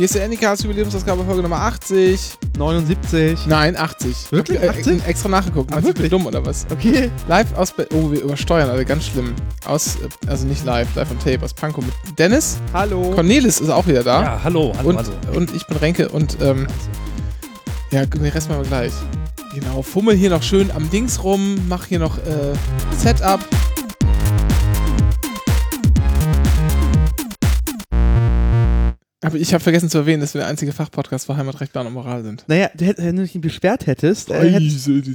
Hier ist der Anycast Jubiläumsausgabe Folge Nummer 80. 79. Nein, 80. Wirklich? Ich hab, 80? Äh, extra nachgeguckt. Ah, wirklich? dumm oder was? Okay. Live aus Be Oh, wir übersteuern alle, ganz schlimm. Aus, äh, also nicht live, live on tape aus Pankow mit Dennis. Hallo. Cornelis ist auch wieder da. Ja, hallo, hallo, und, hallo. und ich bin Renke und ähm, ja, den Rest machen wir gleich. Genau, fummel hier noch schön am Dings rum, mach hier noch äh, Setup. Aber ich habe vergessen zu erwähnen, dass wir der einzige Fachpodcast für Heimatrecht, Bahn und Moral sind. Naja, du hätt- wenn du dich nicht beschwert hättest, äh, hätt,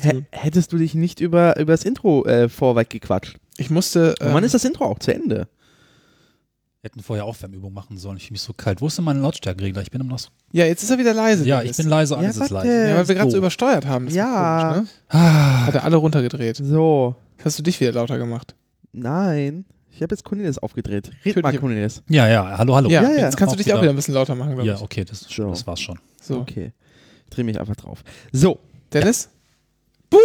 hä- hättest du dich nicht über, über das Intro äh, vorweg gequatscht. Ich musste. Und Ähm, wann ist das Intro auch zu Ende? Wir hätten vorher Aufwärmübung machen sollen. Ich fühle mich so kalt. Wo ist denn mein Lautstärkeregler? Ich bin immer noch so. ja, jetzt ist er wieder leise. Ja, ich bin leise, Ja, alles ist warte. leise. Ja, weil wir gerade so So. übersteuert haben. Das ist Ja. Komisch, ne? Ah, Hat er alle runtergedreht. So. Hast du dich wieder lauter gemacht? Nein. Ich habe jetzt Cornelis aufgedreht. Red mal, Cornelis. ja, ja, hallo, hallo. Ja, ja, ja. jetzt kannst du dich auch wieder ein bisschen lauter machen, glaube Ja, ich. okay, das, So. das war's schon. So. Okay. Ich drehe mich einfach drauf. So. Dennis? Buh!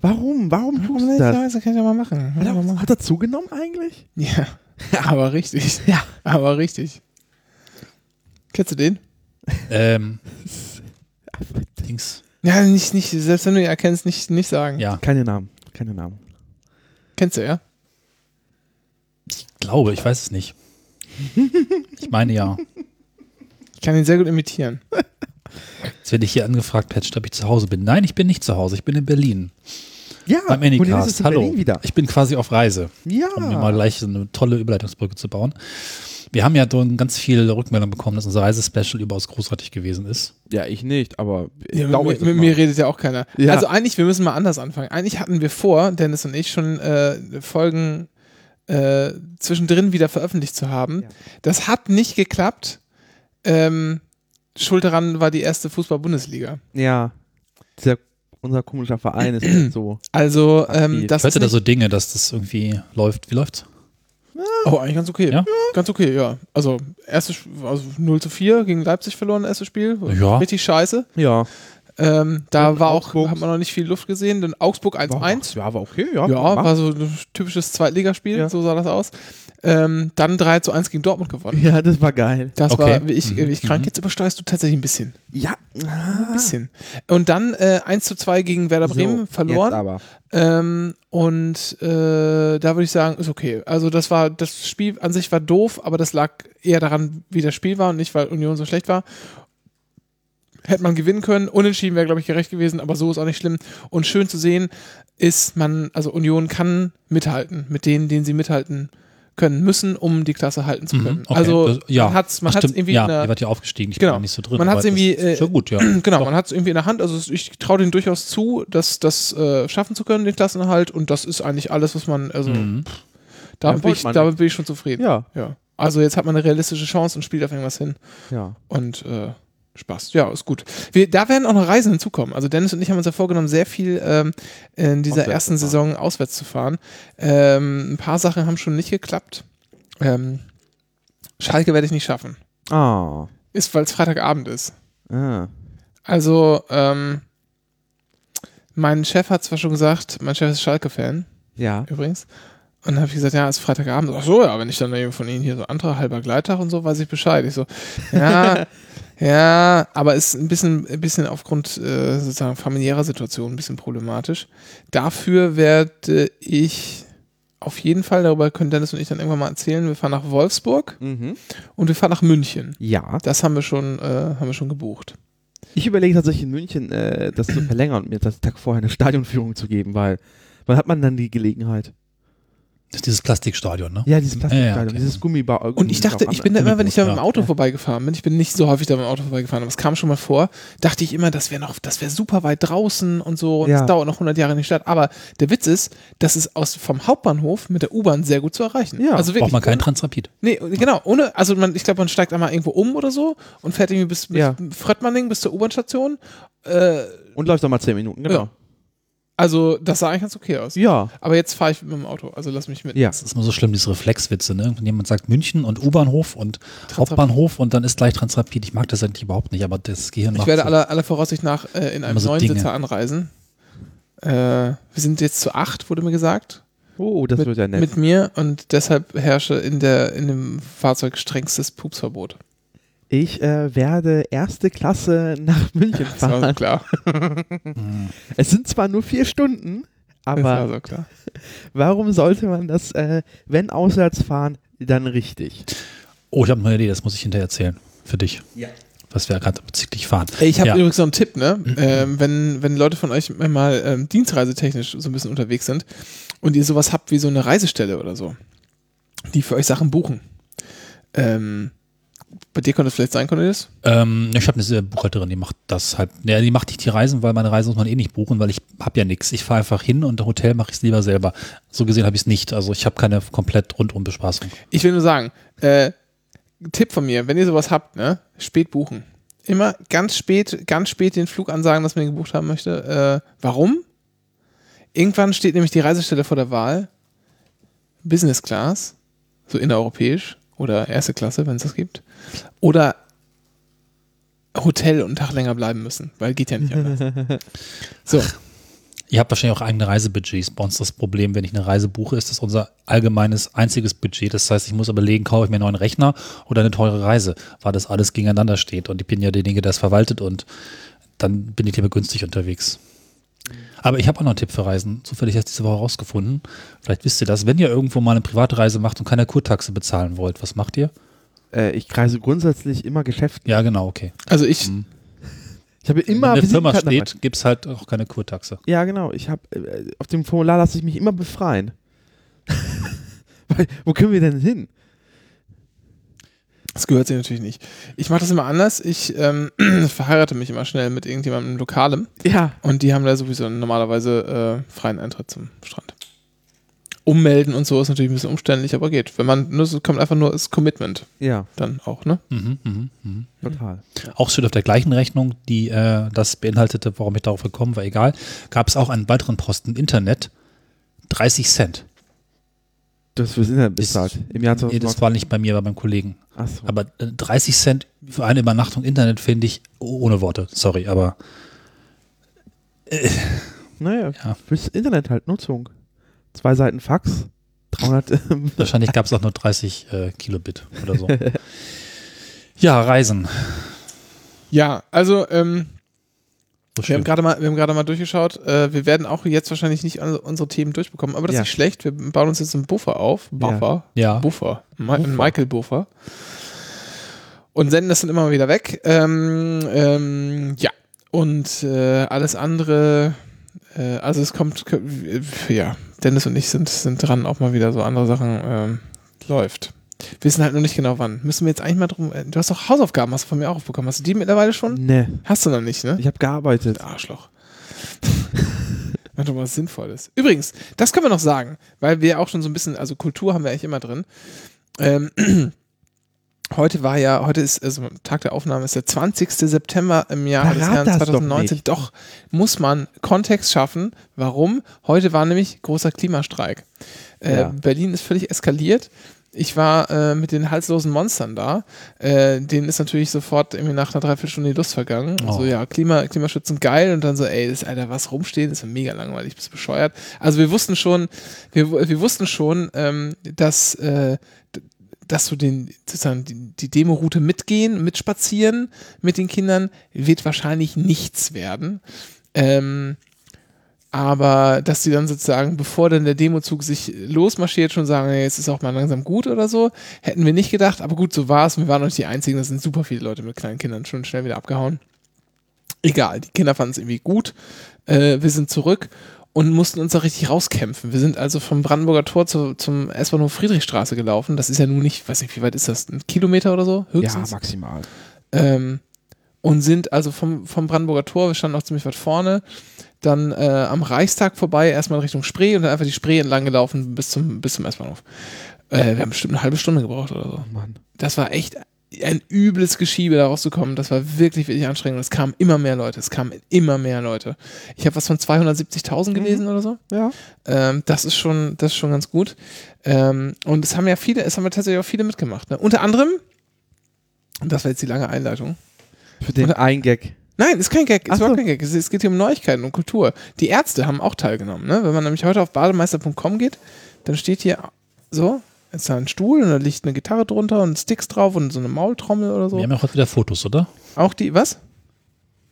Warum? Warum Warum tust du das? Ja, das kann ich ja mal machen. Ja, Hat er, hat er zugenommen eigentlich? ja. aber richtig. Ja. Aber richtig. Kennst du den? Ähm, Dings. Ja, nicht, nicht, selbst wenn du ihn erkennst, nicht, nicht sagen. Ja, Keine Namen. Keine Namen. Kennst du, ja? Ich glaube, ich weiß es nicht. Ich meine ja. Ich kann ihn sehr gut imitieren. Jetzt werde ich hier angefragt, Patch, ob ich zu Hause bin. Nein, ich bin nicht zu Hause. Ich bin in Berlin. Ja, Beim Anycast. ist in Hallo. Berlin wieder. Ich bin quasi auf Reise. Ja. um mir mal gleich so eine tolle Überleitungsbrücke zu bauen. Wir haben ja dann ganz viele Rückmeldungen bekommen, dass unser Reisespecial überaus großartig gewesen ist. Ja, ich nicht, aber ich Ja, glaube, mit, mit mir redet ja auch keiner. Ja. Also eigentlich, wir müssen mal anders anfangen. Eigentlich hatten wir vor, Dennis und ich, schon äh, Folgen äh, zwischendrin wieder veröffentlicht zu haben. Ja. Das hat nicht geklappt. Ähm, Schuld daran war die erste Fußball-Bundesliga. Ja. Dieser, unser komischer Verein ist halt so. Also, ähm, das Ich hörte ist da so Dinge, dass das irgendwie läuft. Wie läuft's? Oh, eigentlich ganz okay. Ja? Ganz okay, ja. Also, erstes, also 0 zu 4 gegen Leipzig verloren, erstes Spiel. Ja. Richtig scheiße. Ja. Ähm, da Und war auch, Augsburg- hat man noch nicht viel Luft gesehen. Dann Augsburg 1-1. Ja, war okay, ja. Ja, Mach. war so ein typisches Zweitligaspiel, Ja. so sah das aus. Ähm, dann 3 zu 1 gegen Dortmund gewonnen. ja, das war geil. Das Okay. war, wie ich, Mhm. wie ich krank, Mhm. jetzt übersteuerst du tatsächlich ein bisschen. Ja. Ein bisschen. Und dann äh, 1 zu 2 gegen Werder Bremen So, verloren. Jetzt aber. Ähm, und äh, da würde ich sagen, ist okay. Also das war, das Spiel an sich war doof, aber das lag eher daran, wie das Spiel war und nicht, weil Union so schlecht war. Hätte man gewinnen können. Unentschieden wäre, glaube ich, gerecht gewesen, aber so ist auch nicht schlimm. Und schön zu sehen ist, man, also Union kann mithalten mit denen, denen sie mithalten können müssen, um die Klasse halten zu können. Mhm, okay. Also Das- ja, man hat es man hat's irgendwie ja, in der, ihr wart ja aufgestiegen. Ich Genau. bin nicht so drin. Man aber das irgendwie, Ist äh, schon gut, ja. Genau, Doch. man hat es irgendwie in der Hand. Also ich traue denen durchaus zu, das, das äh, schaffen zu können, den Klassenerhalt. Und das ist eigentlich alles, was man, also Mhm. damit, Ja, bin ich, damit bin ich schon zufrieden. Ja. Ja. Also jetzt hat man eine realistische Chance und spielt auf irgendwas hin. Ja. Und äh, Spaß. Ja, ist gut. Wir, da werden auch noch Reisen hinzukommen. Also Dennis und ich haben uns ja vorgenommen, sehr viel ähm, in dieser Auswärts ersten. Saison auswärts zu fahren. Ähm, ein paar Sachen haben schon nicht geklappt. Ähm, Schalke werde ich nicht schaffen. Ah. Ist, weil es Freitagabend ist. ah. Also, ähm, mein Chef hat zwar schon gesagt, mein Chef ist Schalke-Fan, Ja. übrigens. Und dann habe ich gesagt, ja, ist Freitagabend. Ach so, ja, wenn ich dann eben von Ihnen hier so anderer halber Gleittag und so, weiß ich Bescheid. Ich so, ja, ja, aber ist ein bisschen, ein bisschen aufgrund äh, sozusagen familiärer Situation ein bisschen problematisch. Dafür werde ich auf jeden Fall, darüber können Dennis und ich dann irgendwann mal erzählen, wir fahren nach Wolfsburg Mhm. und wir fahren nach München. Ja. Das haben wir schon, äh, haben wir schon gebucht. Ich überlege tatsächlich in München, äh, das zu verlängern und mir das Tag vorher eine Stadionführung zu geben, weil wann hat man dann die Gelegenheit? Das ist dieses Plastikstadion, ne? Ja, dieses Plastikstadion, Ja, ja, okay. dieses Gummibau. Und ich dachte, ich bin da immer, wenn ich da mit dem Auto ja. vorbeigefahren bin, ich bin nicht so häufig da mit dem Auto vorbeigefahren, aber es kam schon mal vor, dachte ich immer, das wäre noch, das wäre super weit draußen und so und es Ja. dauert noch 100 Jahre in die Stadt. Aber der Witz ist, das ist aus, vom Hauptbahnhof mit der U-Bahn sehr gut zu erreichen. Ja. also wirklich. Braucht man keinen Transrapid. Nee, genau, ohne, also man, ich glaube, man steigt einmal irgendwo um oder so und fährt irgendwie bis, bis Ja. Fröttmanning, bis zur U-Bahn-Station. Äh, Und läuft doch mal 10 Minuten, genau. Also, das sah eigentlich ganz okay aus. Ja. Aber jetzt fahre ich mit dem Auto, also lass mich mit. Ja. Das ist immer so schlimm, diese Reflexwitze, ne? Wenn jemand sagt München und U-Bahnhof und Hauptbahnhof und dann ist gleich Transrapid. Ich mag das eigentlich überhaupt nicht, aber das Gehirn Ich macht werde so. aller, aller Voraussicht nach äh, in einem so neuen Dinge. Sitzer anreisen. Äh, wir sind jetzt zu acht, wurde mir gesagt. Oh, das mit, wird ja nett. mit mir und deshalb herrsche in, der, in dem Fahrzeug strengstes Pupsverbot. Ich äh, werde erste Klasse nach München Das war so fahren. klar. Es sind zwar nur vier Stunden, Das war aber so klar. warum sollte man das, äh, wenn auswärts fahren, dann richtig? Oh, ich habe eine Idee, das muss ich hinterher erzählen. Für dich. Ja. Was wir gerade bezüglich fahren. Ich habe Ja. übrigens noch einen Tipp, ne? Ähm, wenn, wenn Leute von euch mal ähm, dienstreisetechnisch so ein bisschen unterwegs sind und ihr sowas habt wie so eine Reisestelle oder so, die für euch Sachen buchen. Ähm, bei dir könnte es vielleicht sein, Cornelis? Ähm, ich habe eine Buchhalterin, die macht das halt. Ja, die macht nicht die Reisen, weil meine Reise muss man eh nicht buchen, weil ich habe ja nichts. Ich fahre einfach hin und Hotel mache ich es lieber selber. So gesehen habe ich es nicht. Also ich habe keine komplett rundum Bespaßung. Ich will nur sagen, äh, Tipp von mir, wenn ihr sowas habt, ne, spät buchen. Immer ganz spät, ganz spät den Flug ansagen, dass man ihn gebucht haben möchte. Äh, warum? Irgendwann steht nämlich die Reisestelle vor der Wahl. Business Class, so innereuropäisch oder erste Klasse, wenn es das gibt. Oder Hotel und einen Tag länger bleiben müssen, weil geht ja nicht anders. So, Ihr habt wahrscheinlich auch eigene Reisebudgets. Bei uns das Problem, wenn ich eine Reise buche, ist das unser allgemeines einziges Budget. Das heißt, ich muss überlegen, kaufe ich mir einen neuen Rechner oder eine teure Reise, weil das alles gegeneinander steht. Und ich bin ja derjenige, der es verwaltet und dann bin ich lieber günstig unterwegs. Aber ich habe auch noch einen Tipp für Reisen. Zufällig erst diese Woche rausgefunden. Vielleicht wisst ihr das. Wenn ihr irgendwo mal eine private Reise macht und keine Kurtaxe bezahlen wollt, was macht ihr? Äh, ich kreise grundsätzlich immer Geschäften. Ja, genau, okay. also ich, Ich habe immer Wenn eine Firma steht, gibt es halt auch keine Kurtaxe. Ja, genau. Ich habe äh, auf dem Formular lasse ich mich immer befreien. Weil, Wo können wir denn hin? Das gehört sich natürlich nicht. Ich mache das immer anders. Ich ähm, verheirate mich immer schnell mit irgendjemandem Lokalem Ja, und die haben da sowieso normalerweise äh, freien Eintritt zum Strand. Ummelden und so ist natürlich ein bisschen umständlich, aber geht. Wenn man nur so kommt einfach nur das Commitment ja, dann auch, ne? Mhm, mhm, mhm. total. Auch schön auf der gleichen Rechnung, die äh, das beinhaltete, warum ich darauf gekommen war, egal, gab es auch einen weiteren Posten im Internet. 30 Cent. Hast fürs Internet bezahlt. Im Jahr Nee, das 2019. war nicht bei mir, war beim Kollegen. Achso. Aber äh, 30 Cent für eine Übernachtung Internet finde ich ohne Worte. Sorry, aber Naja, Ja. fürs Internet halt Nutzung. Zwei Seiten Fax, 300. ähm, wahrscheinlich gab es auch nur 30 äh, Kilobit oder so. ja, Reisen. Ja, also ähm, So wir haben gerade mal, wir haben gerade mal durchgeschaut. Äh, wir werden auch jetzt wahrscheinlich nicht alle unsere Themen durchbekommen, aber das Ja. ist nicht schlecht. Wir bauen uns jetzt einen Buffer auf. Buffer. Ja. Buffer. Ma Buffer. Michael Buffer. Und senden das dann immer mal wieder weg. Ähm, ähm, ja. Und äh, alles andere, äh, also es kommt, ja, Dennis und ich sind, sind dran, auch mal wieder so andere Sachen ähm, läuft. Wissen halt nur nicht genau wann. Müssen wir jetzt eigentlich mal drum. Äh, du hast doch Hausaufgaben, hast du von mir auch aufbekommen. Hast du die mittlerweile schon? ne, Hast du noch nicht, ne? ich habe gearbeitet. Arschloch. Mach doch mal was Sinnvolles. Übrigens, das können wir noch sagen, weil wir auch schon so ein bisschen, also Kultur haben wir eigentlich immer drin. Ähm, heute war ja, heute ist, also Tag der Aufnahme ist der 20. September im Jahr des Herrn das doch 2019. nicht. Doch, muss man Kontext schaffen. Warum? Heute war nämlich großer Klimastreik. Äh, Ja. Berlin ist völlig eskaliert. Ich war äh, mit den halslosen Monstern da. Äh, denen ist natürlich sofort irgendwie nach einer Dreiviertelstunde die Lust vergangen. Oh. So, ja, Klima, Klimaschützen geil. Und dann so, ey, das, Alter, was rumstehen, ist ja mega langweilig, bist bescheuert. Also wir wussten schon, wir, wir wussten schon, ähm, dass, äh, dass du den, sozusagen die, die Demo-Route mitgehen, mitspazieren mit den Kindern, wird wahrscheinlich nichts werden. Ähm, aber dass die dann sozusagen, bevor dann der Demozug sich losmarschiert, schon sagen, jetzt ist auch mal langsam gut oder so, hätten wir nicht gedacht, aber gut, so war es. Wir waren noch nicht die Einzigen, das sind super viele Leute mit kleinen Kindern schon schnell wieder abgehauen. Egal, die Kinder fanden es irgendwie gut. Äh, wir sind zurück und mussten uns da richtig rauskämpfen. Wir sind also vom Brandenburger Tor zu, zum S-Bahnhof Friedrichstraße gelaufen. Das ist ja nun nicht, weiß nicht, wie weit ist das? Ein Kilometer oder so? Ja, Höchstens. maximal. Ähm, und sind also vom, vom Brandenburger Tor, wir standen auch ziemlich weit vorne, dann äh, am Reichstag vorbei, erstmal Richtung Spree und dann einfach die Spree entlang gelaufen bis zum, bis zum S-Bahnhof. Äh, wir haben bestimmt eine halbe Stunde gebraucht oder so. Oh Mann. Das war echt ein übles Geschiebe, da rauszukommen. Das war wirklich, wirklich anstrengend. Es kamen immer mehr Leute. Es kamen immer mehr Leute. Ich habe was von 270.000 gelesen oder so. Ja. Ähm, das ist schon, das ist schon ganz gut. Ähm, und es haben ja viele, es haben ja tatsächlich auch viele mitgemacht. Ne? Unter anderem, und das war jetzt die lange Einleitung. Für den einen Gag. Nein, ist kein Gag, ist so. kein Gag. Es, es geht hier um Neuigkeiten und Kultur. Die Ärzte haben auch teilgenommen. Ne? Wenn man nämlich heute auf bademeister.com geht, dann steht hier so, ist da ein Stuhl und da liegt eine Gitarre drunter und Sticks drauf und so eine Maultrommel oder so. Wir haben ja heute wieder Fotos, oder? Auch die, was?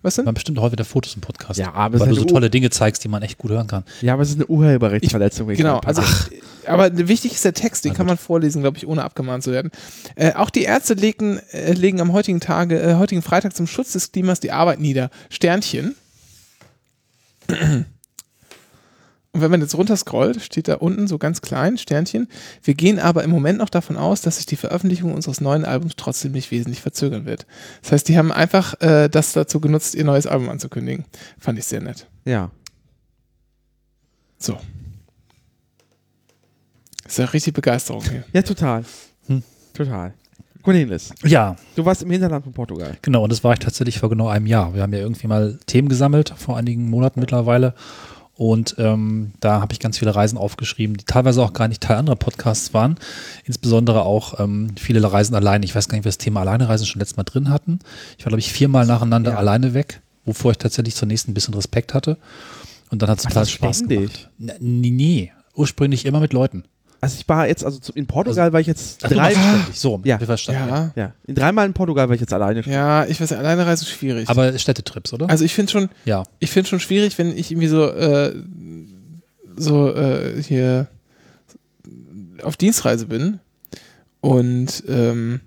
Was denn? haben bestimmt heute wieder Fotos im Podcast. Ja, aber weil du so eine tolle Dinge zeigst, die man echt gut hören kann. Ja, aber es ist eine Urheberrechtsverletzung. ich Genau, also, passe. aber wichtig ist der Text, den Na kann gut. man vorlesen, glaube ich, ohne abgemahnt zu werden. Äh, auch die Ärzte legen, äh, legen am heutigen Tage, äh, heutigen Freitag zum Schutz des Klimas die Arbeit nieder. Sternchen. Und wenn man jetzt runterscrollt, steht da unten so ganz klein, Sternchen. Wir gehen aber im Moment noch davon aus, dass sich die Veröffentlichung unseres neuen Albums trotzdem nicht wesentlich verzögern wird. Das heißt, die haben einfach äh, das dazu genutzt, ihr neues Album anzukündigen. Fand ich sehr nett. ja. So. Ist ja richtig Begeisterung hier. Ja, total. Hm. Total. Cornelis, Ja, du warst im Hinterland von Portugal. genau. Und das war ich tatsächlich vor genau einem Jahr. Wir haben ja irgendwie mal Themen gesammelt, vor einigen Monaten mittlerweile. Und ähm, da habe ich ganz viele Reisen aufgeschrieben, die teilweise auch gar nicht Teil anderer Podcasts waren. Insbesondere auch ähm, viele Reisen allein. Ich weiß gar nicht, ob wir das Thema Alleinereisen schon letztes Mal drin hatten. Ich war, glaube ich, viermal nacheinander Ja. alleine weg, wovor ich tatsächlich zunächst ein bisschen Respekt hatte. Und dann hat es total Spaß ständig? gemacht. Nee, nee, ursprünglich immer mit Leuten. Also ich war jetzt, also in Portugal war ich jetzt drei, ständig. So, Ja. verstanden. Ja, ja, in dreimal in Portugal war ich jetzt alleine. ja, ich weiß, alleine reisen ist schwierig. Aber Städtetrips, oder? also ich finde schon, ja. ich finde schon schwierig, wenn ich irgendwie so, äh, so äh, hier auf Dienstreise bin und ähm,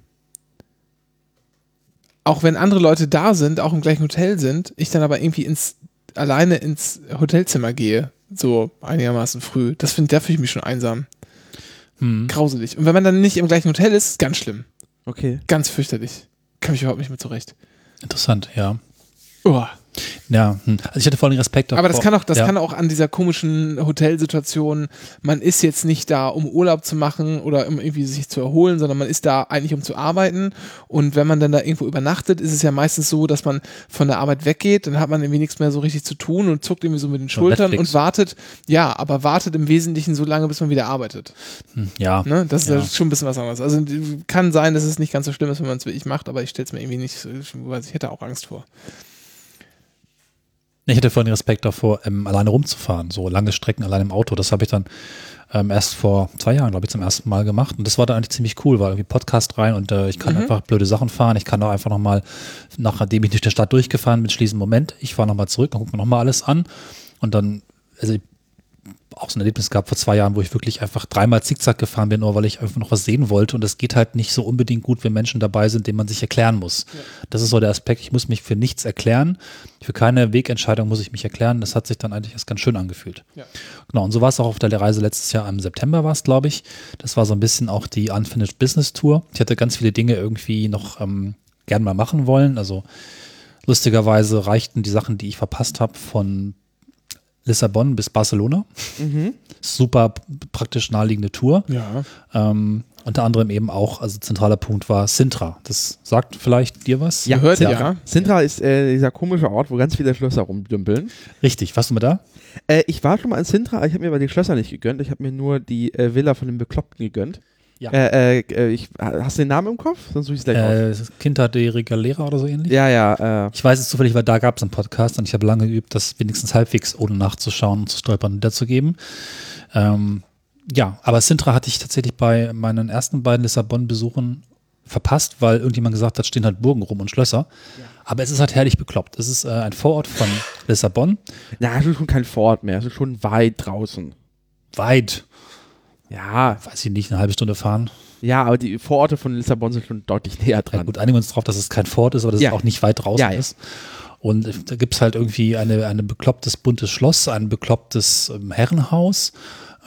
auch wenn andere Leute da sind, auch im gleichen Hotel sind, ich dann aber irgendwie ins alleine ins Hotelzimmer gehe, so einigermaßen früh. Das finde, da fühle ich mich schon einsam, Hm. grauselig. Und wenn man dann nicht im gleichen Hotel ist, ist ganz schlimm, Okay. ganz fürchterlich. Kann mich überhaupt nicht mehr zurecht. Interessant, ja. Uah. Ja, hm. also ich hatte vor allem Respekt. Aber das kann auch, das ja. kann auch an dieser komischen Hotelsituation, man ist jetzt nicht da, um Urlaub zu machen oder um irgendwie sich zu erholen, sondern man ist da eigentlich, um zu arbeiten. Und wenn man dann da irgendwo übernachtet, ist es ja meistens so, dass man von der Arbeit weggeht, dann hat man irgendwie nichts mehr so richtig zu tun und zuckt irgendwie so mit den Schultern Netflix. und wartet, ja, aber wartet im Wesentlichen so lange, bis man wieder arbeitet. Hm, Ja. Ne? Das ist Ja. ja. schon ein bisschen was anderes. Also kann sein, dass es nicht ganz so schlimm ist, wenn man es wirklich macht, aber ich stelle es mir irgendwie nicht, so- weil ich hätte auch Angst vor. Ich hatte vorhin Respekt davor, ähm, alleine rumzufahren, so lange Strecken allein im Auto. Das habe ich dann ähm, erst vor zwei Jahren, glaube ich, zum ersten Mal gemacht. Und das war dann eigentlich ziemlich cool, weil irgendwie Podcast rein und äh, ich kann Mhm. einfach blöde Sachen fahren. Ich kann auch einfach nochmal, nachdem ich durch die Stadt durchgefahren bin, schließen, Moment, ich fahre nochmal zurück, dann gucke mir nochmal alles an. Und dann, also ich auch so ein Erlebnis gehabt vor zwei Jahren, wo ich wirklich einfach dreimal Zickzack gefahren bin, nur weil ich einfach noch was sehen wollte. Und das geht halt nicht so unbedingt gut, wenn Menschen dabei sind, denen man sich erklären muss. Das ist so der Aspekt, ich muss mich für nichts erklären. Für keine Wegentscheidung muss ich mich erklären. Das hat sich dann eigentlich erst ganz schön angefühlt. Ja. Genau, und so war es auch auf der Reise letztes Jahr im September war es, glaube ich. Das war so ein bisschen auch die Unfinished Business Tour. Ich hatte ganz viele Dinge irgendwie noch ähm, gern mal machen wollen. Also lustigerweise reichten die Sachen, die ich verpasst habe, von Lissabon bis Barcelona. Mhm. Super praktisch naheliegende Tour. Ja. Ähm, unter anderem eben auch, also zentraler Punkt war Sintra. Das sagt vielleicht dir was? Ja, Gehört, Sintra. ja. Sintra ist äh, dieser komische Ort, wo ganz viele Schlösser rumdümpeln. Richtig, warst du mal da? Äh, ich war schon mal in Sintra, aber ich habe mir aber die Schlösser nicht gegönnt. Ich habe mir nur die äh, Villa von dem Bekloppten gegönnt. Ja. Äh, äh, äh, ich, hast du den Namen im Kopf? Sonst suche ich es gleich. Äh, Kinder de Regalera oder so ähnlich? Ja, ja. Äh, Ich weiß es zufällig, weil da gab es einen Podcast und ich habe lange geübt, das wenigstens halbwegs ohne nachzuschauen und zu stolpern wiederzugeben. Ähm, ja, aber Sintra hatte ich tatsächlich bei meinen ersten beiden Lissabon-Besuchen verpasst, weil irgendjemand gesagt hat, stehen halt Burgen rum und Schlösser. Aber es ist halt herrlich bekloppt. Es ist äh, ein Vorort von Lissabon, na, es ist schon kein Vorort mehr. Es ist schon weit draußen. weit, Ja, weiß ich nicht, eine halbe Stunde fahren. ja, aber die Vororte von Lissabon sind schon deutlich näher Ja, dran. gut, einigen wir uns darauf, dass es kein Fort ist, aber dass Ja. es auch nicht weit draußen Ja, ja. ist. Und da gibt es halt irgendwie eine, eine beklopptes buntes Schloss, ein beklopptes ähm, Herrenhaus,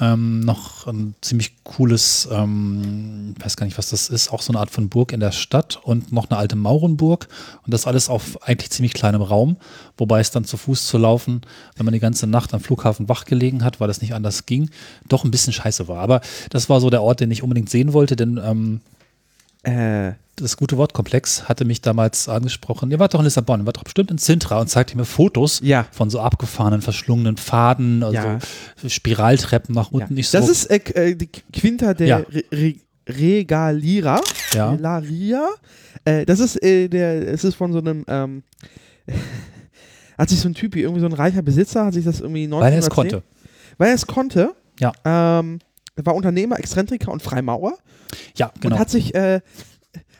ähm, noch ein ziemlich cooles, ähm, ich weiß gar nicht, was das ist, auch so eine Art von Burg in der Stadt und noch eine alte Maurenburg. Und das alles auf eigentlich ziemlich kleinem Raum, wobei es dann zu Fuß zu laufen, wenn man die ganze Nacht am Flughafen wach gelegen hat, weil das nicht anders ging, doch ein bisschen scheiße war. Aber das war so der Ort, den ich unbedingt sehen wollte, denn ähm, Äh, das gute Wort Komplex hatte mich damals angesprochen. Ihr wart doch in Lissabon, ihr wart doch bestimmt in Sintra und zeigte mir Fotos Ja. von so abgefahrenen, verschlungenen Pfaden, also Ja. Spiraltreppen nach ja. unten. Ich so, Das ist äh, äh, die Quinta de Ja. Re Re Regalira. ja. Laria. Äh, das ist äh, der, es ist von so einem, ähm, hat sich so ein Typ, wie irgendwie so ein reicher Besitzer, hat sich das irgendwie 1910, weil er es konnte. Weil er es konnte. Ja. Ähm, war Unternehmer, Exzentriker und Freimaurer Ja, genau. und hat sich, äh,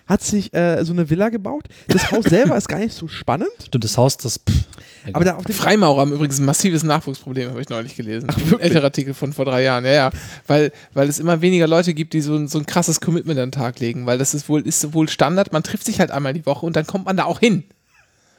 hat sich äh, so eine Villa gebaut. Das Haus selber ist gar nicht so spannend, Stimmt, das Haus, das. Pff, aber da auf dem Freimaurer haben übrigens ein massives Nachwuchsproblem, habe ich neulich gelesen. Ein älterer Artikel von vor drei Jahren, ja, ja. Weil, weil es immer weniger Leute gibt, die so, ein- so ein krasses Commitment an den Tag legen, weil das ist wohl, ist wohl Standard, man trifft sich halt einmal die Woche und dann kommt man da auch hin.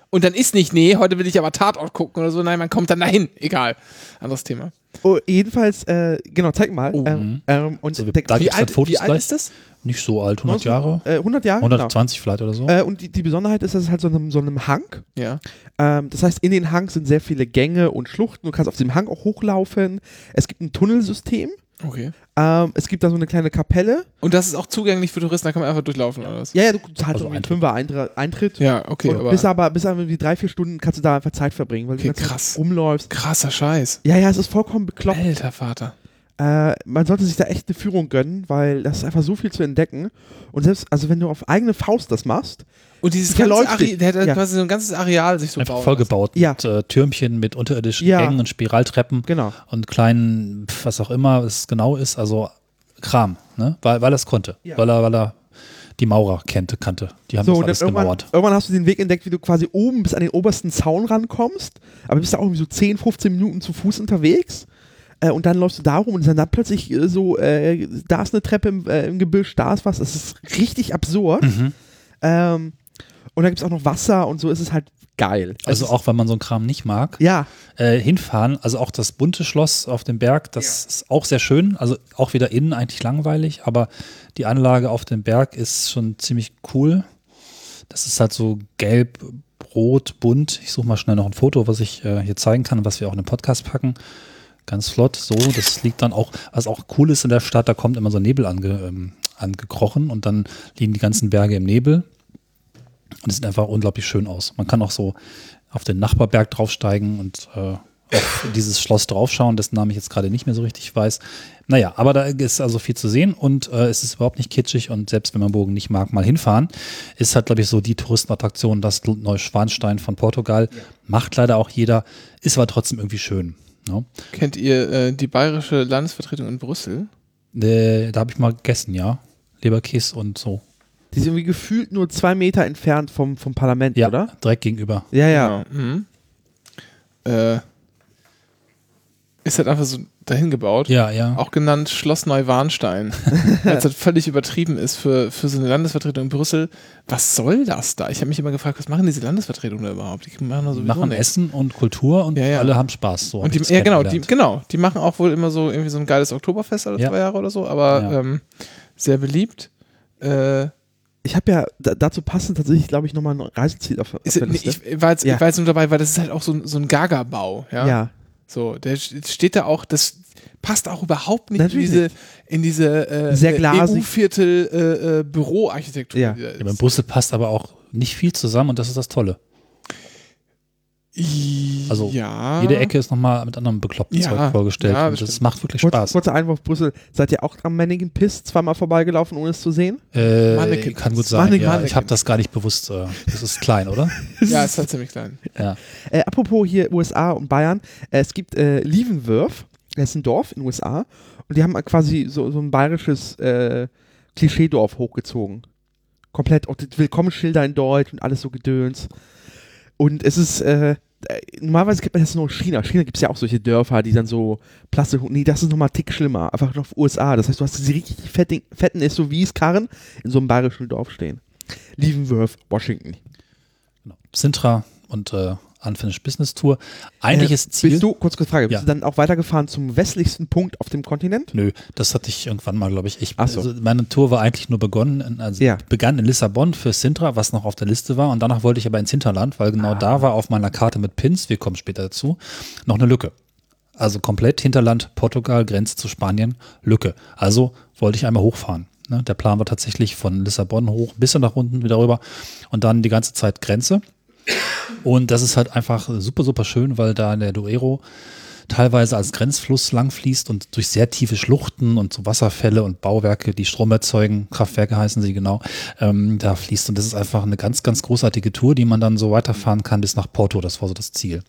Und dann ist nicht, nee, heute will ich aber Tatort gucken oder so, nein, man kommt dann dahin. Egal. Anderes Thema. Oh, jedenfalls, äh, genau, zeig mal. Oh, ähm, ähm, und So, der, da Wie halt alt, Fotos wie alt ist das? Nicht so alt, 100 Jahre. äh, 100 Jahre? 120 vielleicht oder so. Genau. Äh, und die, die Besonderheit ist, dass es halt so einem, so einem Hang. Ja. Ähm, das heißt, in den Hang sind sehr viele Gänge und Schluchten. Du kannst auf dem Hang auch hochlaufen. Es gibt ein Tunnelsystem. Okay. Ähm, es gibt da so eine kleine Kapelle. Und das ist auch zugänglich für Touristen, da kann man einfach durchlaufen oder was? Ja, ja, du zahlst Also also Eintritt. Fünfer Eintritt. Eintritt. Ja, okay, und aber bis aber, bis aber wie drei, vier Stunden kannst du da einfach Zeit verbringen, weil Okay, du krass. rumläufst. krasser Scheiß. Ja, ja, es ist vollkommen bekloppt. Alter Vater. Äh, man sollte sich da echt eine Führung gönnen, weil das ist einfach so viel zu entdecken. Und selbst, also wenn du auf eigene Faust das machst, Und dieses ganze Areal, der hat halt Ja. quasi so ein ganzes Areal sich so Einfach vollgebaut Ja. mit äh, Türmchen, mit unterirdischen Ja. Gängen und Spiraltreppen genau. und kleinen, was auch immer es genau ist, also Kram, ne? Weil, weil er es konnte. Ja. Weil er, weil er die Maurer kannte, kannte. Die haben So, das alles irgendwann, gemauert. irgendwann hast du den Weg entdeckt, wie du quasi oben bis an den obersten Zaun rankommst, aber bist da auch irgendwie so 10, 15 Minuten zu Fuß unterwegs. Äh, und dann läufst du da rum und dann, dann plötzlich äh, so, äh, da ist eine Treppe im, äh, im Gebüsch, da ist was. Das ist richtig absurd. Mhm. Ähm, und da gibt es auch noch Wasser und so ist es halt geil. Also Es auch wenn man so einen Kram nicht mag, Ja, äh, hinfahren, also auch das bunte Schloss auf dem Berg, das ist auch sehr schön, also auch wieder innen eigentlich langweilig, aber die Anlage auf dem Berg ist schon ziemlich cool. Das ist halt so gelb, rot, bunt. Ich suche mal schnell noch ein Foto, was ich äh, hier zeigen kann und was wir auch in den Podcast packen. Ganz flott, so, das liegt dann auch, was auch cool ist in der Stadt, da kommt immer so Nebel ange, ähm, angekrochen und dann liegen die ganzen Berge im Nebel. Und es sieht einfach unglaublich schön aus. Man kann auch so auf den Nachbarberg draufsteigen und äh, auf dieses Schloss draufschauen, dessen Namen ich jetzt gerade nicht mehr so richtig weiß. Naja, aber da ist also viel zu sehen und äh, es ist überhaupt nicht kitschig und selbst wenn man Bogen nicht mag, mal hinfahren. Ist halt, glaube ich, so die Touristenattraktion, das Neuschwanstein von Portugal. Macht leider auch jeder, ist aber trotzdem irgendwie schön. Ne? Kennt ihr äh, die bayerische Landesvertretung in Brüssel? Äh, da habe ich mal gegessen, ja. Leberkäse und so. Die sind irgendwie gefühlt nur zwei Meter entfernt vom, vom Parlament, Ja, oder? direkt gegenüber. Ja, ja. Genau. Mhm. Äh, ist halt einfach so dahin gebaut. Ja, ja. Auch genannt Schloss Neuwarnstein. Weil es halt völlig übertrieben ist für, für so eine Landesvertretung in Brüssel. Was soll das da? Ich habe mich immer gefragt, was machen diese Landesvertretungen da überhaupt? Die machen da Die sowieso machen nichts. Essen und Kultur und Ja, ja. alle haben Spaß. So Und die, ja, genau, die, genau, die machen auch wohl immer so irgendwie so ein geiles Oktoberfest alle Ja. zwei Jahre oder so, aber Ja. ähm, sehr beliebt. Äh, Ich habe ja da, dazu passend tatsächlich, glaube ich, nochmal ein Reiseziel auf, auf ist, der nee, Liste. ich, war jetzt, Ja. ich war jetzt nur dabei, weil das ist halt auch so, ein- so ein Gaga-Bau. Ja? ja. So, der st- steht da auch, das passt auch überhaupt nicht in Natürlich diese, in diese äh, Sehr äh, glasig. EU-Viertel äh, äh, Büroarchitektur. Ja. die da Ja, in ist. Brüssel passt aber auch nicht viel zusammen und das ist das Tolle. Also, ja. Jede Ecke ist nochmal mit anderem bekloppten Ja, Zeug vorgestellt ja, das das macht wirklich Spaß. kurzer Einwurf Brüssel. Seid ihr auch am Mannequin Piss zweimal vorbeigelaufen, ohne es zu sehen? Äh, Mannequin. kann gut sein. Mannequin. Ja, ich habe das gar nicht bewusst. Äh, das ist klein, oder? Ja, ist halt ziemlich klein. Ja. Äh, apropos hier USA und Bayern. Äh, es gibt äh, Lievenwörf. Das ist ein Dorf in den USA. Und die haben quasi so, so ein bayerisches äh, Klischeedorf hochgezogen. Komplett auch die Willkommensschilder in Deutsch und alles so Gedöns. Und es ist, äh, äh, normalerweise kennt man das nur in China. China gibt es ja auch solche Dörfer, die dann so Plastik. Nee, das ist nochmal Tick schlimmer. Einfach noch USA. Das heißt, du hast diese richtig fetten, fetten SUVs-Karren in so einem bayerischen Dorf stehen. Lievenwörf, Washington. Genau. Sintra und äh, Unfinished Business Tour. Eigentliches Äh, Ziel. Bist du, kurz kurz Frage, bist Ja. du dann auch weitergefahren zum westlichsten Punkt auf dem Kontinent? Nö, das hatte ich irgendwann mal, glaube ich. ich so. also meine Tour war eigentlich nur begonnen, also Ja. begann in Lissabon für Sintra, was noch auf der Liste war. Und danach wollte ich aber ins Hinterland, weil Ah. genau da war auf meiner Karte mit Pins, wir kommen später dazu, noch eine Lücke. Also komplett Hinterland, Portugal, Grenze zu Spanien, Lücke. Also wollte ich einmal hochfahren. Ne? Der Plan war tatsächlich von Lissabon hoch bis nach unten wieder rüber und dann die ganze Zeit Grenze. Und das ist halt einfach super, super schön, weil da der Duero teilweise als Grenzfluss langfließt und durch sehr tiefe Schluchten und so Wasserfälle und Bauwerke, die Strom erzeugen, Kraftwerke heißen sie genau, ähm, da fließt. Und das ist einfach eine ganz, ganz großartige Tour, die man dann so weiterfahren kann bis nach Porto. Das war so das Ziel.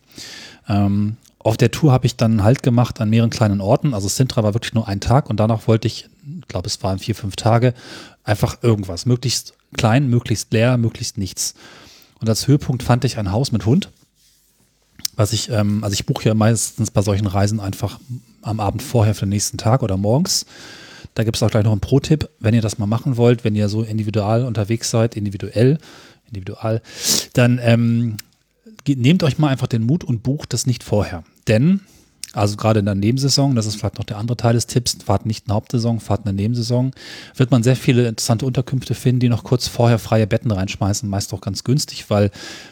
Ähm, auf der Tour habe ich dann Halt gemacht an mehreren kleinen Orten. Also Sintra war wirklich nur ein Tag und danach wollte ich, ich glaube, es waren vier, fünf Tage, einfach irgendwas. Möglichst klein, möglichst leer, möglichst nichts. Und als Höhepunkt fand ich ein Haus mit Hund. Was ich, ähm, also ich buche ja meistens bei solchen Reisen einfach am Abend vorher für den nächsten Tag oder morgens. Da gibt es auch gleich noch einen Pro-Tipp, wenn ihr das mal machen wollt, wenn ihr so individual unterwegs seid, individuell, individual, dann ähm, nehmt euch mal einfach den Mut und bucht das nicht vorher. Denn, also gerade in der Nebensaison, das ist vielleicht noch der andere Teil des Tipps, fahrt nicht in der Hauptsaison, fahrt in der Nebensaison, wird man sehr viele interessante Unterkünfte finden, die noch kurz vorher freie Betten reinschmeißen, meist auch ganz günstig, weil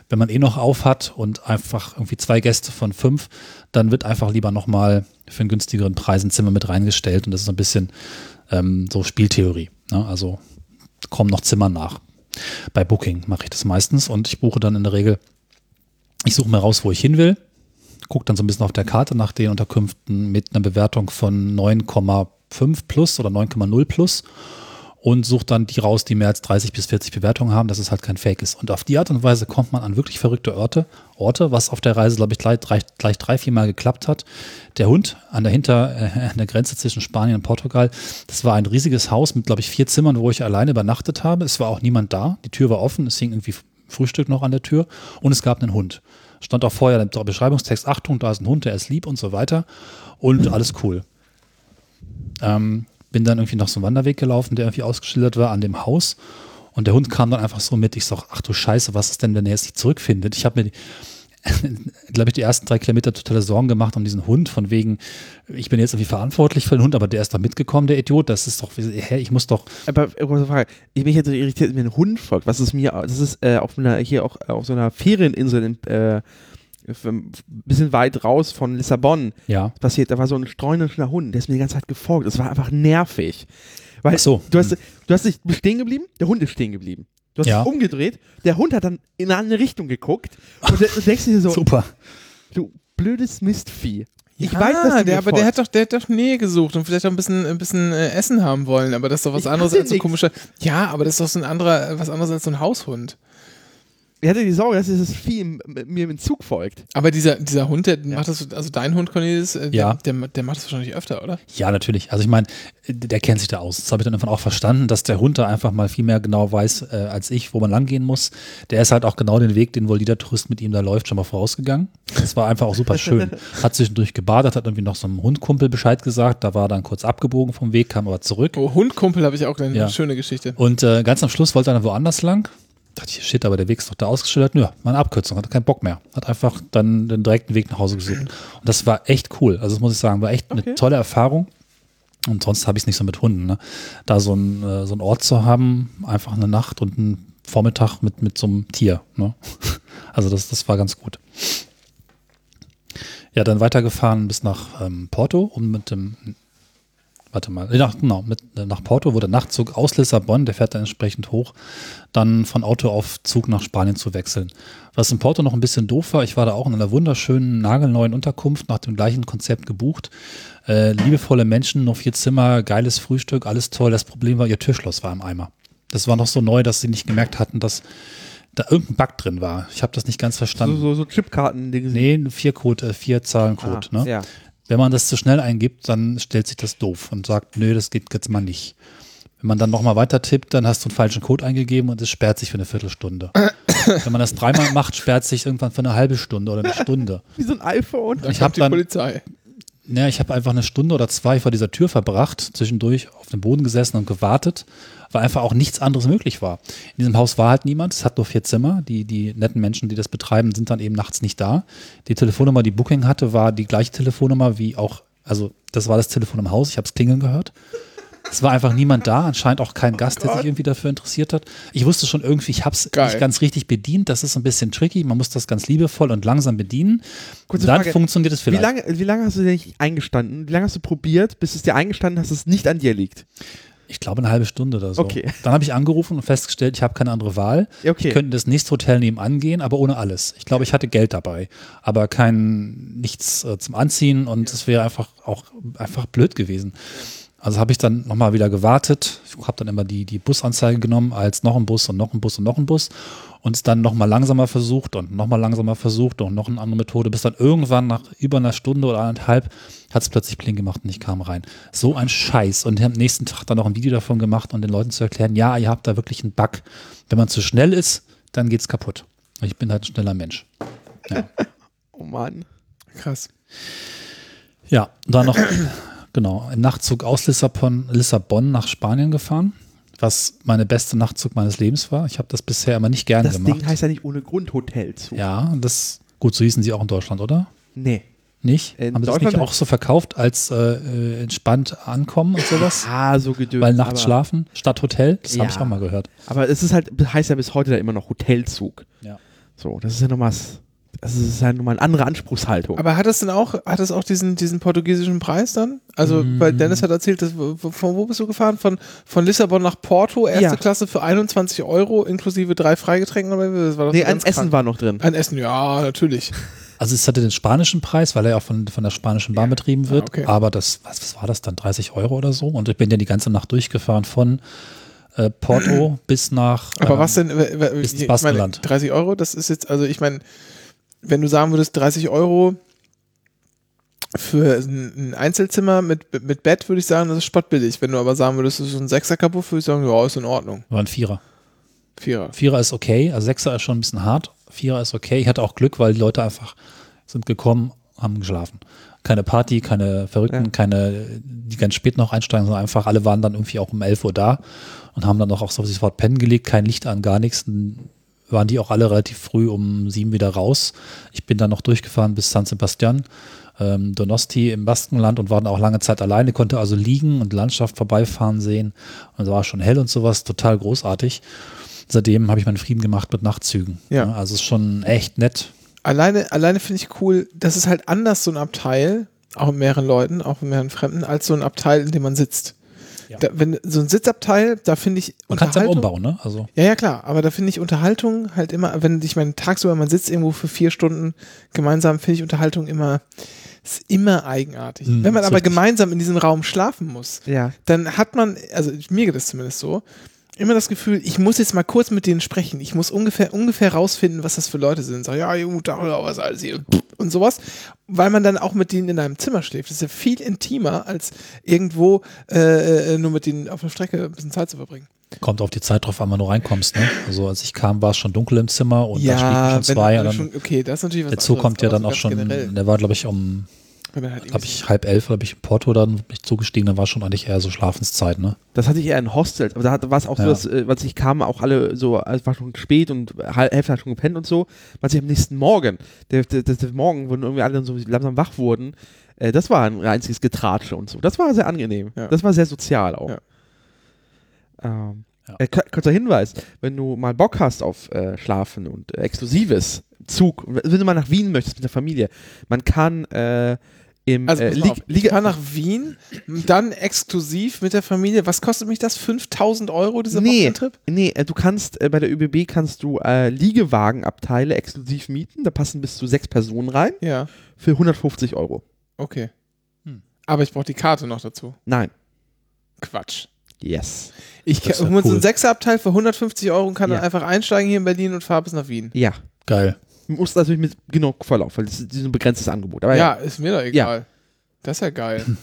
wenn man eh noch auf hat und einfach irgendwie zwei Gäste von fünf, dann wird einfach lieber nochmal für einen günstigeren Preis ein Zimmer mit reingestellt und das ist ein bisschen ähm, so Spieltheorie. Ne? Also kommen noch Zimmer nach. Bei Booking mache ich das meistens und ich buche dann in der Regel ich suche mir raus, wo ich hin will, gucke dann so ein bisschen auf der Karte nach den Unterkünften mit einer Bewertung von 9,5 plus oder 9,0 plus und suche dann die raus, die mehr als 30 bis 40 Bewertungen haben, dass es halt kein Fake ist. Und auf die Art und Weise kommt man an wirklich verrückte Orte, Orte, was auf der Reise, glaube ich, gleich, gleich drei, vier Mal geklappt hat. Der Hund an der Hinter, äh, an der Grenze zwischen Spanien und Portugal, das war ein riesiges Haus mit, glaube ich, vier Zimmern, wo ich alleine übernachtet habe. Es war auch niemand da. Die Tür war offen, es hing irgendwie Frühstück noch an der Tür und es gab einen Hund. Stand auch vorher der Beschreibungstext, Achtung, da ist ein Hund, der ist lieb und so weiter. Und alles cool. Ähm, bin dann irgendwie noch so einen Wanderweg gelaufen, der irgendwie ausgeschildert war an dem Haus. Und der Hund kam dann einfach so mit. Ich sag, ach du Scheiße, was ist denn, wenn er jetzt nicht zurückfindet? Ich habe mir glaube ich, die ersten drei Kilometer totale Sorgen gemacht um diesen Hund, von wegen, ich bin jetzt irgendwie verantwortlich für den Hund, aber der ist da mitgekommen, der Idiot. Das ist doch, hä, ich muss doch. Aber Frage, ich bin jetzt irritiert, wenn ein Hund folgt. Was ist mir, das ist äh, auf einer, hier auch auf so einer Ferieninsel in, äh, ein bisschen weit raus von Lissabon ja. passiert. Da war so ein streunender Hund, der ist mir die ganze Zeit gefolgt. Das war einfach nervig. Weil Ach so. du hast, du hast dich stehen geblieben, der Hund ist stehen geblieben. Du hast Ja. dich umgedreht, der Hund hat dann in eine andere Richtung geguckt und du denkst dir so, Super. du blödes Mistvieh. Ich ja, weiß, dass du der, aber der hat doch, der hat doch Nähe gesucht und vielleicht auch ein bisschen, ein bisschen äh, Essen haben wollen, aber das ist doch was Ich anderes als so komischer. Ja, aber das ist doch so ein anderer, was anderes als so ein Haushund. Ich hatte die Sorge, dass dieses Vieh mir im Zug folgt. Aber dieser, dieser Hund, der macht das, also dein Hund, Cornelis, äh, Ja. der, der, der macht das wahrscheinlich öfter, oder? Ja, natürlich. Also ich meine, der kennt sich da aus. Das habe ich dann irgendwann auch verstanden, dass der Hund da einfach mal viel mehr genau weiß äh, als ich, wo man langgehen muss. Der ist halt auch genau den Weg, den wohl jeder Tourist mit ihm da läuft, schon mal vorausgegangen. Das war einfach auch super schön. Hat zwischendurch gebadet, hat irgendwie noch so einem Hundkumpel Bescheid gesagt. Da war er dann kurz abgebogen vom Weg, kam aber zurück. Oh, Hundkumpel habe ich auch eine Ja. schöne Geschichte. Und äh, ganz am Schluss wollte er dann woanders lang. Dachte ich, shit, aber der Weg ist doch da ausgeschildert. Nö, meine Abkürzung, hat keinen Bock mehr. Hat einfach dann den direkten Weg nach Hause gesucht. Und das war echt cool. Also das muss ich sagen, war echt Okay. eine tolle Erfahrung. Und sonst habe ich es nicht so mit Hunden. Ne? Da so, ein, äh, so einen Ort zu haben, einfach eine Nacht und einen Vormittag mit, mit so einem Tier. Ne? Also das, das war ganz gut. Ja, dann weitergefahren bis nach ähm, Porto, um mit dem warte mal, nach, genau, mit, nach Porto, wo der Nachtzug aus Lissabon, der fährt dann entsprechend hoch, dann von Auto auf Zug nach Spanien zu wechseln. Was in Porto noch ein bisschen doof war, ich war da auch in einer wunderschönen, nagelneuen Unterkunft nach dem gleichen Konzept gebucht. Äh, liebevolle Menschen, nur vier Zimmer, geiles Frühstück, alles toll. Das Problem war, ihr Türschloss war im Eimer. Das war noch so neu, dass sie nicht gemerkt hatten, dass da irgendein Bug drin war. Ich habe das nicht ganz So, verstanden. so, so Chipkarten. Die Nee, ein Vier-Code, äh, Vier-Zahlen-Code. ah, ne? Ja. Wenn man das zu schnell eingibt, dann stellt sich das doof und sagt, nö, das geht jetzt mal nicht. Wenn man dann nochmal weiter tippt, dann hast du einen falschen Code eingegeben und es sperrt sich für eine Viertelstunde. Wenn man das dreimal macht, sperrt sich irgendwann für eine halbe Stunde oder eine Stunde. Wie so ein iPhone. Dann Ich kommt hab die dann- Polizei. Ja, ich habe einfach eine Stunde oder zwei vor dieser Tür verbracht, zwischendurch auf dem Boden gesessen und gewartet, weil einfach auch nichts anderes möglich war. In diesem Haus war halt niemand, es hat nur vier Zimmer. Die, die netten Menschen, die das betreiben, sind dann eben nachts nicht da. Die Telefonnummer, die Booking hatte, war die gleiche Telefonnummer wie auch, also das war das Telefon im Haus, ich habe es klingeln gehört. Es war einfach niemand da, anscheinend auch kein Gast, der sich irgendwie dafür interessiert hat. Ich wusste schon irgendwie, ich habe es nicht ganz richtig bedient. Das ist ein bisschen tricky. Man muss das ganz liebevoll und langsam bedienen. Kurze Dann Frage. funktioniert es Wie vielleicht. lange, wie lange hast du denn nicht eingestanden? Wie lange hast du probiert, bis es dir eingestanden hast, dass es nicht an dir liegt? Ich glaube eine halbe Stunde oder so. Okay. Dann habe ich angerufen und festgestellt, ich habe keine andere Wahl. Ja, okay. Wir könnten das nächste Hotel nebenan gehen, aber ohne alles. Ich glaube, ich hatte Geld dabei, aber kein nichts äh, zum Anziehen und es wäre einfach auch einfach blöd gewesen. Also habe ich dann nochmal wieder gewartet. Ich habe dann immer die, die Busanzeige genommen als noch ein Bus und noch ein Bus und noch ein Bus und es dann nochmal langsamer versucht und nochmal langsamer versucht und noch eine andere Methode, bis dann irgendwann nach über einer Stunde oder anderthalb hat es plötzlich Pling gemacht und ich kam rein. So ein Scheiß. Und am nächsten Tag dann noch ein Video davon gemacht und den Leuten zu erklären, ja, ihr habt da wirklich einen Bug. Wenn man zu schnell ist, dann geht's kaputt. Ich bin halt ein schneller Mensch. Ja. Oh Mann. Krass. Ja, dann noch, genau, ein Nachtzug aus Lissabon, Lissabon nach Spanien gefahren, was meine beste Nachtzug meines Lebens war. Ich habe das bisher immer nicht gerne Das gemacht. Ding heißt ja nicht ohne Grund Hotelzug. ja, das, gut, so hießen sie auch in Deutschland, oder? Nee. Nicht? In Haben sie das nicht auch so verkauft als äh, äh, entspannt ankommen und sowas? Ah, so gedöns. Weil nachts schlafen statt Hotel? Das habe Ja. ich auch mal gehört. Aber es ist halt, heißt ja bis heute da immer noch Hotelzug. Ja. So, das ist ja das ist ja nochmal eine andere Anspruchshaltung. Aber hat es denn auch, hat es auch diesen, diesen portugiesischen Preis dann? Also, Mm. weil Dennis hat erzählt, dass, von wo bist du gefahren? Von, von Lissabon nach Porto, erste Ja. Klasse für 21 Euro, inklusive drei Freigetränken oder wie? Das war doch nee, ein Essen krank. war noch drin. Ein Essen, ja, natürlich. Also es hatte den spanischen Preis, weil er ja auch von, von der spanischen Bahn betrieben wird. Ah, okay. Aber das, was, was war das dann? 30 Euro oder so? Und ich bin ja die ganze Nacht durchgefahren von äh, Porto bis nach. Aber ähm, was denn, bis ins ich meine, Baskenland. 30 Euro, das ist jetzt, also ich meine, wenn du sagen würdest, 30 Euro für ein, ein Einzelzimmer mit, mit Bett, würde ich sagen, das ist spottbillig. Wenn du aber sagen würdest, das ist ein Sechser-Kaputt, würde ich sagen, ja, ist in Ordnung. War ein Vierer. Vierer. Vierer ist okay, also Sechser ist schon ein bisschen hart. Vierer ist okay. Ich hatte auch Glück, weil die Leute einfach sind gekommen, haben geschlafen. Keine Party, keine Verrückten, Ja. keine, die ganz spät noch einsteigen, sondern einfach alle waren dann irgendwie auch um 11 Uhr da und haben dann auch, auch sofort pennen gelegt, kein Licht an, gar nichts. Waren die auch alle relativ früh um sieben wieder raus. Ich bin dann noch durchgefahren bis San Sebastian, ähm, Donosti im Baskenland und war dann auch lange Zeit alleine, konnte also liegen und Landschaft vorbeifahren sehen. Und es war schon hell und sowas, total großartig. Seitdem habe ich meinen Frieden gemacht mit Nachtzügen. Ja. also es ist schon echt nett. Alleine, alleine finde ich cool, das ist halt anders, so ein Abteil, auch mit mehreren Leuten, auch mit mehreren Fremden, als so ein Abteil, in dem man sitzt. Ja. Da, wenn, so ein Sitzabteil, da finde ich Man kann es Unterhaltung- umbauen, ne? Also Ja, ja, klar, aber da finde ich Unterhaltung halt immer, wenn ich meine, tagsüber, man sitzt irgendwo für vier Stunden gemeinsam, finde ich Unterhaltung immer, ist immer eigenartig. Hm, wenn man aber richtig. gemeinsam in diesem Raum schlafen muss, Ja. dann hat man, also mir geht es zumindest so, immer das Gefühl, ich muss jetzt mal kurz mit denen sprechen. Ich muss ungefähr, ungefähr rausfinden, was das für Leute sind. Sag, ja, gut, da, was alles hier und sowas. Weil man dann auch mit denen in einem Zimmer schläft. Das ist ja viel intimer, als irgendwo äh, äh, nur mit denen auf der Strecke ein bisschen Zeit zu verbringen. kommt auf die Zeit drauf an, wann du reinkommst, ne? Also als ich kam, war es schon dunkel im Zimmer und da schliefen schon zwei. wenn dann, schon, okay, das ist natürlich was anderes, kommt ja dann auch schon, Generell, der war glaube ich um, wenn man halt irgendwie ich halb elf, habe ich in Porto dann bin ich zugestiegen, dann war schon eigentlich eher so Schlafenszeit, ne? Das hatte ich eher in Hostels, aber da war es auch so, Ja. dass, äh, als ich kam, auch alle so, es war schon spät und halb, Hälfte hat schon gepennt und so, was ich am nächsten Morgen, der, der, der, der Morgen, wo irgendwie alle dann so langsam wach wurden, äh, das war ein einziges Getratsche und so. Das war sehr angenehm. Ja. Das war sehr sozial auch. Ja. Ähm, Ja. äh, kur- kurzer Hinweis, wenn du mal Bock hast auf äh, Schlafen und äh, Exklusives, Zug, wenn du mal nach Wien möchtest mit der Familie, man kann äh, im Also, äh, pass mal Lig- auf, ich Liga- fahre nach Wien, dann exklusiv mit der Familie. Was kostet mich das? 5000 Euro dieser Nee. Wochenendtrip? Nee, äh, du kannst äh, bei der ÖBB kannst du äh, Liegewagenabteile exklusiv mieten. Da passen bis zu sechs Personen rein Ja, für 150 Euro. okay. Hm. Aber ich brauche die Karte noch dazu. Nein. Quatsch. Yes. Ich Das ist kann ja hol so cool. einen Sechserabteil für 150 Euro und kann Ja. dann einfach einsteigen hier in Berlin und fahre bis nach Wien. Ja. Geil. Du musst natürlich mit genau Vorlauf, weil das ist ein begrenztes Angebot. Aber Ja, ja. ist mir doch egal. Das ist ja geil.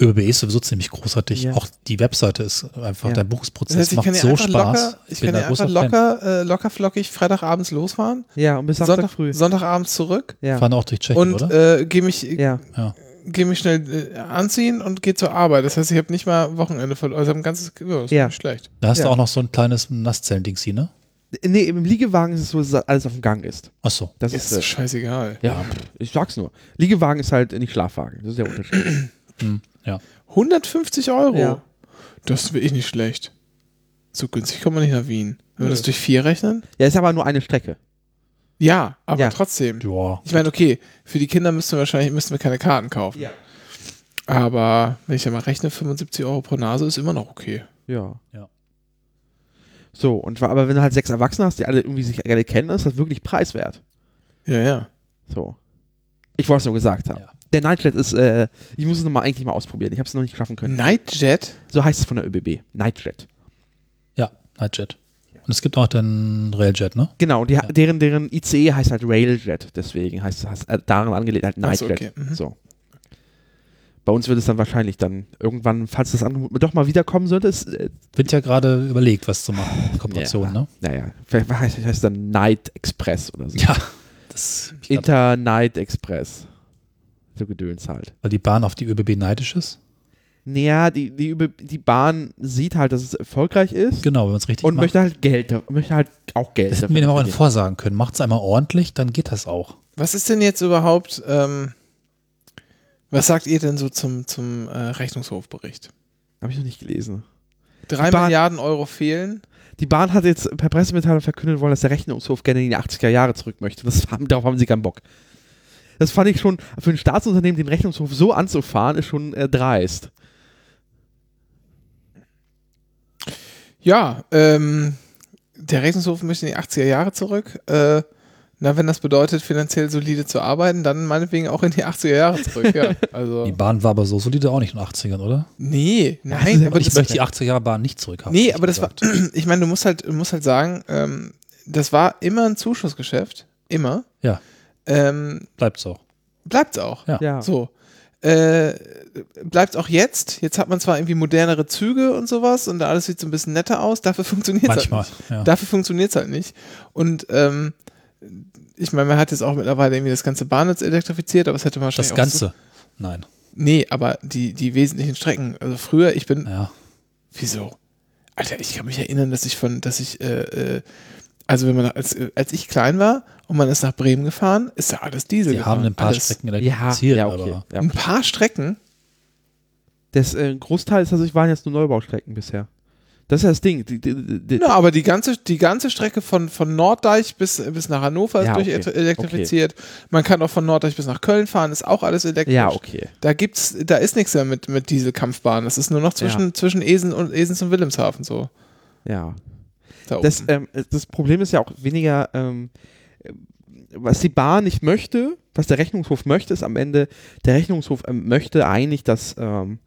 ÖBB ist sowieso ziemlich großartig. Ja. Auch die Webseite ist einfach, Ja. der Das Buchungsprozess heißt, ich macht ja so Spaß. locker, ich bin kann da ja einfach locker, äh, locker flockig Freitagabends losfahren, Ja, und bis Samstag Sonntag, früh. Sonntagabends zurück Ja. Fahren auch durch Tschechien, und oder? äh, gehe mich, ja. geh mich schnell äh, anziehen und gehe zur Arbeit. Das heißt, ich habe nicht mal Wochenende verloren. Also ich hab ein ganzes, ja, ist Ja. nicht schlecht. Da hast ja. du auch noch so ein kleines Nasszellen-Dings hier, ne? Nee, im Liegewagen ist es so, dass alles auf dem Gang ist. Achso. Das Ist ist, äh, scheißegal. ja, ich sag's nur. Liegewagen ist halt nicht Schlafwagen. Das ist der Unterschied. Hm, ja. 150 Euro? Ja. Das ist wirklich nicht schlecht. So günstig kommt man nicht nach Wien. Wenn wir das durch vier rechnen? ja, ist aber nur eine Strecke. Ja, aber Ja. trotzdem. Ja. Ich meine, okay, für die Kinder müssten wir wahrscheinlich müssten wir keine Karten kaufen. Ja. Aber wenn ich ja mal rechne, 75 Euro pro Nase ist immer noch okay. Ja. Ja. So, und aber wenn du halt sechs Erwachsene hast, die alle irgendwie sich alle kennen, ist das wirklich preiswert. Ja, ja. So. Ich wollte es nur gesagt haben. Ja. Der Nightjet ist, äh, ich muss es nochmal eigentlich mal ausprobieren. Ich habe es noch nicht schaffen können. Nightjet? So heißt es von der ÖBB. Nightjet. Ja, Nightjet. Und es gibt auch den Railjet, ne? Genau, die, Ja. deren, deren ICE heißt halt Railjet, deswegen heißt es äh, daran angelehnt halt Ach so, Nightjet. okay, mhm. So. Bei uns wird es dann wahrscheinlich dann irgendwann, falls das Angebot doch mal wiederkommen sollte, ist, äh, Wird ja gerade überlegt, was zu machen. Kooperation, ja, ne? Naja, vielleicht heißt es dann Night Express oder so. Ja. Das, Inter Night Express. So Gedöns halt. weil die Bahn auf die ÖBB neidisch ist. Naja, die, die, die Bahn sieht halt, dass es erfolgreich ist Genau, wenn man es richtig und macht. möchte halt Geld, möchte halt auch Geld. das hätten wir dem auch verdienen. vorsagen können. Macht es einmal ordentlich, dann geht das auch. Was ist denn jetzt überhaupt, ähm, was sagt ihr denn so zum, zum äh, Rechnungshofbericht? Hab ich noch nicht gelesen. Drei Bahn- Milliarden Euro fehlen. Die Bahn hat jetzt per Pressemitteilung verkündet wollen, dass der Rechnungshof gerne in die 80er Jahre zurück möchte. Das haben, darauf haben sie keinen Bock. Das fand ich schon, für ein Staatsunternehmen den Rechnungshof so anzufahren, ist schon äh, dreist. Ja, ähm, der Rechnungshof möchte in die 80er Jahre zurück. Äh, na, wenn das bedeutet, finanziell solide zu arbeiten, dann meinetwegen auch in die 80er Jahre zurück. Ja, also. Die Bahn war aber so solide auch nicht in den 80ern, oder? Nee, nein, ist aber ich möchte die 80er Jahre Bahn nicht zurückhaben. nee, aber das war, gesagt. ich meine, du musst halt, du musst halt sagen, ähm, das war immer ein Zuschussgeschäft. Immer. Ja. Ähm, Bleibt so. bleibt's auch. Ja. Ja. So. Äh, bleibt auch jetzt. Jetzt hat man zwar irgendwie modernere Züge und sowas und alles sieht so ein bisschen netter aus, dafür funktioniert es halt Manchmal. nicht. Ja. Dafür funktioniert es halt nicht. Und ähm, ich meine, man hat jetzt auch mittlerweile irgendwie das ganze Bahnnetz elektrifiziert, aber es hätte man wahrscheinlich Das auch Ganze. Nein. So, nee, aber die, die wesentlichen Strecken. Also früher, ich bin. Ja. Wieso? Alter, ich kann mich erinnern, dass ich von, dass ich, äh, äh, also wenn man als, als ich klein war und man ist nach Bremen gefahren, ist da alles Diesel. Sie gefahren. haben ein paar alles. Strecken Ja, elektrifiziert, ja, okay. aber Ja. Ein paar Strecken. Das äh, Großteil ist, also ich waren jetzt nur Neubaustrecken bisher. Das ist ja das Ding. Die, die, die, Ja, aber die ganze, die ganze Strecke von, von Norddeich bis, bis nach Hannover ist Ja, durch okay. elektrifiziert. Man kann auch von Norddeich bis nach Köln fahren, ist auch alles elektrisch. ja, okay. Da gibt's, da ist nichts mehr mit, mit Dieselkampfbahn. Das ist nur noch zwischen, zwischen Esen und Esens und Wilhelmshaven so. Ja. Da Das, ähm, das Problem ist ja auch weniger, ähm, äh, was die Bahn nicht möchte, was der Rechnungshof möchte, ist am Ende, der Rechnungshof ähm, möchte eigentlich, dass ähm,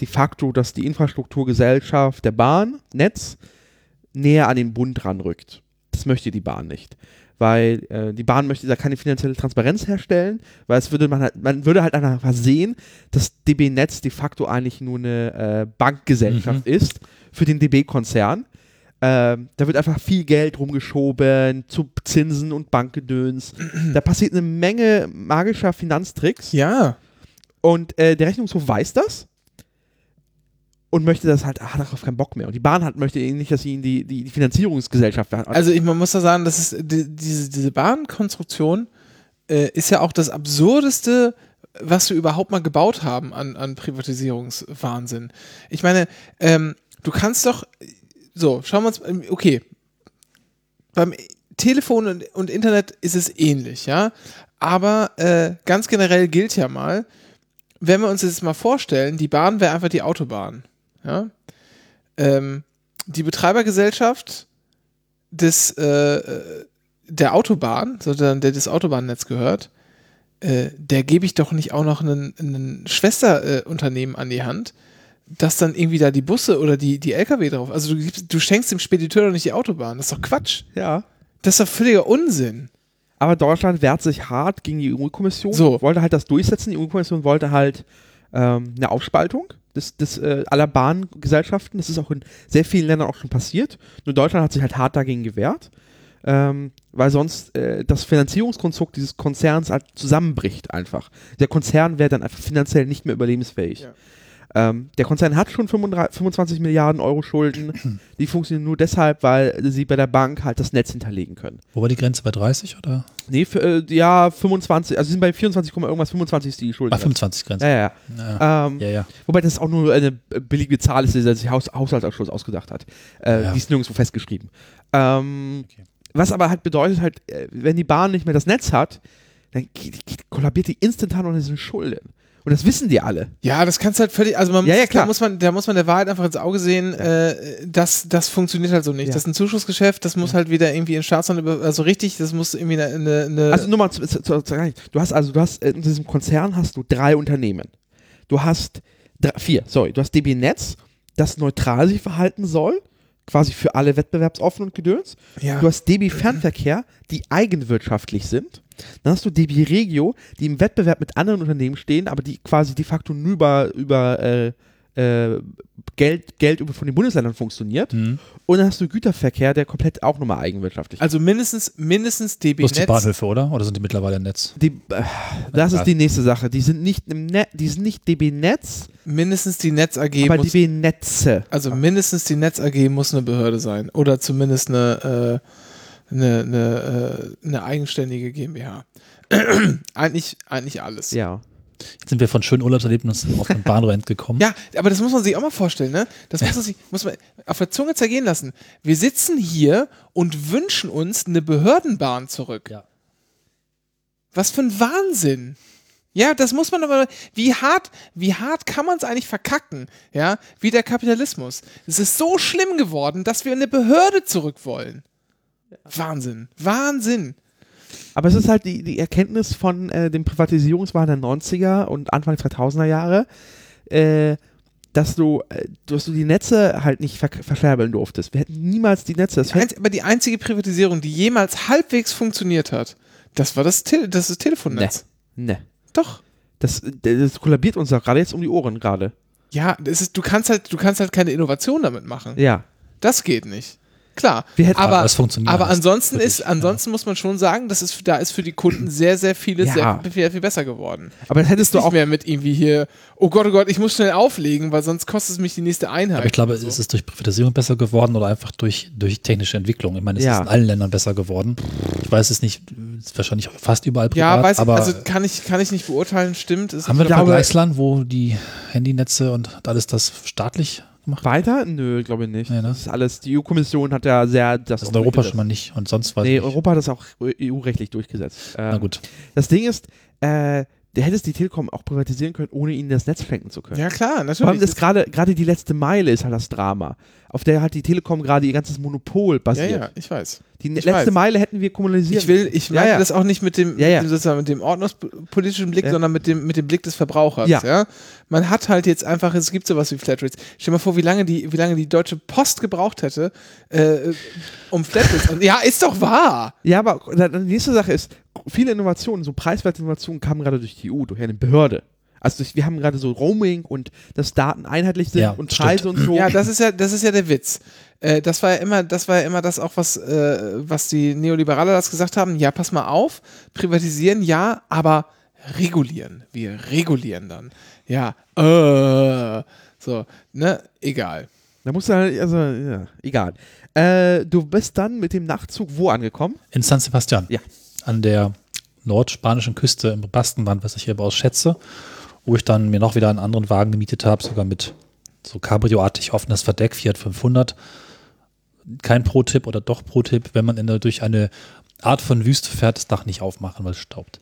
de facto, dass die Infrastrukturgesellschaft der Bahn, Netz, näher an den Bund ranrückt. Das möchte die Bahn nicht. Weil äh, die Bahn möchte da keine finanzielle Transparenz herstellen, weil es würde man halt, man würde halt einfach sehen, dass DB Netz de facto eigentlich nur eine äh, Bankgesellschaft ist für den DB-Konzern. Ähm, da wird einfach viel Geld rumgeschoben zu Zinsen und Bankgedöns. da passiert eine Menge magischer Finanztricks. ja, Und äh, der Rechnungshof weiß das und möchte das halt, ah, darauf keinen Bock mehr. Und die Bahn hat, möchte eben nicht, dass sie in die, die, die Finanzierungsgesellschaft hat. also ich, man muss da sagen, das ist die, diese, diese Bahnkonstruktion äh, ist ja auch das absurdeste, was wir überhaupt mal gebaut haben an, an Privatisierungswahnsinn. Ich meine, ähm, du kannst doch, so, schauen wir uns, ähm, okay, beim Telefon und, und Internet ist es ähnlich, ja, aber äh, ganz generell gilt ja mal, wenn wir uns jetzt mal vorstellen, die Bahn wäre einfach die Autobahn, ja, ähm, die Betreibergesellschaft des, äh, äh, der Autobahn, sondern der das Autobahnnetz gehört, äh, der gebe ich doch nicht auch noch einen, einen Schwesterunternehmen äh, an die Hand, das dann irgendwie da die Busse oder die, die LKW drauf. Also du, du schenkst dem Spediteur doch nicht die Autobahn. Das ist doch Quatsch. ja. Das ist doch völliger Unsinn. Aber Deutschland wehrt sich hart gegen die EU-Kommission, So. wollte halt das durchsetzen. Die EU-Kommission wollte halt ähm, eine Aufspaltung des, des, äh, aller Bahngesellschaften. Das ist auch in sehr vielen Ländern auch schon passiert. Nur Deutschland hat sich halt hart dagegen gewehrt, ähm, weil sonst äh, das Finanzierungskonstrukt dieses Konzerns halt zusammenbricht einfach. Der Konzern wäre dann einfach finanziell nicht mehr überlebensfähig. Ja. Ähm, der Konzern hat schon 35, 25 Milliarden Euro Schulden. Die funktionieren nur deshalb, weil sie bei der Bank halt das Netz hinterlegen können. wo war die Grenze bei 30 oder? Nee, für, äh, ja, 25, also sie sind bei 24, irgendwas, 25 ist die Schuld. Bei 25 Grenze. Ja, ja. Ja, Ähm, ja. ja. Wobei das auch nur eine billige Zahl ist, die sich Haus Haushaltsausschuss ausgedacht hat. Äh. Die ist nirgendwo festgeschrieben. Ähm, Okay. Was aber halt bedeutet halt, äh, wenn die Bahn nicht mehr das Netz hat, dann kollabiert die instantan unter diesen Schulden. Und das wissen die alle. Ja, das kannst halt völlig, also man Ja, muss, ja, klar. Da, muss man, da muss man der Wahrheit einfach ins Auge sehen, äh, das, das funktioniert halt so nicht. Ja. Das ist ein Zuschussgeschäft, das muss halt wieder irgendwie in Staatshand, über, also richtig, das muss irgendwie eine, eine, eine Also nur mal zu, zu, zu, zu, du hast also du hast äh, in diesem Konzern hast du drei Unternehmen. Du hast drei, vier, sorry, du hast DB Netz, das neutral sich verhalten soll, quasi für alle wettbewerbsoffen und gedöns. ja. Du hast DB Fernverkehr, die eigenwirtschaftlich sind. Dann hast du DB Regio, die im Wettbewerb mit anderen Unternehmen stehen, aber die quasi de facto nur über, über äh, äh, Geld, Geld über von den Bundesländern funktioniert. Mhm. Und dann hast du Güterverkehr, der komplett auch nochmal eigenwirtschaftlich ist. also mindestens, mindestens DB die Netz. Bahnhöfe, oder? Oder sind die mittlerweile im Netz? Die, äh, das ist die nächste Sache. Die sind nicht im Net, die sind nicht DB Netz, Mindestens die Netz AG aber muss, DB Netze. also mindestens die Netz AG muss eine Behörde sein. Oder zumindest eine, äh, eine, eine, äh, eine eigenständige GmbH. eigentlich, eigentlich alles. Ja. Jetzt sind wir von schönen Urlaubserlebnissen auf den Bahnrent gekommen. Ja, aber das muss man sich auch mal vorstellen, ne? Das muss man sich muss man auf der Zunge zergehen lassen. Wir sitzen hier und wünschen uns eine Behördenbahn zurück. Ja. Was für ein Wahnsinn. Ja, das muss man aber, wie hart, wie hart kann man es eigentlich verkacken, ja, wie der Kapitalismus. Es ist so schlimm geworden, dass wir eine Behörde zurück wollen. Wahnsinn, Wahnsinn. Aber es ist halt die, die Erkenntnis von äh, dem Privatisierungswahn der 90er und Anfang 2000er Jahre, äh, dass du, äh, dass du die Netze halt nicht ver verscherbeln durftest. Wir hätten niemals die Netze. Die einz- aber die einzige Privatisierung, die jemals halbwegs funktioniert hat, das war das, Tele das, das Telefonnetz. ne. Doch. Das, das kollabiert uns auch gerade jetzt um die Ohren gerade. Ja, ist, du kannst halt, du kannst halt keine Innovation damit machen. Ja. Das geht nicht. Klar. Wir hätten- aber, es funktioniert aber ansonsten ist, ansonsten muss man schon sagen, das ist, da ist für die Kunden sehr, sehr vieles Ja. sehr, viel, viel besser geworden. Aber das hättest du Nicht auch. mehr mit irgendwie hier, oh Gott, oh Gott, ich muss schnell auflegen, weil sonst kostet es mich die nächste Einheit. Aber ich glaube, So. es ist durch Privatisierung besser geworden oder einfach durch, durch technische Entwicklung. Ich meine, es Ja. ist in allen Ländern besser geworden. Ich weiß es nicht, es ist wahrscheinlich fast überall ja, privat, weiß ich, aber also kann ich, kann ich nicht beurteilen, stimmt. Haben wir glaube- Vergleichsland, wo die Handynetze und alles das staatlich gemacht? Weiter? Nö, glaube ich nicht. Nee, ne? Das ist alles, die EU-Kommission hat ja sehr das Das auch in Europa schon mal nicht und sonst weiß Nee, ich nicht. Europa hat das auch EU-rechtlich durchgesetzt. Ähm, Na gut. Das Ding ist, äh, du hättest die Telekom auch privatisieren können, ohne ihnen das Netz schenken zu können. Ja, klar, Vor allem natürlich. ist gerade gerade die letzte Meile ist halt das Drama, auf der halt die Telekom gerade ihr ganzes Monopol ja, basiert. ja, ich weiß. Die Ich letzte weiß. Meile hätten wir kommunalisiert. Ich will, ich Ja, meine ja. das auch nicht mit dem, Ja, ja. mit dem, sozusagen mit dem ordnungspolitischen Blick, Ja. sondern mit dem, mit dem Blick des Verbrauchers. Ja. Ja. Man hat halt jetzt einfach, es gibt sowas wie Flatrates. Stell dir mal vor, wie lange die, wie lange die Deutsche Post gebraucht hätte, äh, um Flatrates. Und, ja, ist doch wahr. Ja, aber die nächste Sache ist, viele Innovationen, so preiswerte Innovationen kamen gerade durch die EU, durch eine Behörde. Also wir haben gerade so Roaming und dass Daten einheitlich sind Ja, und. Preise und so. Ja, das ist ja, das ist ja der Witz. Äh, das war ja immer, das war ja immer das auch, was, äh, was die Neoliberale das gesagt haben. Ja, pass mal auf, privatisieren ja, aber regulieren. Wir regulieren dann. Ja, äh, so, ne, egal. Da musst du halt, also, ja, egal. Äh, du bist dann mit dem Nachtzug wo angekommen? In San Sebastian. Ja. An der nordspanischen Küste im Baskenland, was ich hier überaus schätze, wo ich dann mir noch wieder einen anderen Wagen gemietet habe, sogar mit so Cabrio-artig offenes Verdeck, Fiat 500. Kein Pro-Tipp oder doch Pro-Tipp, wenn man in der, durch eine Art von Wüste fährt, das Dach nicht aufmachen, weil es staubt.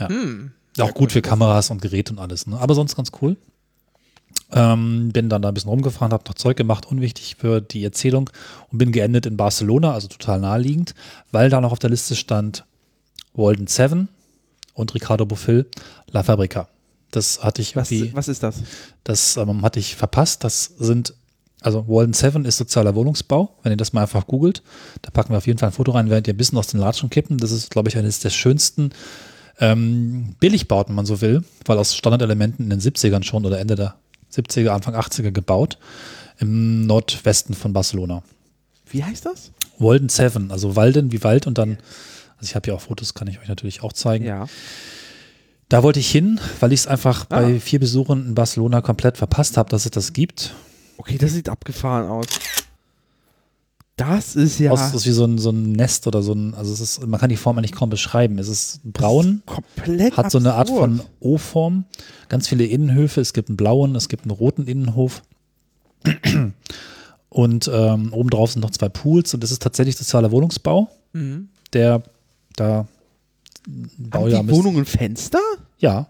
Ja. Hm. Auch gut für Kameras und Geräte und alles. Ne? Aber sonst ganz cool. Ähm, bin dann da ein bisschen rumgefahren, habe noch Zeug gemacht, unwichtig für die Erzählung und bin geendet in Barcelona, also total naheliegend, weil da noch auf der Liste stand Walden 7 und Ricardo Bofill La Fabrica. Das hatte ich Was, irgendwie, was ist das? das ähm, hatte ich verpasst. Das sind, also Walden 7 ist sozialer Wohnungsbau. Wenn ihr das mal einfach googelt, da packen wir auf jeden Fall ein Foto rein, während ihr ein bisschen aus den Latschen kippen. Das ist, glaube ich, eines der schönsten ähm, Billigbauten, wenn man so will, weil aus Standardelementen in den 70ern schon oder Ende der 70er, Anfang 80er gebaut, im Nordwesten von Barcelona. Wie heißt das? Walden 7, also Walden wie Wald und dann, also ich habe hier auch Fotos, kann ich euch natürlich auch zeigen. Ja. Da wollte ich hin, weil ich es einfach Ah. bei vier Besuchen in Barcelona komplett verpasst habe, dass es das gibt. Okay, das sieht abgefahren aus. Das ist ja Aus, das ist wie so ein, so ein Nest oder so ein, also es ist, man kann die Form eigentlich kaum beschreiben. Es ist braun, komplett hat so eine Art von O-Form, ganz viele Innenhöfe, es gibt einen blauen, es gibt einen roten Innenhof und ähm, obendrauf sind noch zwei Pools und das ist tatsächlich sozialer Wohnungsbau, Mhm. der da Haben Baujahr die müsste- Wohnungen Fenster? Ja,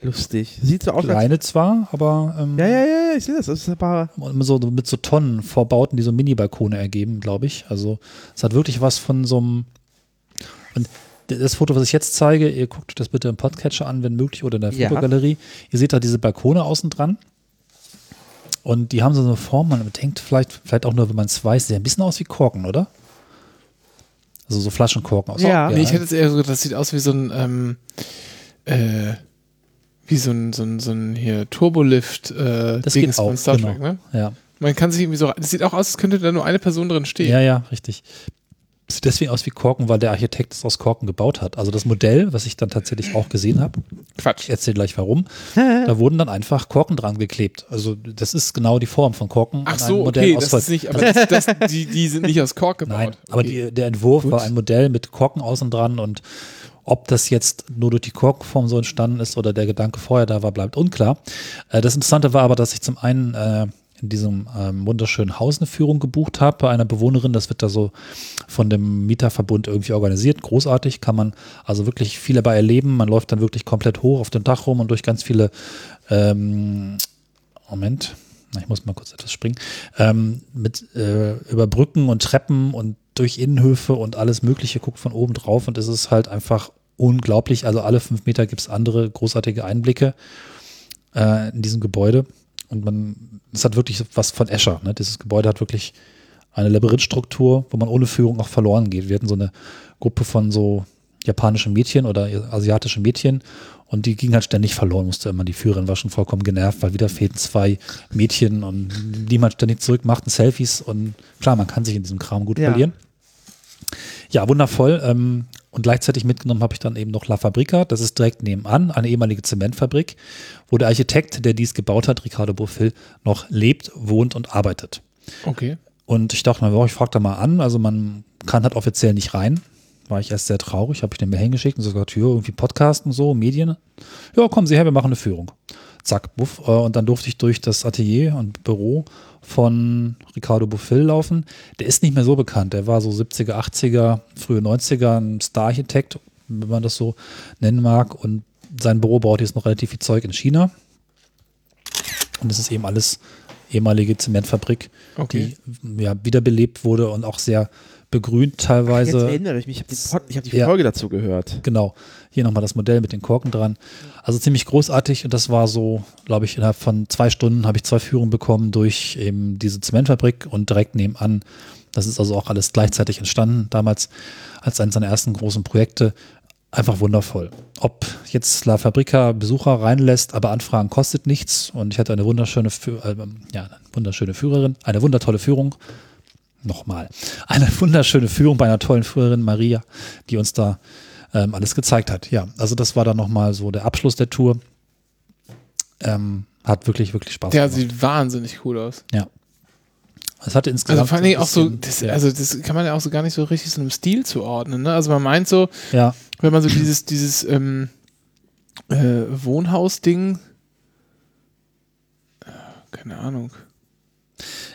Lustig. Sieht so aus, Kleine zwar, aber ähm, Ja, ja, ja, ich sehe das. Das ist aber. so, mit so Tonnen Vorbauten, die so Mini-Balkone ergeben, glaube ich. Also es hat wirklich was von so einem. Und das Foto, was ich jetzt zeige, ihr guckt euch das bitte im Podcatcher an, wenn möglich, oder in der Ja. Fotogalerie. Ihr seht da diese Balkone außen dran. Und die haben so eine Form, man denkt vielleicht, vielleicht auch nur, wenn man es weiß, sieht ein bisschen aus wie Korken, oder? Also so Flaschenkorken aus. Ja. Nee, ich hätte es eher so, das sieht aus wie so ein, ähm, äh, wie so ein, so ein, so ein hier Turbolift äh, Das Dings geht auch, von Star genau. Trek, ne? ja. Man kann sich irgendwie so, das sieht auch aus, als könnte da nur eine Person drin stehen. Ja, ja, richtig. Sieht deswegen aus wie Korken, weil der Architekt es aus Korken gebaut hat. Also das Modell, was ich dann tatsächlich auch gesehen habe, ich Quatsch. erzähle gleich warum, da wurden dann einfach Korken dran geklebt. Also das ist genau die Form von Korken Ach so, Modell okay, aus das ist nicht, aber das, das, die, die sind nicht aus Kork gebaut. Nein, aber Okay. die, der Entwurf Gut. war ein Modell mit Korken außen dran und ob das jetzt nur durch die Korkenform so entstanden ist oder der Gedanke vorher da war, bleibt unklar. Äh, das Interessante war aber, dass ich zum einen äh, in diesem ähm, wunderschönen Haus eine Führung gebucht habe bei einer Bewohnerin. Das wird da so von dem Mieterverbund irgendwie organisiert. Großartig, kann man also wirklich viel dabei erleben. Man läuft dann wirklich komplett hoch auf dem Dach rum und durch ganz viele ähm, Moment, ich muss mal kurz etwas springen, ähm, mit äh, über Brücken und Treppen und durch Innenhöfe und alles Mögliche guckt von oben drauf und es ist halt einfach unglaublich. Also alle fünf Meter gibt es andere großartige Einblicke äh, in diesem Gebäude und man, es hat wirklich was von Escher. Ne? Dieses Gebäude hat wirklich eine Labyrinthstruktur, wo man ohne Führung auch verloren geht. Wir hatten so eine Gruppe von so japanischen Mädchen oder asiatischen Mädchen und die ging halt ständig verloren, musste immer die Führerin war schon vollkommen genervt, weil wieder fehlten zwei Mädchen und die man ständig zurück, machten Selfies und klar, man kann sich in diesem Kram gut Ja. verlieren. Ja, wundervoll. Ähm, und gleichzeitig mitgenommen habe ich dann eben noch La Fabrica. Das ist direkt nebenan, eine ehemalige Zementfabrik, wo der Architekt, der dies gebaut hat, Ricardo Bofill, noch lebt, wohnt und arbeitet. Okay. Und ich dachte mir, ich frage da mal an. Also man kann halt offiziell nicht rein. War ich erst sehr traurig, habe ich den mir hingeschickt und so gesagt, irgendwie Podcast und so, Medien. Ja, kommen Sie her, wir machen eine Führung. Zack, buff. äh, Und dann durfte ich durch das Atelier und Büro von Ricardo Bofill laufen. Der ist nicht mehr so bekannt. Der war so 70er, 80er, frühe 90er, ein Star-Architekt, wenn man das so nennen mag. Und sein Büro baut jetzt noch relativ viel Zeug in China. Und das ist eben alles ehemalige Zementfabrik, Okay. die ja, wiederbelebt wurde und auch sehr begrünt Jetzt teilweise. erinnere ich mich, ich habe hab die Ja. Folge dazu gehört. Genau. Hier nochmal das Modell mit den Korken dran. Also ziemlich großartig und das war so, glaube ich, innerhalb von zwei Stunden habe ich zwei Führungen bekommen durch eben diese Zementfabrik und direkt nebenan. Das ist also auch alles gleichzeitig entstanden, damals als eines seiner ersten großen Projekte. Einfach wundervoll. Ob jetzt La Fabrica Besucher reinlässt, aber Anfragen kostet nichts und ich hatte eine wunderschöne, äh, ja, eine wunderschöne Führerin, eine wundertolle Führung. Nochmal. Eine wunderschöne Führung bei einer tollen Führerin, Maria, die uns da ähm, alles gezeigt hat. Ja, also das war dann nochmal so der Abschluss der Tour. Ähm, hat wirklich, wirklich Spaß Der gemacht. sieht wahnsinnig cool aus. Ja. Es hatte insgesamt. Also vor ein auch so, das, ja. also das kann man ja auch so gar nicht so richtig so einem Stil zuordnen. Ne? Also man meint so, ja, wenn man so dieses, dieses ähm, äh, Wohnhaus-Ding, äh, keine Ahnung.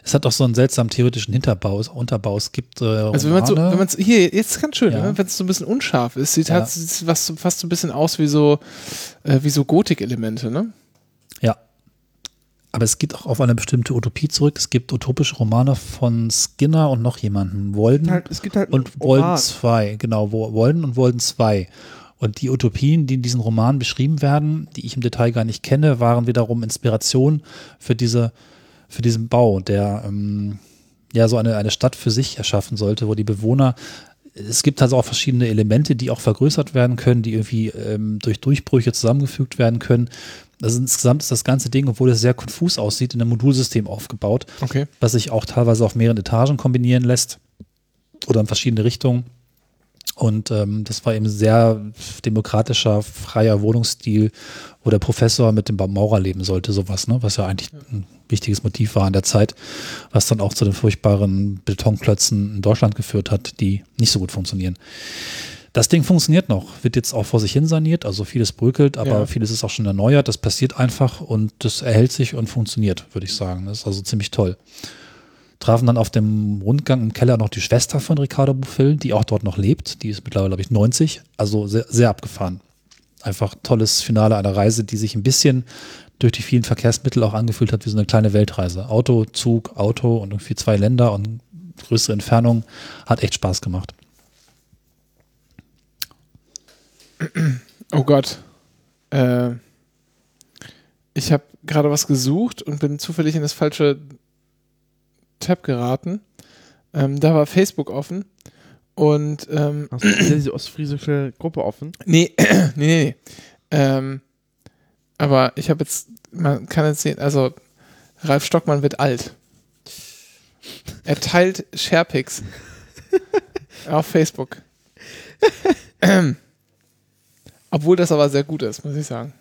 Es hat auch so einen seltsamen theoretischen Hinterbau, Unterbau. Es gibt. Äh, Also wenn man so, wenn man hier, jetzt ist ganz schön, Ja. ne? wenn es so ein bisschen unscharf ist, sieht Ja. halt sieht was fast so ein bisschen aus wie so, äh, wie so Gotik-Elemente, ne? Ja. Aber es geht auch auf eine bestimmte Utopie zurück. Es gibt utopische Romane von Skinner und noch jemanden. Walden Halt, es gibt halt und. Walden 2. Genau, wo- Walden und Walden 2. Und die Utopien, die in diesen Romanen beschrieben werden, die ich im Detail gar nicht kenne, waren wiederum Inspiration für diese, für diesen Bau, der ähm, ja so eine, eine Stadt für sich erschaffen sollte, wo die Bewohner es gibt also auch verschiedene Elemente, die auch vergrößert werden können, die irgendwie ähm, durch Durchbrüche zusammengefügt werden können. Also insgesamt ist das ganze Ding, obwohl es sehr konfus aussieht, in einem Modulsystem aufgebaut, Okay. was sich auch teilweise auf mehreren Etagen kombinieren lässt oder in verschiedene Richtungen. Und ähm, das war eben sehr demokratischer, freier Wohnungsstil, wo der Professor mit dem Maurer leben sollte, sowas, ne? was ja eigentlich ein wichtiges Motiv war in der Zeit, was dann auch zu den furchtbaren Betonklötzen in Deutschland geführt hat, die nicht so gut funktionieren. Das Ding funktioniert noch, wird jetzt auch vor sich hin saniert, also vieles bröckelt, aber Ja. vieles ist auch schon erneuert, das passiert einfach und das erhält sich und funktioniert, würde ich sagen. Das ist also ziemlich toll. Trafen dann auf dem Rundgang im Keller noch die Schwester von Ricardo Buffil, die auch dort noch lebt. Die ist mittlerweile, glaube ich, 90, also sehr, sehr abgefahren. einfach tolles Finale einer Reise, die sich ein bisschen durch die vielen Verkehrsmittel auch angefühlt hat wie so eine kleine Weltreise. Auto, Zug, Auto und irgendwie zwei Länder und größere Entfernung. Hat echt Spaß gemacht. Oh Gott. Äh, ich habe gerade was gesucht und bin zufällig in das falsche Tab geraten. Ähm, da war Facebook offen. Und ähm, Hast du diese ostfriesische Gruppe offen? nee, nee, nee, nee. Ähm, aber ich habe jetzt, man kann jetzt sehen, also Ralf Stockmann wird alt. Er teilt Sharepics auf Facebook. Obwohl das aber sehr gut ist, muss ich sagen.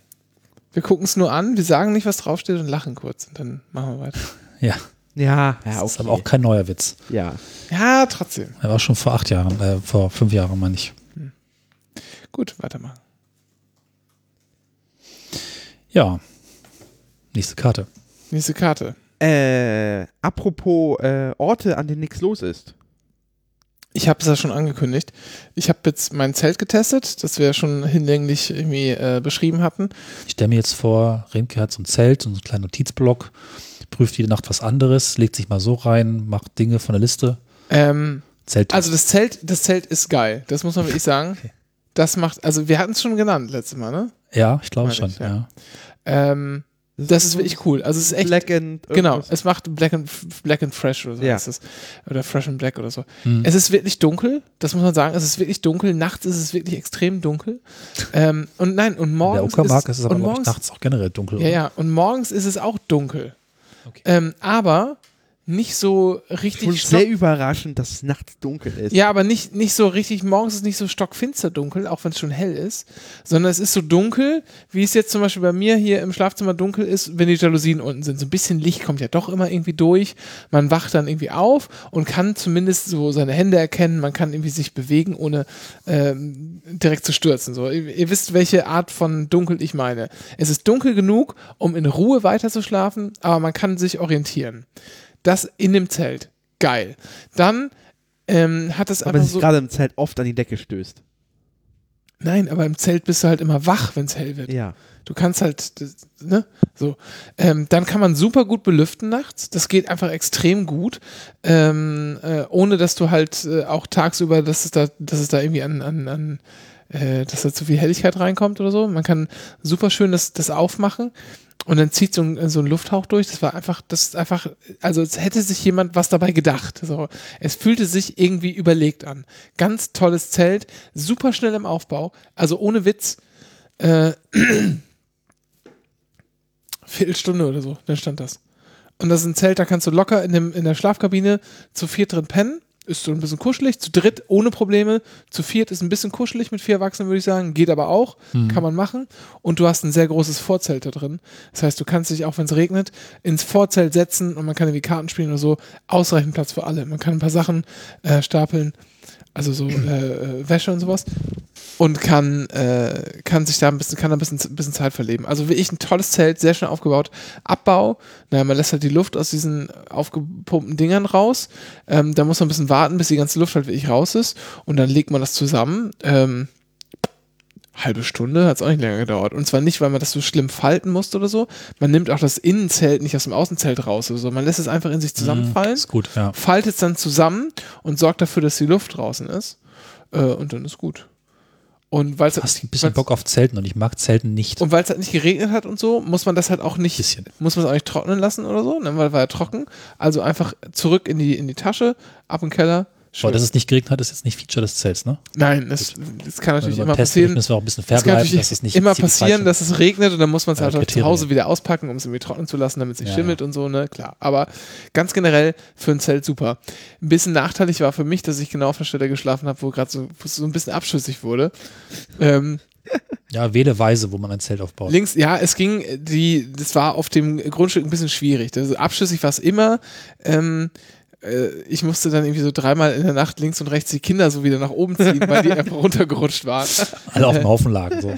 Wir gucken es nur an, wir sagen nicht, was draufsteht und lachen kurz und dann machen wir weiter. Ja, Ja, das ja, ist aber auch kein neuer Witz. Ja. Ja, trotzdem. Er war schon vor acht Jahren, äh, vor fünf Jahren, meine ich. Gut, weitermachen. Ja. Nächste Karte. Nächste Karte. Äh, apropos äh, Orte, an denen nichts los ist. Ich habe es ja schon angekündigt. Ich habe jetzt mein Zelt getestet, das wir ja schon hinlänglich irgendwie äh, beschrieben hatten. Ich stelle mir jetzt vor, Remke hat so ein Zelt, so einen kleinen Notizblock, prüft jede Nacht was anderes, legt sich mal so rein, macht Dinge von der Liste. Ähm, Zelt. also das Zelt, das Zelt ist geil. Das muss man wirklich sagen. Okay. Das macht, also wir hatten es schon genannt letztes Mal, ne? ja, ich glaube schon. ich, ja. ja. Ähm, das ist wirklich cool. Also es ist echt Black and Genau, irgendwas. es macht Black and, Black and Fresh oder so Ja. heißt es. Oder Fresh and Black oder so. Hm. Es ist wirklich dunkel, das muss man sagen. Es ist wirklich dunkel. Nachts ist es wirklich extrem dunkel. ähm, und nein, und In der morgens Uckermark ist, ist es aber morgens, nachts auch generell dunkel. Ja, oder? ja, und morgens ist es auch dunkel. Okay. Ähm, aber nicht so Schon richtig sehr stock, überraschend, dass es nachts dunkel ist. ja, aber nicht, nicht so richtig, morgens ist es nicht so stockfinster dunkel, auch wenn es schon hell ist, sondern es ist so dunkel, wie es jetzt zum Beispiel bei mir hier im Schlafzimmer dunkel ist, wenn die Jalousien unten sind. So ein bisschen Licht kommt ja doch immer irgendwie durch. Man wacht dann irgendwie auf und kann zumindest so seine Hände erkennen, man kann irgendwie sich bewegen, ohne ähm, direkt zu stürzen. So, ihr, ihr wisst, welche Art von dunkel ich meine. Es ist dunkel genug, um in Ruhe weiter zu schlafen, aber man kann sich orientieren. Das in dem Zelt. Geil. Dann ähm, hat es aber einfach sich so. gerade im Zelt oft an die Decke stößt. Nein, aber im Zelt bist du halt immer wach, wenn es hell wird. Ja. Du kannst halt, ne, so. Ähm, dann kann man super gut belüften nachts. Das geht einfach extrem gut, ähm, äh, ohne dass du halt äh, auch tagsüber, dass es da, dass es da irgendwie an, an, an äh, dass da zu viel Helligkeit reinkommt oder so. Man kann super schön das, das aufmachen und dann zieht so ein, so ein Lufthauch durch. Das war einfach, das ist einfach, also es hätte sich jemand was dabei gedacht. So, es fühlte sich irgendwie überlegt an. Ganz tolles Zelt, super schnell im Aufbau, also ohne Witz. Äh, Viertelstunde oder so, dann stand das. Und das ist ein Zelt, da kannst du locker in, dem, in der Schlafkabine zu viert drin pennen. Ist so ein bisschen kuschelig. Zu dritt ohne Probleme. Zu viert ist ein bisschen kuschelig mit vier Erwachsenen, würde ich sagen. Geht aber auch. Kann man machen. Und du hast ein sehr großes Vorzelt da drin. Das heißt, du kannst dich, auch wenn es regnet, ins Vorzelt setzen und man kann irgendwie Karten spielen oder so. Ausreichend Platz für alle. Man kann ein paar Sachen äh, stapeln. Also so äh, äh, Wäsche und sowas und kann, äh, kann sich da ein bisschen, kann da ein bisschen, bisschen Zeit verleben. Also wie ich ein tolles Zelt, sehr schön aufgebaut. Abbau, naja, man lässt halt die Luft aus diesen aufgepumpten Dingern raus. Ähm, da muss man ein bisschen warten, bis die ganze Luft halt wirklich raus ist. Und dann legt man das zusammen. Ähm, halbe Stunde hat es auch nicht länger gedauert. Und zwar nicht, weil man das so schlimm falten musste oder so. Man nimmt auch das Innenzelt nicht aus dem Außenzelt raus oder so. Man lässt es einfach in sich zusammenfallen Ist gut, ja. faltet es dann zusammen und sorgt dafür, dass die Luft draußen ist. Äh, und dann ist gut. Und weil es Hast ein bisschen Bock auf Zelten und ich mag Zelten nicht. und weil es halt nicht geregnet hat und so, muss man das halt auch nicht, Bisschen. muss man es auch nicht trocknen lassen oder so, ne, weil war ja trocken. Also einfach zurück in die, in die Tasche, ab im Keller. Schön. Aber dass es nicht geregnet hat, ist jetzt nicht Feature des Zelts, ne? Nein, das, das kann natürlich Beim immer passieren. müssen wir auch ein bisschen fair Es kann bleiben, dass es nicht immer passieren, dass es regnet und dann muss man es Ja, halt auch zu. Hause wieder auspacken, um es irgendwie trocknen zu lassen, damit es nicht Ja, schimmelt und so, ne, klar. Aber ganz generell für ein Zelt super. Ein bisschen nachteilig war für mich, dass ich genau auf der Stelle geschlafen habe, wo gerade so, so ein bisschen abschüssig wurde. ähm, Ja, wähle weise, wo man ein Zelt aufbaut. links, ja, es ging, die, das war auf dem Grundstück ein bisschen schwierig. Also abschüssig war es immer. Ähm, äh, ich musste dann irgendwie so dreimal in der Nacht links und rechts die Kinder so wieder nach oben ziehen, weil die einfach runtergerutscht waren. Alle auf dem Haufen lagen. So.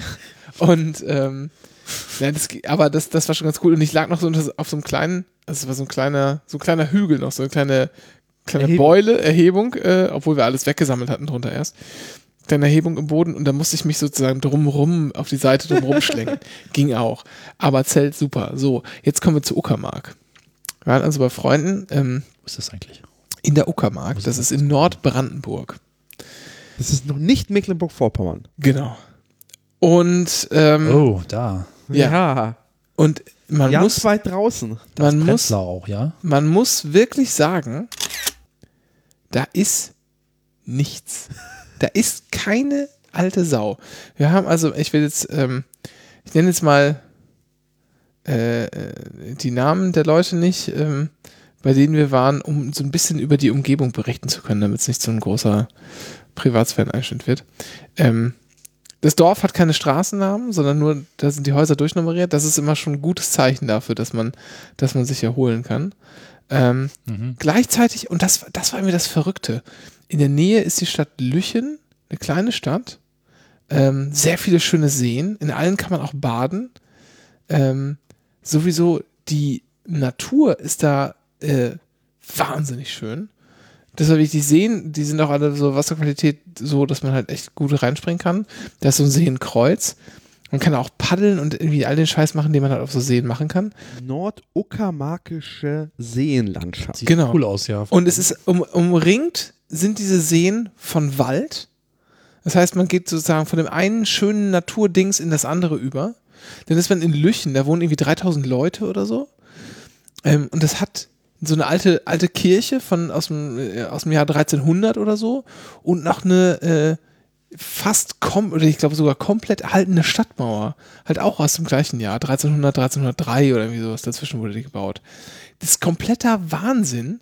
Und ähm, ja, das, aber das, das war schon ganz cool. Und ich lag noch so auf so einem kleinen, also es war so ein kleiner, so ein kleiner Hügel noch, so eine kleine, kleine Erhebung. Beule, Erhebung, äh, obwohl wir alles weggesammelt hatten drunter erst. kleine Erhebung im Boden und da musste ich mich sozusagen drumrum auf die Seite drumrum schlenken. Ging auch. Aber Zelt super. So, jetzt kommen wir zu Uckermark. Wir waren also bei Freunden ähm, Wo ist das eigentlich? in der Uckermark. Das ist in Nordbrandenburg. Das ist noch nicht Mecklenburg-Vorpommern. Genau. Und, ähm, Oh, da. Ja. und man Ganz muss, weit draußen. Das man muss, auch, ja? man muss wirklich sagen, da ist nichts. Da ist keine alte Sau. Wir haben also, ich will jetzt, ähm, ich nenne jetzt mal äh, äh, die Namen der Leute nicht, ähm, bei denen wir waren, um so ein bisschen über die Umgebung berichten zu können, damit es nicht so ein großer Privatsphären-Einschnitt wird. Ähm, das Dorf hat keine Straßennamen, sondern nur, da sind die Häuser durchnummeriert. Das ist immer schon ein gutes Zeichen dafür, dass man, dass man sich erholen kann. Ähm, Mhm. Gleichzeitig, und das, das war mir das Verrückte, in der Nähe ist die Stadt Lüchen, eine kleine Stadt, ähm, sehr viele schöne Seen, in allen kann man auch baden. Ähm, sowieso die Natur ist da äh, wahnsinnig schön. Deshalb ich die Seen, die sind auch alle so Wasserqualität so, dass man halt echt gut reinspringen kann. Da ist so ein Seenkreuz. Man kann auch paddeln und irgendwie all den Scheiß machen, den man halt auf so Seen machen kann. Norduckermarkische Seenlandschaft. Sieht Genau. cool aus, ja. Und es ist um, umringt sind diese Seen von Wald. Das heißt, man geht sozusagen von dem einen schönen Naturdings in das andere über. Dann ist man in Lüchen, da wohnen irgendwie 3000 Leute oder so. Ähm, und das hat so eine alte, alte Kirche von, aus, dem, äh, aus dem Jahr 1300 oder so und noch eine äh, fast kom oder ich glaube sogar komplett erhaltene Stadtmauer. Halt auch aus dem gleichen Jahr, 1300, 1303 oder irgendwie sowas. Dazwischen wurde die gebaut. Das ist kompletter Wahnsinn.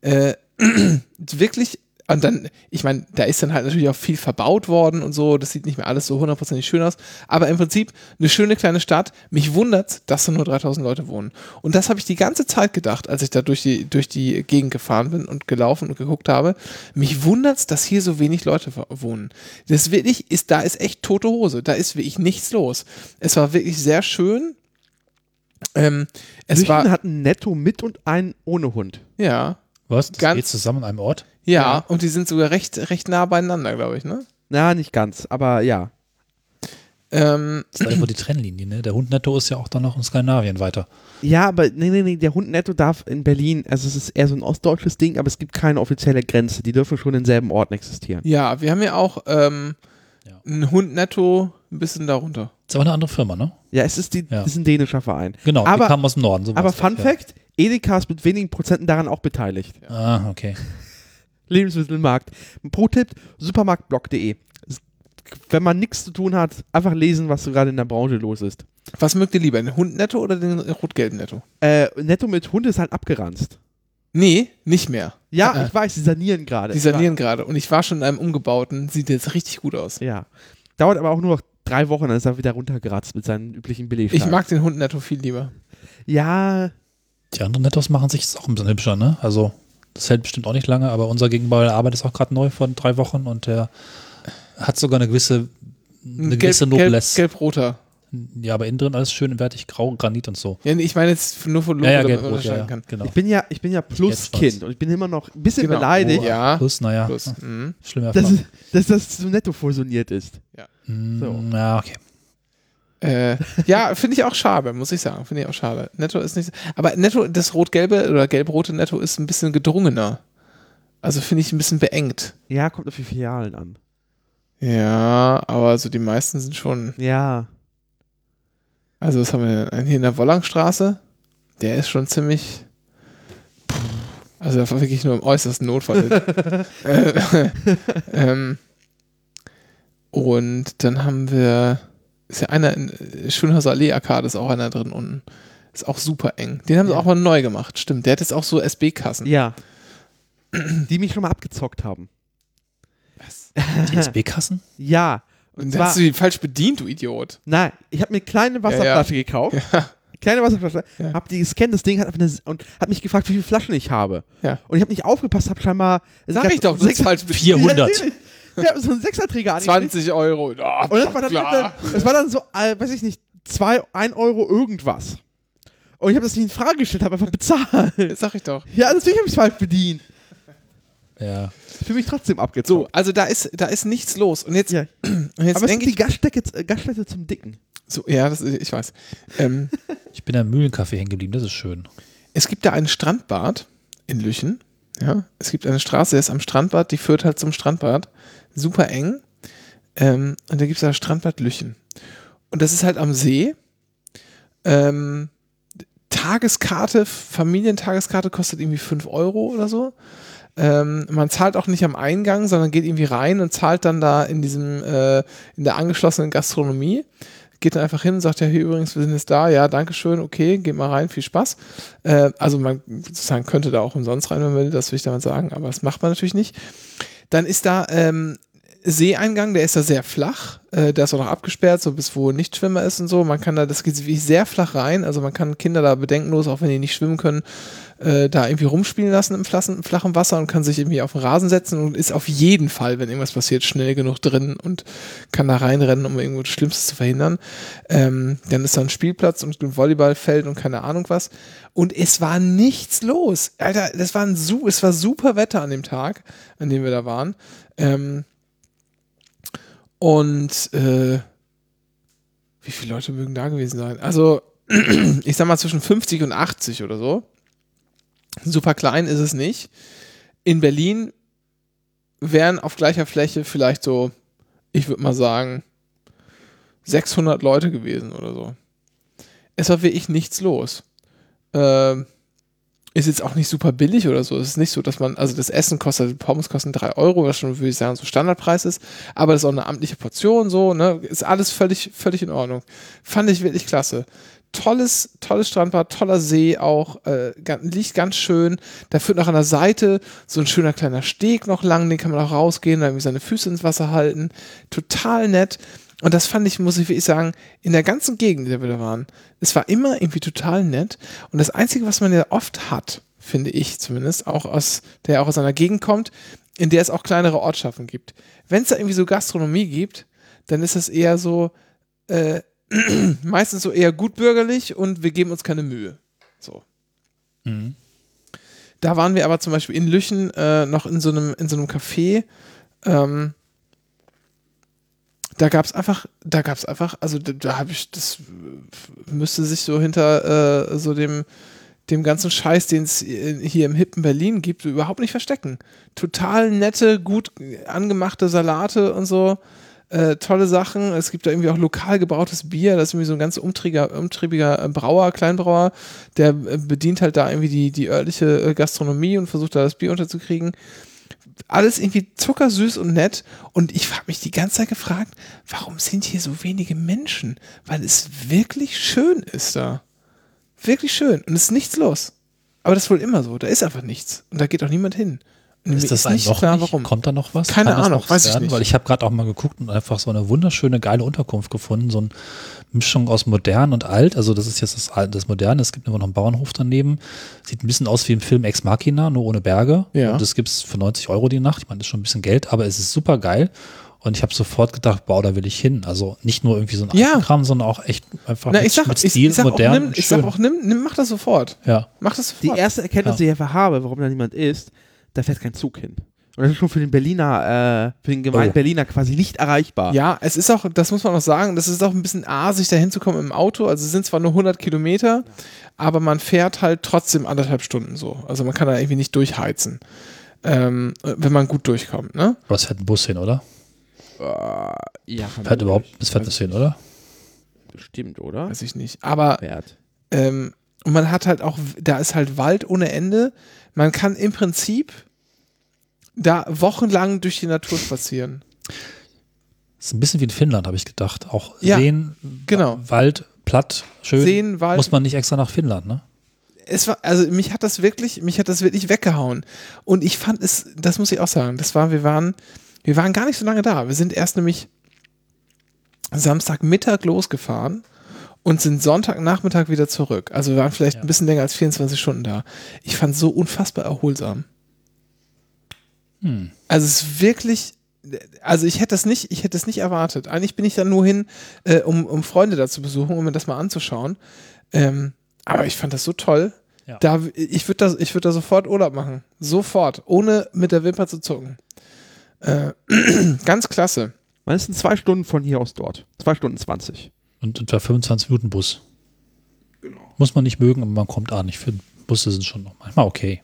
Äh, wirklich, und dann, ich meine, da ist dann halt natürlich auch viel verbaut worden und so, das sieht nicht mehr alles so hundertprozentig schön aus, aber im Prinzip eine schöne kleine Stadt. Mich wundert, dass da nur 3000 Leute wohnen. Und das habe ich die ganze Zeit gedacht, als ich da durch die, durch die Gegend gefahren bin und gelaufen und geguckt habe. Mich wundert dass hier so wenig Leute wohnen. Das wirklich ist, da ist echt tote Hose, da ist wirklich nichts los. Es war wirklich sehr schön. Ähm, es Lüchen war, hat ein Netto mit und einen ohne Hund. ja, Was? Das Ganz- geht zusammen an einem Ort? Ja, Ja. und die sind sogar recht, recht nah beieinander, glaube ich, ne? Na, nicht ganz, aber ja. Ähm, Das ist einfach die Trennlinie, ne? Der Hund Netto ist ja auch dann noch in Skandinavien weiter. Ja, aber nee, nee, nee, der Hund Netto darf in Berlin, also es ist eher so ein ostdeutsches Ding, aber es gibt keine offizielle Grenze. Die dürfen schon in selben Orten existieren. ja, wir haben ja auch ähm, Ja. einen Hund netto ein bisschen darunter. Ist aber eine andere Firma, ne? Ja, es ist, die, Ja. das ist ein dänischer Verein. Genau, Aber- die kamen aus dem Norden. So Aber Fun doch, ja. Fact, Edeka ist mit wenigen Prozenten daran auch beteiligt. Ah, okay. Lebensmittelmarkt. Pro-Tipp, supermarktblog.de. Wenn man nichts zu tun hat, einfach lesen, was so gerade in der Branche los ist. Was mögt ihr lieber, den Hund netto oder den rot-gelben netto? Äh, Netto mit Hund ist halt abgeranzt. Nee, nicht mehr. Ja, Äh, ich weiß, die sanieren gerade. Die sanieren gerade und ich war schon in einem umgebauten, sieht jetzt richtig gut aus. Ja. Dauert aber auch nur noch drei Wochen, dann ist er wieder runtergeratzt mit seinen üblichen Belegstagen. Ich mag den Hund netto viel lieber. Ja, Die anderen Nettos machen sich jetzt auch ein bisschen hübscher, ne? Also, das hält bestimmt auch nicht lange, aber unser Gegenbauer der Arbeit ist auch gerade neu von drei Wochen und der hat sogar eine gewisse, eine gewisse gelb, Noblesse. gelb-roter. Ja, aber innen drin alles schön wertig grau, Granit und so. Ja, ich meine jetzt nur von Logo, Ja, ja, damit man ja, unterscheiden ja, kann. genau. ich bin ja, ich bin ja Plus-Kind und ich bin immer noch ein bisschen Genau. beleidigt, Oh, ja. Plus, naja, Plus. Mhm. schlimme dass, dass das so netto fusioniert ist. Mm, so. Ja, okay. Äh, ja, finde ich auch schade, muss ich sagen. Finde ich auch schade. Netto ist nicht. Aber Netto, das rot-gelbe oder gelb-rote Netto ist ein bisschen gedrungener. Also finde ich ein bisschen beengt. Ja, kommt auf die Filialen an. Ja, aber so die meisten sind schon. Ja. Also, was haben wir denn? Hier in der Wollangstraße. Der ist schon ziemlich. Also, das war wirklich nur im äußersten Notfall. äh, ähm, und dann haben wir. Ist ja einer in äh, Schönhauser Allee Arcade, ist auch einer drin unten. Ist auch super eng. Den haben sie Ja. auch mal neu gemacht, stimmt. Der hat jetzt auch so SB-Kassen. Ja. Die mich schon mal abgezockt haben. Die SB-Kassen? Ja. Und zwar, hast du die falsch bedient, du Idiot. nein, ich habe mir eine kleine Wasserflasche gekauft. Kleine Wasserflasche. Ja. Hab die gescannt, das Ding hat einfach eine, und hat mich gefragt, wie viele Flaschen ich habe. Ja. Und ich habe nicht aufgepasst, habe scheinbar. Sag ich doch, bist falsch bedient. 400. Ja, natürlich. Ich habe so einen Sechserträger angeklickt. 20 Euro. Ja, Und das war dann, klar. das war dann so, äh, weiß ich nicht, zwei, ein Euro irgendwas. Und ich habe das nicht in Frage gestellt, habe einfach bezahlt. Sag ich doch. Ja, natürlich habe ich es falsch bedient. Ja. Für mich trotzdem abgezogen. So, also da ist, da ist nichts los. Und jetzt, Ja. und jetzt Aber es denke sind die ich, Gaststätte, Gaststätte zum Dicken. so, ja, das, ich weiß. Ähm, Ich bin am Mühlencafé hängen geblieben, das ist schön. es gibt da einen Strandbad in Lüchen. Ja, es gibt eine Straße, der ist am Strandbad, die führt halt zum Strandbad. Super eng. Ähm, und da gibt es da Strandbad Lüchen. Und das ist halt am See. Ähm, Tageskarte, Familientageskarte kostet irgendwie 5 Euro oder so. Ähm, man zahlt auch nicht am Eingang, sondern geht irgendwie rein und zahlt dann da in diesem, äh, in der angeschlossenen Gastronomie. Geht dann einfach hin und sagt, ja, hier übrigens, wir sind jetzt da, ja, danke schön, okay, geht mal rein, viel Spaß. Äh, also man sozusagen könnte da auch umsonst rein, wenn man will, das will ich damit sagen, aber das macht man natürlich nicht. Dann ist da ähm, Seeeingang, der ist da sehr flach, äh, der ist auch noch abgesperrt, so bis wo Nichtschwimmer ist und so. Man kann da, das geht wirklich sehr flach rein, also man kann Kinder da bedenkenlos, auch wenn die nicht schwimmen können, äh, da irgendwie rumspielen lassen im flachen, flachen Wasser und kann sich irgendwie auf den Rasen setzen und ist auf jeden Fall, wenn irgendwas passiert, schnell genug drin und kann da reinrennen, um irgendwo das Schlimmste zu verhindern. Ähm, dann ist da ein Spielplatz und ein Volleyballfeld und keine Ahnung was. Und es war nichts los. Alter, das war ein es war super Wetter an dem Tag, an dem wir da waren. Ähm, und äh, wie viele Leute mögen da gewesen sein? Also, ich sag mal zwischen 50 und 80 oder so. Super klein ist es nicht. In Berlin wären auf gleicher Fläche vielleicht so, ich würde mal sagen, 600 Leute gewesen oder so. Es war wirklich nichts los. Ähm, ist jetzt auch nicht super billig oder so. Es ist nicht so, dass man, also das Essen kostet, die Pommes kosten 3 Euro, was schon, würde ich sagen, so Standardpreis ist. Aber das ist auch eine amtliche Portion, so, ne? Ist alles völlig, völlig in Ordnung. Fand ich wirklich klasse. Tolles, tolles Strandbad, toller See auch, äh, liegt ganz schön. Da führt noch an der Seite so ein schöner kleiner Steg noch lang, den kann man auch rausgehen, da irgendwie seine Füße ins Wasser halten. Total nett. Und das fand ich, muss ich wirklich sagen, in der ganzen Gegend, in der wir da waren, es war immer irgendwie total nett. Und das Einzige, was man ja oft hat, finde ich zumindest, auch aus, der auch aus einer Gegend kommt, in der es auch kleinere Ortschaften gibt. Wenn es da irgendwie so Gastronomie gibt, dann ist das eher so, äh, meistens so eher gutbürgerlich und wir geben uns keine Mühe. So. Mhm. Da waren wir aber zum Beispiel in Lüchen äh, noch in so einem, in so einem Café. Ähm, da gab es einfach, da gab es einfach, also da, da habe ich, das äh, müsste sich so hinter äh, so dem, dem ganzen Scheiß, den es hier im hippen Berlin gibt, überhaupt nicht verstecken. Total nette, gut angemachte Salate und so. Äh, tolle Sachen. Es gibt da irgendwie auch lokal gebrautes Bier. Das ist irgendwie so ein ganz umtriebiger, äh, Brauer, Kleinbrauer, der äh, bedient halt da irgendwie die, die örtliche äh, Gastronomie und versucht da das Bier unterzukriegen. Alles irgendwie zuckersüß und nett. Und ich habe mich die ganze Zeit gefragt, warum sind hier so wenige Menschen? Weil es wirklich schön ist da. Wirklich schön. Und es ist nichts los. Aber das ist wohl immer so. Da ist einfach nichts. Und da geht auch niemand hin. Und Ist das ein noch klar, nicht? warum. Kommt da noch was? Keine Ahnung, weiß ich werden? nicht. Weil ich habe gerade auch mal geguckt und einfach so eine wunderschöne, geile Unterkunft gefunden. So eine Mischung aus modern und alt. Also das ist jetzt das, das Moderne. Es gibt immer noch einen Bauernhof daneben. Sieht ein bisschen aus wie im Film Ex Machina, nur ohne Berge. Ja. Und das gibt es für 90 Euro die Nacht. Ich meine, das ist schon ein bisschen Geld, aber es ist super geil. Und ich habe sofort gedacht, wow, da will ich hin. Also nicht nur irgendwie so ein Ja. Kram, sondern auch echt einfach Na, mit, ich sag, mit ich, Stil, ich sag auch, modern nimm, und ich sag schön. auch, nimm, nimm, mach das sofort. ja. Mach das Die sofort. erste Erkenntnis, Ja. die ich einfach habe, warum da niemand ist, da fährt kein Zug hin. Und das ist schon für den Berliner, äh, für den gemeinen Oh. Berliner quasi nicht erreichbar. Ja, es ist auch, das muss man auch sagen, das ist auch ein bisschen A, sich da hinzukommen im Auto. Also es sind zwar nur 100 Kilometer, aber man fährt halt trotzdem anderthalb Stunden so. Also man kann da irgendwie nicht durchheizen, ähm, wenn man gut durchkommt, ne? Aber es fährt ein Bus hin, oder? Äh, ja, Fährt überhaupt, es fährt das hin, oder? Bestimmt, oder? Weiß ich nicht. Aber ähm, und man hat halt auch, da ist halt Wald ohne Ende. Man kann im Prinzip da wochenlang durch die Natur spazieren. ist ein bisschen wie in Finnland, habe ich gedacht. Auch Ja, Seen, genau. Wald, platt, schön. Seen, Wald. Muss man nicht extra nach Finnland, ne? es war, also mich hat das wirklich, mich hat das wirklich weggehauen. Und ich fand es, das muss ich auch sagen, das war, wir waren, wir waren gar nicht so lange da. Wir sind erst nämlich Samstagmittag losgefahren und sind Sonntagnachmittag wieder zurück. Also wir waren vielleicht Ja. ein bisschen länger als 24 Stunden da. Ich fand es so unfassbar erholsam. Hm. Also es ist wirklich, also ich hätte das nicht, ich hätte es nicht erwartet. Eigentlich bin ich dann nur hin, äh, um, um Freunde da zu besuchen, um mir das mal anzuschauen. Ähm, aber ich fand das so toll. Ja. Da, ich würde da, ich würd da sofort Urlaub machen. Sofort. Ohne mit der Wimper zu zucken. Äh, ganz klasse. Man ist in zwei Stunden von hier aus dort. Zwei Stunden 20. Und etwa 25 Minuten Bus. Muss man nicht mögen, aber man kommt an. Ich finde, Busse sind schon noch manchmal okay.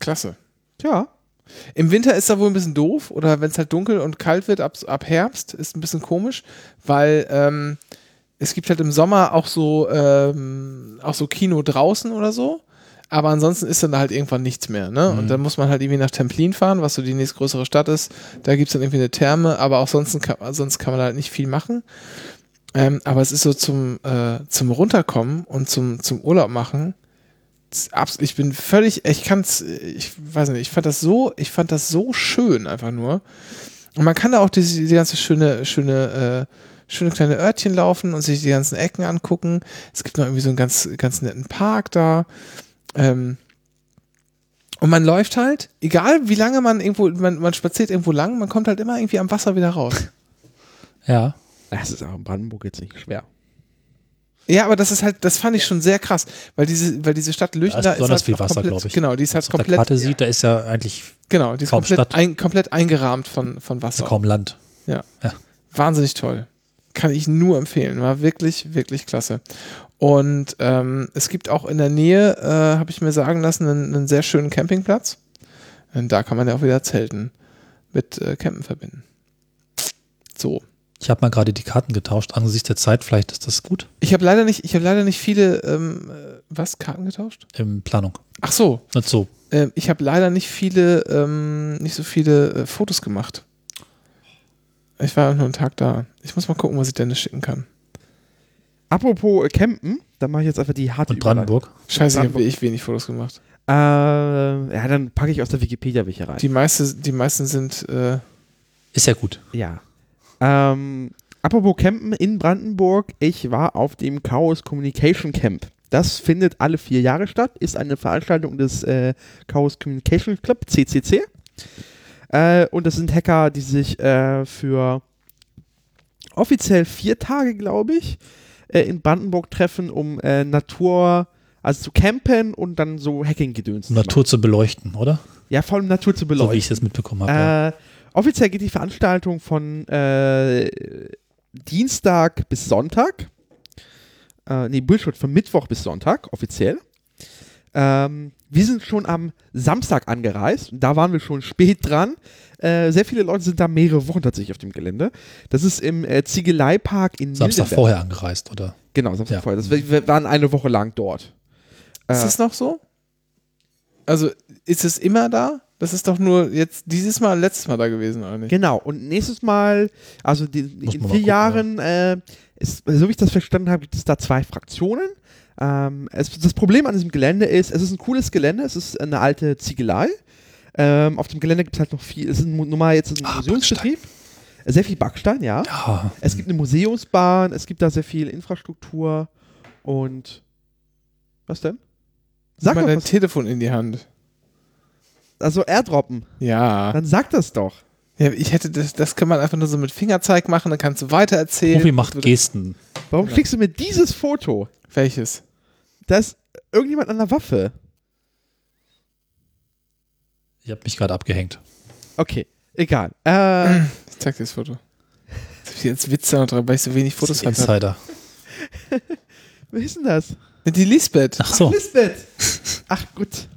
Klasse. Ja. Im Winter ist da wohl ein bisschen doof oder wenn es halt dunkel und kalt wird ab, ab Herbst, ist ein bisschen komisch, weil ähm, es gibt halt im Sommer auch so, ähm, auch so Kino draußen oder so. Aber ansonsten ist dann halt irgendwann nichts mehr. Ne? Und dann muss man halt irgendwie nach Templin fahren, was so die nächstgrößere Stadt ist. Da gibt es dann irgendwie eine Therme, aber auch sonst kann, sonst kann man halt nicht viel machen. Ähm, aber es ist so zum, äh, zum Runterkommen und zum, zum Urlaub machen. Ich bin völlig, ich kann's, ich weiß nicht, ich fand das so, ich fand das so schön einfach nur. Und man kann da auch diese, die ganze schöne, schöne, äh, schöne kleine Örtchen laufen und sich die ganzen Ecken angucken. Es gibt noch irgendwie so einen ganz, ganz netten Park da. Ähm, und man läuft halt, egal wie lange man irgendwo, man, man spaziert irgendwo lang, man kommt halt immer irgendwie am Wasser wieder raus. Ja. Das ist auch in Brandenburg jetzt nicht schwer. Ja, aber das ist halt, das fand ich schon sehr krass, weil diese, weil diese Stadt Lüchten Da ist besonders halt viel Wasser, komplett, glaube ich. Genau, die ist halt Auf der komplett, Karte sieht, da ist ja eigentlich genau, die ist komplett, ein, komplett eingerahmt von, von Wasser. kaum Land. Wahnsinnig toll. Kann ich nur empfehlen. War wirklich, wirklich klasse. Und ähm, es gibt auch in der Nähe, äh, habe ich mir sagen lassen, einen, einen sehr schönen Campingplatz. Und da kann man ja auch wieder Zelten mit äh, Campen verbinden. So. Ich habe mal gerade die Karten getauscht. Angesichts der Zeit, vielleicht ist das gut Ich habe leider nicht, ich habe leider nicht viele, ähm, äh, was, Karten getauscht? in Planung. Ach so, Nicht so. ähm, ich habe leider nicht viele, ähm, nicht so viele äh, Fotos gemacht. Ich war nur einen Tag da. Ich muss mal gucken, was ich Dennis schicken kann. Apropos äh, Campen, da mache ich jetzt einfach die harte Und Brandenburg. Scheiße, ich habe ich wenig Fotos gemacht. Überleitung. Äh, ja, dann packe ich aus der Wikipedia welche rein. Die, meiste, die meisten sind, äh, Ist ja gut. Ja. Ähm, apropos Campen in Brandenburg, ich war auf dem Chaos Communication Camp. Das findet alle vier Jahre statt, ist eine Veranstaltung des äh, Chaos Communication Club, CCC. Äh, und das sind Hacker, die sich äh, für offiziell vier Tage, glaube ich, äh, in Brandenburg treffen, um äh, Natur, also zu campen und dann so Hacking-Gedöns zu Natur zu beleuchten, oder? machen. Ja, vor allem Natur zu So wie beleuchten. ich das mitbekommen habe. ja. Offiziell geht die Veranstaltung von äh, Dienstag bis Sonntag. Äh, nee, Bullshit, von Mittwoch bis Sonntag, offiziell. Ähm, wir sind schon am Samstag angereist. Da waren wir schon spät dran. Äh, sehr viele Leute sind da mehrere Wochen tatsächlich auf dem Gelände. Das ist im äh, Ziegeleipark in Samstag Mildenberg. vorher angereist, oder? Genau, Samstag Ja. vorher. Das, wir, wir waren eine Woche lang dort. ist Äh, es noch so? Also, ist es immer da? Das ist doch nur jetzt dieses Mal, letztes Mal da gewesen, oder nicht? Genau, und nächstes Mal, also die, in vier mal Jahren, äh, ist, so wie ich das verstanden habe, gibt es da zwei Fraktionen. Ähm, es, das Problem an diesem Gelände ist, es ist ein cooles Gelände, es ist eine alte Ziegelei. Ähm, auf dem Gelände gibt es halt noch viel, es ist ein, Mu- normal jetzt ein Ah, Museumsbetrieb. Sehr viel Backstein, ja. Ja. Es gibt eine Museumsbahn, es gibt da sehr viel Infrastruktur und was denn? Sag mal mal dein was. Telefon in die Hand. Also airdroppen. Ja. Dann sag das doch. ja ich hätte das, das kann man einfach nur so mit Fingerzeig machen, dann kannst du weiter erzählen. Profi macht Gesten. Warum Ja. schickst du mir dieses Foto? Welches? Da ist irgendjemand an der Waffe. Ich habe mich gerade abgehängt. Okay, egal. Äh, Ich zeig dir das Foto. Das ist jetzt Witz da noch dran, weil ich so wenig Fotos Das ist hatte. Insider. wer ist denn das? Die Lisbeth. Ach so, Lisbeth. Ach gut.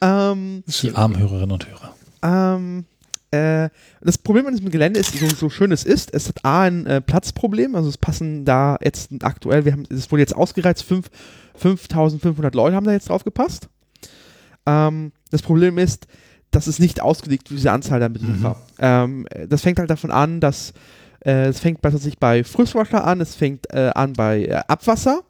Ähm, die armen Hörerinnen und Hörer. ähm, äh, das Problem an diesem Gelände ist, so, so schön es ist, es hat A ein äh, Platzproblem, also es passen da jetzt aktuell, wir haben, es wurde jetzt ausgereizt, fünf- 5500 Leute haben da jetzt drauf gepasst. Ähm, das Problem ist, das ist nicht ausgelegt für diese Anzahl der Besucher. Ähm, äh, das fängt halt davon an, dass äh, es fängt bei, tatsächlich bei Frischwasser an, es fängt äh, an bei äh, Abwasser.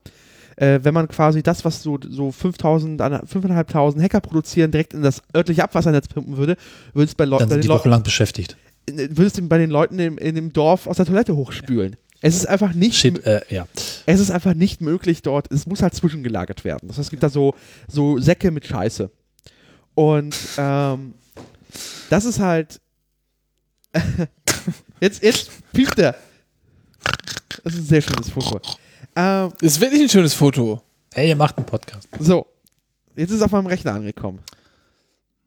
Äh, wenn man quasi das, was so, so 5000, an- 5.500 Hacker produzieren, direkt in das örtliche Abwassernetz pumpen würde, würde es bei, Leu Dann bei sind die Leuten wochenlang beschäftigt. würde es den- bei den Leuten im, in dem Dorf aus der Toilette hochspülen. Es ist einfach nicht, Shit, äh, ja. es ist einfach nicht möglich dort. Es muss halt zwischengelagert werden. Das heißt, es gibt da so, so Säcke mit Scheiße. Und ähm, das ist halt. jetzt, jetzt piept er. Das ist ein sehr schönes Foto. Ähm, Ist wirklich ein schönes Foto. Hey, ihr macht einen Podcast. so. Jetzt ist es auf meinem Rechner angekommen.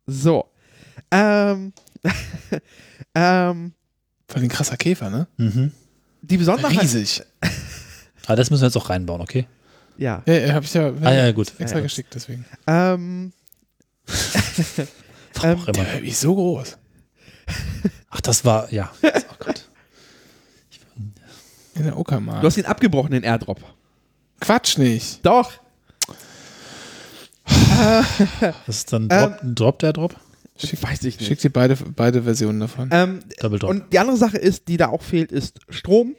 So. Ähm. ähm. Voll ein krasser Käfer, ne? Mhm. Die Besonderheit. Riesig. Aber das müssen wir jetzt auch reinbauen, okay? Ja. Ja, ja hab ich ja, Ah, ja, gut. extra Ja. geschickt, deswegen. Ähm. Warum Ähm, auch immer. Der ist so groß. Ach, das war, ja. In der Uckermark. Du hast ihn abgebrochen, den Airdrop. Quatsch nicht. Doch. Das ist dann Drop, ein Drop der Drop? Schick, weiß ich nicht. Schick dir beide, beide Versionen davon. Ähm, Double Drop. und die andere Sache ist, die da auch fehlt, ist Strom,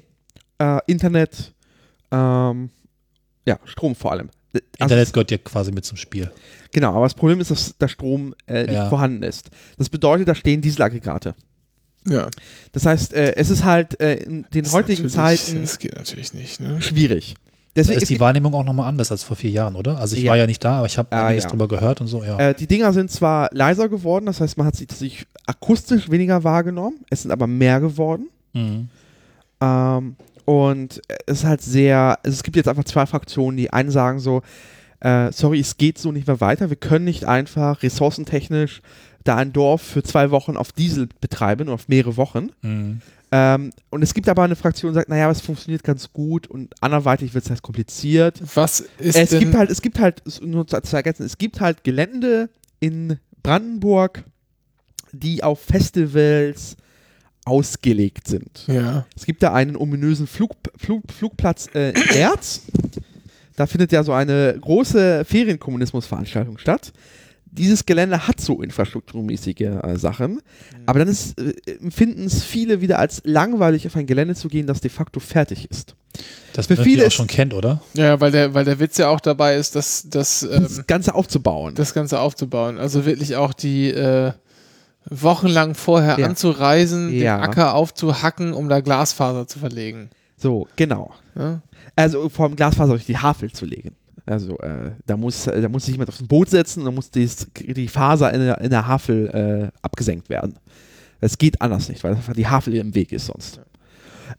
äh, Internet, ähm, ja, Strom vor allem. Also, Internet gehört ja quasi mit zum Spiel. Genau, aber das Problem ist, dass der Strom äh, nicht Ja. vorhanden ist. Das bedeutet, da stehen Dieselaggregate. Ja. Das heißt, äh, es ist halt äh, in den Das heutigen Zeiten Das geht natürlich nicht, ne? schwierig. Da Deswegen ist die Wahrnehmung auch nochmal anders als vor vier Jahren, oder? Also ich Ja. war ja nicht da, aber ich habe Ah, einiges ja. drüber gehört und so, ja. Äh, die Dinger sind zwar leiser geworden, das heißt, man hat sich, sich akustisch weniger wahrgenommen, es sind aber mehr geworden. Mhm. Ähm, und es ist halt sehr, also es gibt jetzt einfach zwei Fraktionen, die einen sagen so, äh, sorry, es geht so nicht mehr weiter, wir können nicht einfach ressourcentechnisch da ein Dorf für zwei Wochen auf Diesel betreiben, auf mehrere Wochen. Mhm. Ähm, und es gibt aber eine Fraktion, die sagt, naja, es funktioniert ganz gut und anderweitig wird es halt kompliziert. Was ist Es denn, gibt halt, es gibt halt, nur zu, zu ergänzen, es gibt halt Gelände in Brandenburg, die auf Festivals ausgelegt sind. ja, Es gibt da einen ominösen Flug, Flug, Flugplatz äh, in Erz. Da findet ja so eine große Ferienkommunismusveranstaltung statt. Dieses Gelände hat so infrastrukturmäßige äh, Sachen, aber dann ist, äh, empfinden es viele wieder als langweilig, auf ein Gelände zu gehen, das de facto fertig ist. Das Für man viele auch schon kennt, oder? ja, weil der, weil der Witz ja auch dabei ist, dass, dass ähm, Das Ganze aufzubauen. das Ganze aufzubauen. Also wirklich auch die äh, wochenlang vorher Ja. anzureisen, Ja. den Acker aufzuhacken, um da Glasfaser zu verlegen. so, genau. Ja? Also vor dem Glasfaser durch die Havel zu legen. Also äh, da, muss, da muss sich jemand aufs Boot setzen und dann muss dies, die Faser in der, in der Havel äh, abgesenkt werden. Das geht anders nicht, weil die Havel im Weg ist sonst.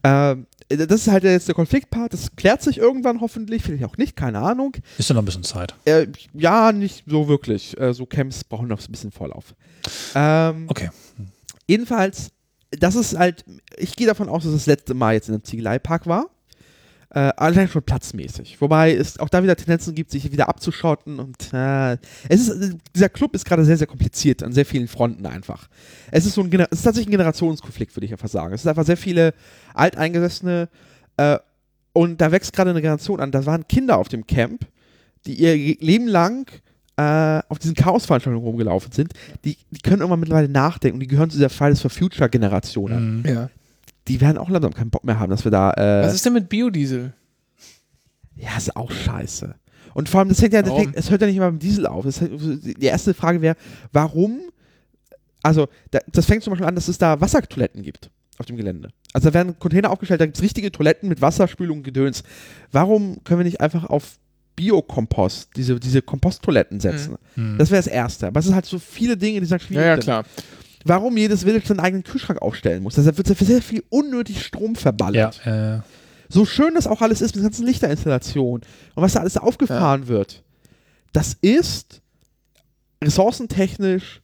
Ähm, das ist halt jetzt der Konfliktpart, das klärt sich irgendwann hoffentlich, vielleicht auch nicht, keine Ahnung. Ist ja noch ein bisschen Zeit. Äh, ja, nicht so wirklich. Äh, so Camps brauchen noch ein bisschen Vorlauf. Ähm, Okay. Jedenfalls, das ist halt, ich gehe davon aus, dass das letzte Mal jetzt in einem Ziegeleipark war. Äh, allein schon platzmäßig. Wobei es auch da wieder Tendenzen gibt, sich wieder abzuschotten und äh, es ist, dieser Club ist gerade sehr, sehr kompliziert an sehr vielen Fronten einfach. Es ist so ein, Gener es ist tatsächlich ein Generationskonflikt, würde ich einfach sagen. Es sind einfach sehr viele Alteingesessene äh, und da wächst gerade eine Generation an. Da waren Kinder auf dem Camp, die ihr Leben lang äh, auf diesen Chaosveranstaltungen rumgelaufen sind. Die, die können irgendwann mittlerweile nachdenken und die gehören zu dieser Fridays for Future Generation an. Mhm. ja. Die werden auch langsam keinen Bock mehr haben, dass wir da. Äh, Was ist denn mit Biodiesel? ja, ist auch scheiße. Und vor allem, das hängt ja, das, fängt, es hört ja nicht immer beim Diesel auf. Das, die erste Frage wäre, warum, also da, das fängt zum Beispiel an, dass es da Wassertoiletten gibt auf dem Gelände. Also da werden Container aufgestellt, da gibt es richtige Toiletten mit Wasserspülung und Gedöns. Warum können wir nicht einfach auf Biokompost, diese, diese Komposttoiletten setzen? Mhm. Das wäre das Erste. Aber es sind halt so viele Dinge, die Ja, schwierig. ja, sind. klar. Warum jedes Village seinen eigenen Kühlschrank aufstellen muss. Deshalb wird sehr viel unnötig Strom Ja, verballert. äh, So schön das auch alles ist mit den ganzen Lichterinstallationen und was da alles aufgefahren wird, das ist ressourcentechnisch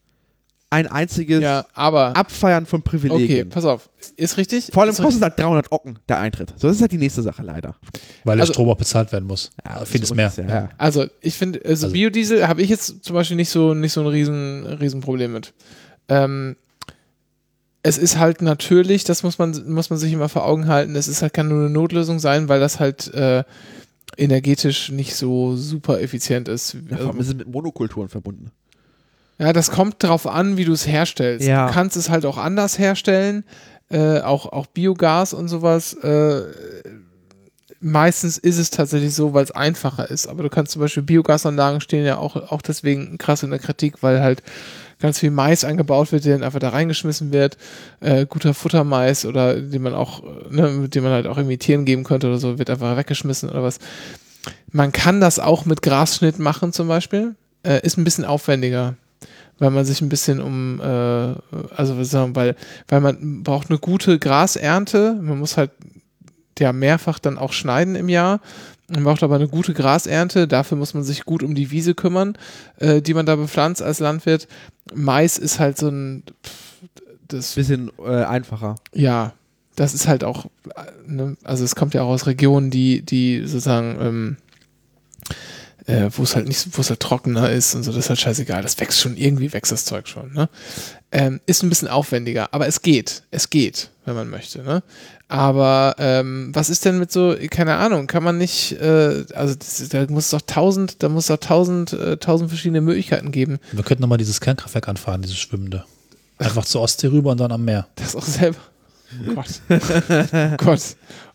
ein einziges Ja, aber. Abfeiern von Okay, Privilegien. pass auf. Ist richtig? Vor allem kostet halt 300 Ocken der Eintritt. So, das ist halt die nächste Sache leider. weil der Also- Strom auch bezahlt werden muss. Ja, Vieles mehr. es Ja, ja. Also, ich finde, also, Also- Biodiesel habe ich jetzt zum Beispiel nicht so, nicht so ein riesen, riesen Problem mit. Ähm, es ist halt natürlich, das muss man, muss man sich immer vor Augen halten, es ist halt, kann nur eine Notlösung sein, weil das halt äh, energetisch nicht so super effizient ist. Ja, vor allem ist es mit Monokulturen verbunden. Ja, das kommt drauf an, wie du es herstellst. Ja. Du kannst es halt auch anders herstellen, äh, auch, auch Biogas und sowas. Äh, meistens ist es tatsächlich so, weil es einfacher ist. Aber du kannst zum Beispiel Biogasanlagen stehen ja auch, auch deswegen krass in der Kritik, weil halt ganz viel Mais angebaut wird, der dann einfach da reingeschmissen wird. Äh, guter Futtermais oder den man auch, ne, mit dem man halt auch imitieren geben könnte oder so, wird einfach weggeschmissen oder was. Man kann das auch mit Grasschnitt machen zum Beispiel. Äh, ist ein bisschen aufwendiger weil man sich ein bisschen um, äh, also sagen, weil, weil man braucht eine gute Grasernte, man muss halt ja mehrfach dann auch schneiden im Jahr. Man braucht aber eine gute Grasernte. Dafür muss man sich gut um die Wiese kümmern, äh, die man da bepflanzt als Landwirt. Mais ist halt so ein. Das, Bisschen äh, einfacher. ja, das ist halt auch. äh, Ne, also, es kommt ja auch aus Regionen, die, die sozusagen. Ähm, äh, wo es halt nicht, wo es halt trockener ist und so, das ist halt scheißegal. Das wächst schon, irgendwie wächst das Zeug schon, ne? Ähm, ist ein bisschen aufwendiger, aber es geht. Es geht, wenn man möchte, ne? Aber ähm, was ist denn mit so, keine Ahnung, kann man nicht, äh, also das, da muss es doch tausend, da muss es doch tausend, äh, tausend verschiedene Möglichkeiten geben, Wir könnten nochmal dieses Kernkraftwerk anfahren, dieses schwimmende. Einfach zur Ostsee rüber und dann am Meer. das auch selber. Oh Gott. oh Gott.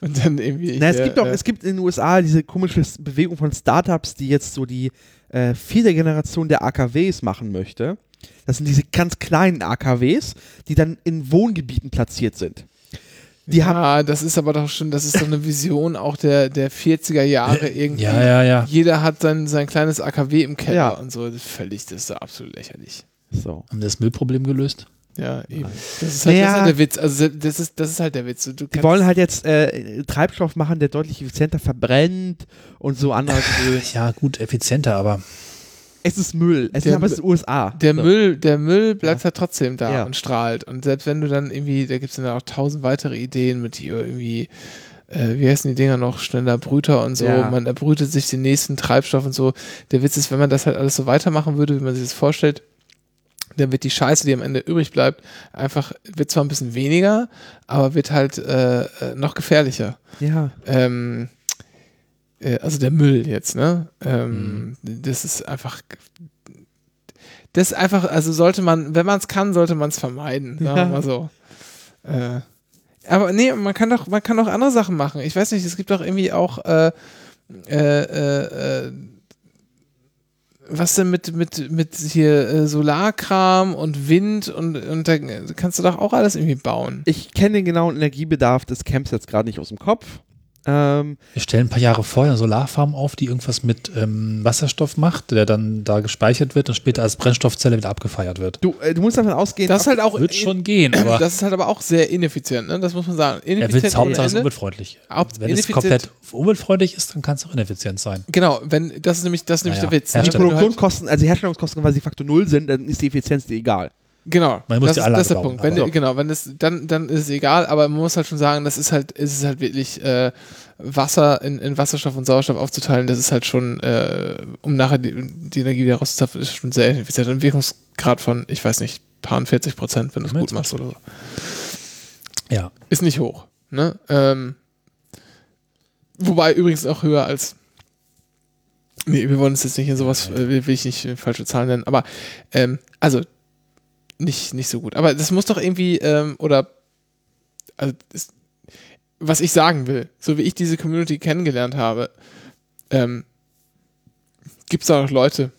Und dann irgendwie. Na, es hier, gibt auch, äh, es gibt in den USA diese komische Bewegung von Startups, die jetzt so die äh, vierte Generation der AKWs machen möchte. Das sind diese ganz kleinen AKWs, die dann in Wohngebieten platziert sind. Die ja, haben, das ist aber doch schon, das ist so eine Vision auch der, der 40er Jahre irgendwie. Ja, ja, ja. Jeder hat sein, sein kleines AKW im Keller Ja. und so. Das ist völlig, das ist doch absolut lächerlich. so. Haben wir das Müllproblem gelöst? Ja, eben. Das ist halt, Naja. das ist halt der Witz. Also das ist, das ist halt der Witz. Die wollen halt jetzt äh, Treibstoff machen, der deutlich effizienter verbrennt und so andere Müll. Ja, gut, effizienter, aber Es ist Müll. Es Der ist aber es ist USA. Der so. Müll, der Müll bleibt halt trotzdem da Ja. und strahlt. Und selbst wenn du dann irgendwie, da gibt es dann auch tausend weitere Ideen mit hier irgendwie, äh, wie heißen die Dinger noch, schneller Brüter und so. Ja. Man erbrütet sich den nächsten Treibstoff und so. Der Witz ist, wenn man das halt alles so weitermachen würde, wie man sich das vorstellt, dann wird die Scheiße, die am Ende übrig bleibt, einfach, wird zwar ein bisschen weniger, aber wird halt äh, äh, noch gefährlicher. Ja. Ähm, äh, also der Müll jetzt, ne? Ähm, Das ist einfach. Das ist einfach, also sollte man, wenn man es kann, sollte man es vermeiden. Sagen wir mal so. Äh, aber nee, man kann doch, man kann doch andere Sachen machen. Ich weiß nicht, es gibt doch irgendwie auch äh, äh, äh, äh, was denn mit, mit, mit hier äh, Solarkram und Wind und, und da kannst du doch auch alles irgendwie bauen. Ich kenne den genauen Energiebedarf des Camps jetzt gerade nicht aus dem Kopf. Ähm, wir stellen ein paar Jahre vorher eine Solarfarm auf, die irgendwas mit ähm, Wasserstoff macht, der dann da gespeichert wird und später als Brennstoffzelle wieder abgefeiert wird. du, äh, du musst davon ausgehen, Das ist halt auch Wird schon gehen, aber Das ist halt aber auch sehr ineffizient, ne? Das muss man sagen. er Hauptsache es Ende. umweltfreundlich. Haupt- Wenn es komplett umweltfreundlich ist, dann kann es auch ineffizient sein. Genau, wenn das ist nämlich das ist nämlich Naja, der Witz. die. Wenn halt- Produktionskosten, also die Herstellungskosten quasi Faktor Null sind, dann ist die Effizienz dir egal. Genau, Man muss das, die ist, Anlage das ist der bauen, Punkt. Wenn, aber- Genau, wenn das, dann, dann ist es egal, aber man muss halt schon sagen, das ist halt, ist es halt wirklich äh, Wasser in, in Wasserstoff und Sauerstoff aufzuteilen, das ist halt schon, äh, um nachher die, die Energie wieder rauszuzapfen, ist schon sehr effizient. Ein Wirkungsgrad von, ich weiß nicht, paar 40 Prozent, wenn du es gut machst oder so. Ja. Ist nicht hoch. Ne? Ähm, wobei übrigens auch höher als. Nee, wir wollen uns jetzt nicht in sowas, äh, will ich nicht falsche Zahlen nennen, aber ähm, also nicht, nicht so gut. Aber das muss doch irgendwie, ähm, oder also das, was ich sagen will, so wie ich diese Community kennengelernt habe, ähm, gibt es da noch Leute,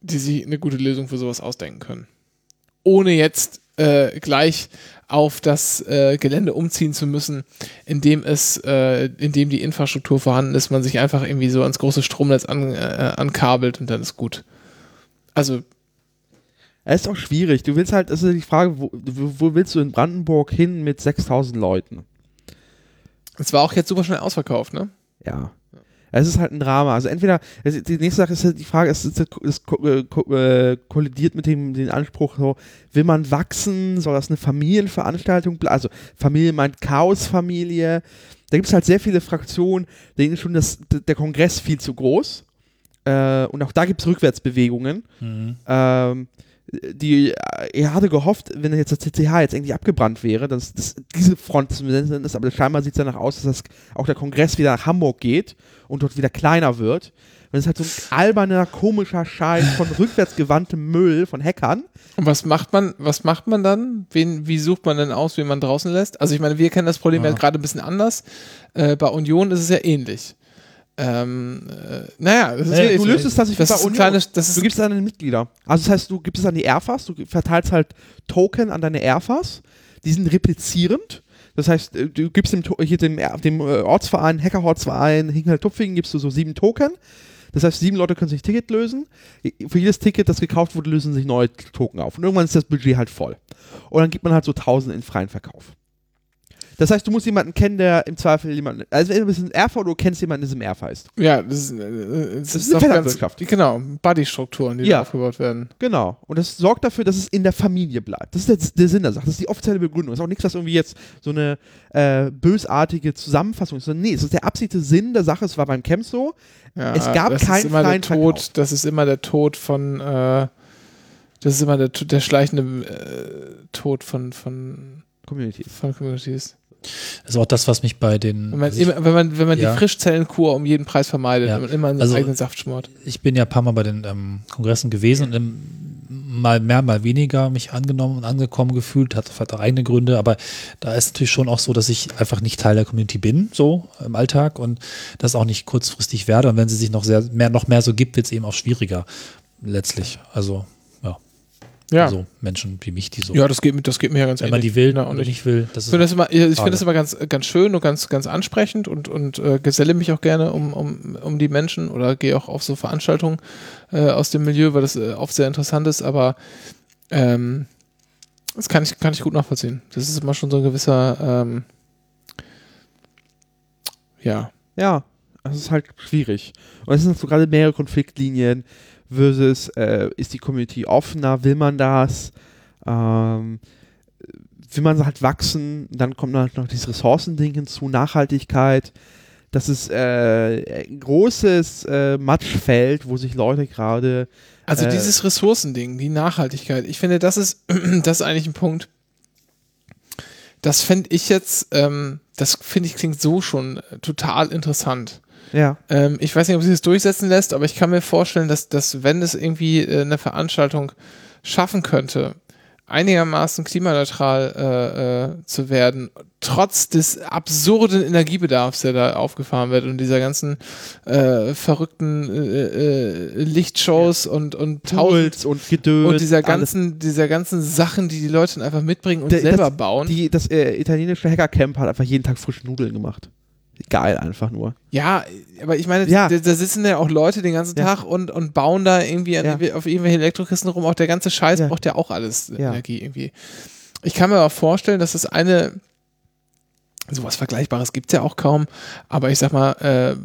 die sich eine gute Lösung für sowas ausdenken können. Ohne jetzt äh, gleich auf das äh, Gelände umziehen zu müssen, in dem es, äh, in dem die Infrastruktur vorhanden ist, man sich einfach irgendwie so ans große Stromnetz an, äh, ankabelt und dann ist gut. Also, Es ist auch schwierig. Du willst halt, das ist die Frage, wo, wo willst du in Brandenburg hin mit 6000 Leuten? es war auch jetzt super schnell ausverkauft, ne? Ja. Es ist halt ein Drama. Also entweder, es- die nächste Sache ist halt die Frage, es, es, es ko- äh, ko- äh, kollidiert mit dem den Anspruch, so, will man wachsen, soll das eine Familienveranstaltung bleiben? Also Familie meint Chaosfamilie. Da gibt es halt sehr viele Fraktionen, denen ist schon das, der Kongress viel zu groß. Äh, und auch da gibt es Rückwärtsbewegungen. Mhm. Ähm, die, äh, er hatte gehofft, wenn jetzt das CCH jetzt irgendwie abgebrannt wäre, dass, dass diese Front zumindest ist, aber scheinbar sieht es danach aus, dass das, auch der Kongress wieder nach Hamburg geht und dort wieder kleiner wird. Und es ist halt so ein alberner, komischer Scheiß von rückwärtsgewandtem Müll von Hackern. Und was macht man, was macht man dann? Wen, wie sucht man denn aus, wen man draußen lässt? Also ich meine, wir kennen das Problem ja, Ja. gerade ein bisschen anders. Äh, bei Union ist es ja ähnlich. Ähm, äh, naja, das ist, Naja, Du löst es tatsächlich das bei kleines, das ist Du gibst es an den Mitglieder. Also das heißt, du gibst es an die Airfas, du verteilst halt Token an deine Airfas, die sind replizierend. Das heißt, äh, du gibst dem, hier dem, dem äh, Ortsverein, Hackerortsverein, Hinkel-Tupfingen, gibst du so sieben Token. Das heißt, sieben Leute können sich ein Ticket lösen. Für jedes Ticket, das gekauft wurde, lösen sich neue Token auf. Und irgendwann ist das Budget halt voll. Und dann gibt man halt so 1000 in freien Verkauf. Das heißt, du musst jemanden kennen, der im Zweifel jemanden. Also, wenn du bist ein Erfer oder du kennst jemanden, der im Erfer heißt. Ja, das ist, äh, das ist eine doch ganz, genau, Buddy-Strukturen, die Ja. da aufgebaut werden. Genau. Und das sorgt dafür, dass es in der Familie bleibt. Das ist der, der Sinn der Sache. Das ist die offizielle Begründung. Das ist auch nichts, was irgendwie jetzt so eine äh, bösartige Zusammenfassung ist. Sondern nee, es ist der absolute Sinn der Sache. Es war beim Camp so. Ja, Es gab das keinen ist immer der freien Tod, Verkauf. Das ist immer der Tod von, äh, das ist immer der, der schleichende äh, Tod von, von, Community. von Communities. Das ist auch das, was mich bei den. Wenn man, also ich, immer, wenn man, wenn man Ja. die Frischzellenkur um jeden Preis vermeidet, Ja. wenn man immer einen Also- eigenen Saft schmort. ich bin ja ein paar Mal bei den ähm, Kongressen gewesen und im, mal mehr, mal weniger mich angenommen und angekommen gefühlt, hat hat auch eigene Gründe, aber da ist natürlich schon auch so, dass ich einfach nicht Teil der Community bin, so im Alltag und das auch nicht kurzfristig werde. Und wenn sie sich noch sehr mehr, noch mehr so gibt, wird es eben auch schwieriger letztlich. Also ja, also Menschen wie mich, die so, ja, das geht, mir- das geht mir ja ganz wenn man ähnlich. die will Ja, oder und ich nicht will, das Ich finde das immer, ich finde das immer ganz, ganz schön und ganz, ganz ansprechend und, und äh, geselle mich auch gerne um, um, um die Menschen oder gehe auch auf so Veranstaltungen äh, aus dem Milieu, weil das äh, oft sehr interessant ist, aber ähm, das kann ich, kann ich gut nachvollziehen. Das ist immer schon so ein gewisser, ähm, ja, Ja, das ist halt schwierig. Und es sind so gerade mehrere Konfliktlinien versus, äh, ist die Community offener, will man das, ähm, will man halt wachsen, dann kommt halt noch dieses Ressourcending hinzu, Nachhaltigkeit. Das ist äh, ein großes äh, Matschfeld, wo sich Leute gerade Also Äh, dieses Ressourcending, die Nachhaltigkeit, ich finde, das ist, das ist eigentlich ein Punkt, das fände ich jetzt, ähm, das finde ich klingt so schon äh, total interessant. Ja, Ähm, ich weiß nicht, ob sich das durchsetzen lässt, aber ich kann mir vorstellen, dass, dass wenn es irgendwie äh, eine Veranstaltung schaffen könnte, einigermaßen klimaneutral äh, äh, zu werden, trotz des absurden Energiebedarfs, der da aufgefahren wird und dieser ganzen äh, verrückten äh, äh, Lichtshows und, und tausend und Gedöns. und dieser alles. ganzen, dieser ganzen Sachen, die die Leute dann einfach mitbringen und Der- selber das, bauen. Die, das äh, italienische Hackercamp hat einfach jeden Tag frische Nudeln gemacht. Geil einfach nur. Ja, aber ich meine, Ja. da, da sitzen ja auch Leute den ganzen Ja. Tag und, und bauen da irgendwie an, Ja. auf irgendwelche Elektrokisten rum. Auch der ganze Scheiß braucht ja auch alles. Energie irgendwie. Ich kann mir auch vorstellen, dass das eine, sowas Vergleichbares gibt es ja auch kaum, aber ich sag mal, äh,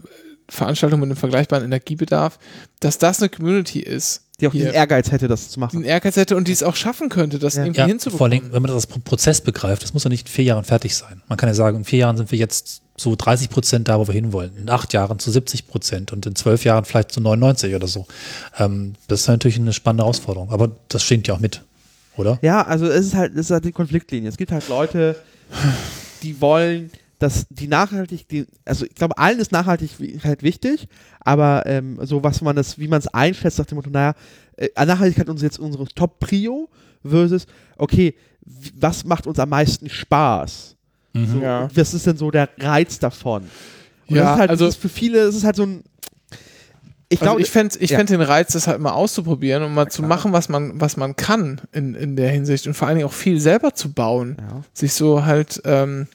Veranstaltung mit einem vergleichbaren Energiebedarf, dass das eine Community ist, Die auch Hier. diesen Ehrgeiz hätte, das zu machen. einen Ehrgeiz hätte und die es auch schaffen könnte, das Ja. irgendwie Ja, vor hinzubekommen. allem, wenn man das als Pro- Prozess begreift, das muss ja nicht in vier Jahren fertig sein. Man kann ja sagen, in vier Jahren sind wir jetzt so 30 Prozent da, wo wir hinwollen. In acht Jahren zu 70 Prozent und in zwölf Jahren vielleicht zu 99 oder so. Ähm, das ist natürlich eine spannende Herausforderung. Aber das stimmt ja auch mit, oder? Ja, also es ist halt, es ist halt die Konfliktlinie. Es gibt halt Leute, die wollen, dass die nachhaltig, die, also ich glaube, allen ist Nachhaltigkeit wichtig, aber ähm, so was man das, wie man es einschätzt, nach dem Motto, naja, äh, Nachhaltigkeit ist jetzt unsere Top-Prio versus, okay, was macht uns am meisten Spaß? Mhm. So, Ja. Was ist denn so der Reiz davon? Und Ja, das ist halt, also- das ist für viele, das ist halt so ein, ich Also glaube, ich fände ich ja. fänd den Reiz, das halt mal auszuprobieren und mal zu klar. machen, was man, was man kann in, in der Hinsicht und vor allen Dingen auch viel selber zu bauen. ja. Sich so halt ähm,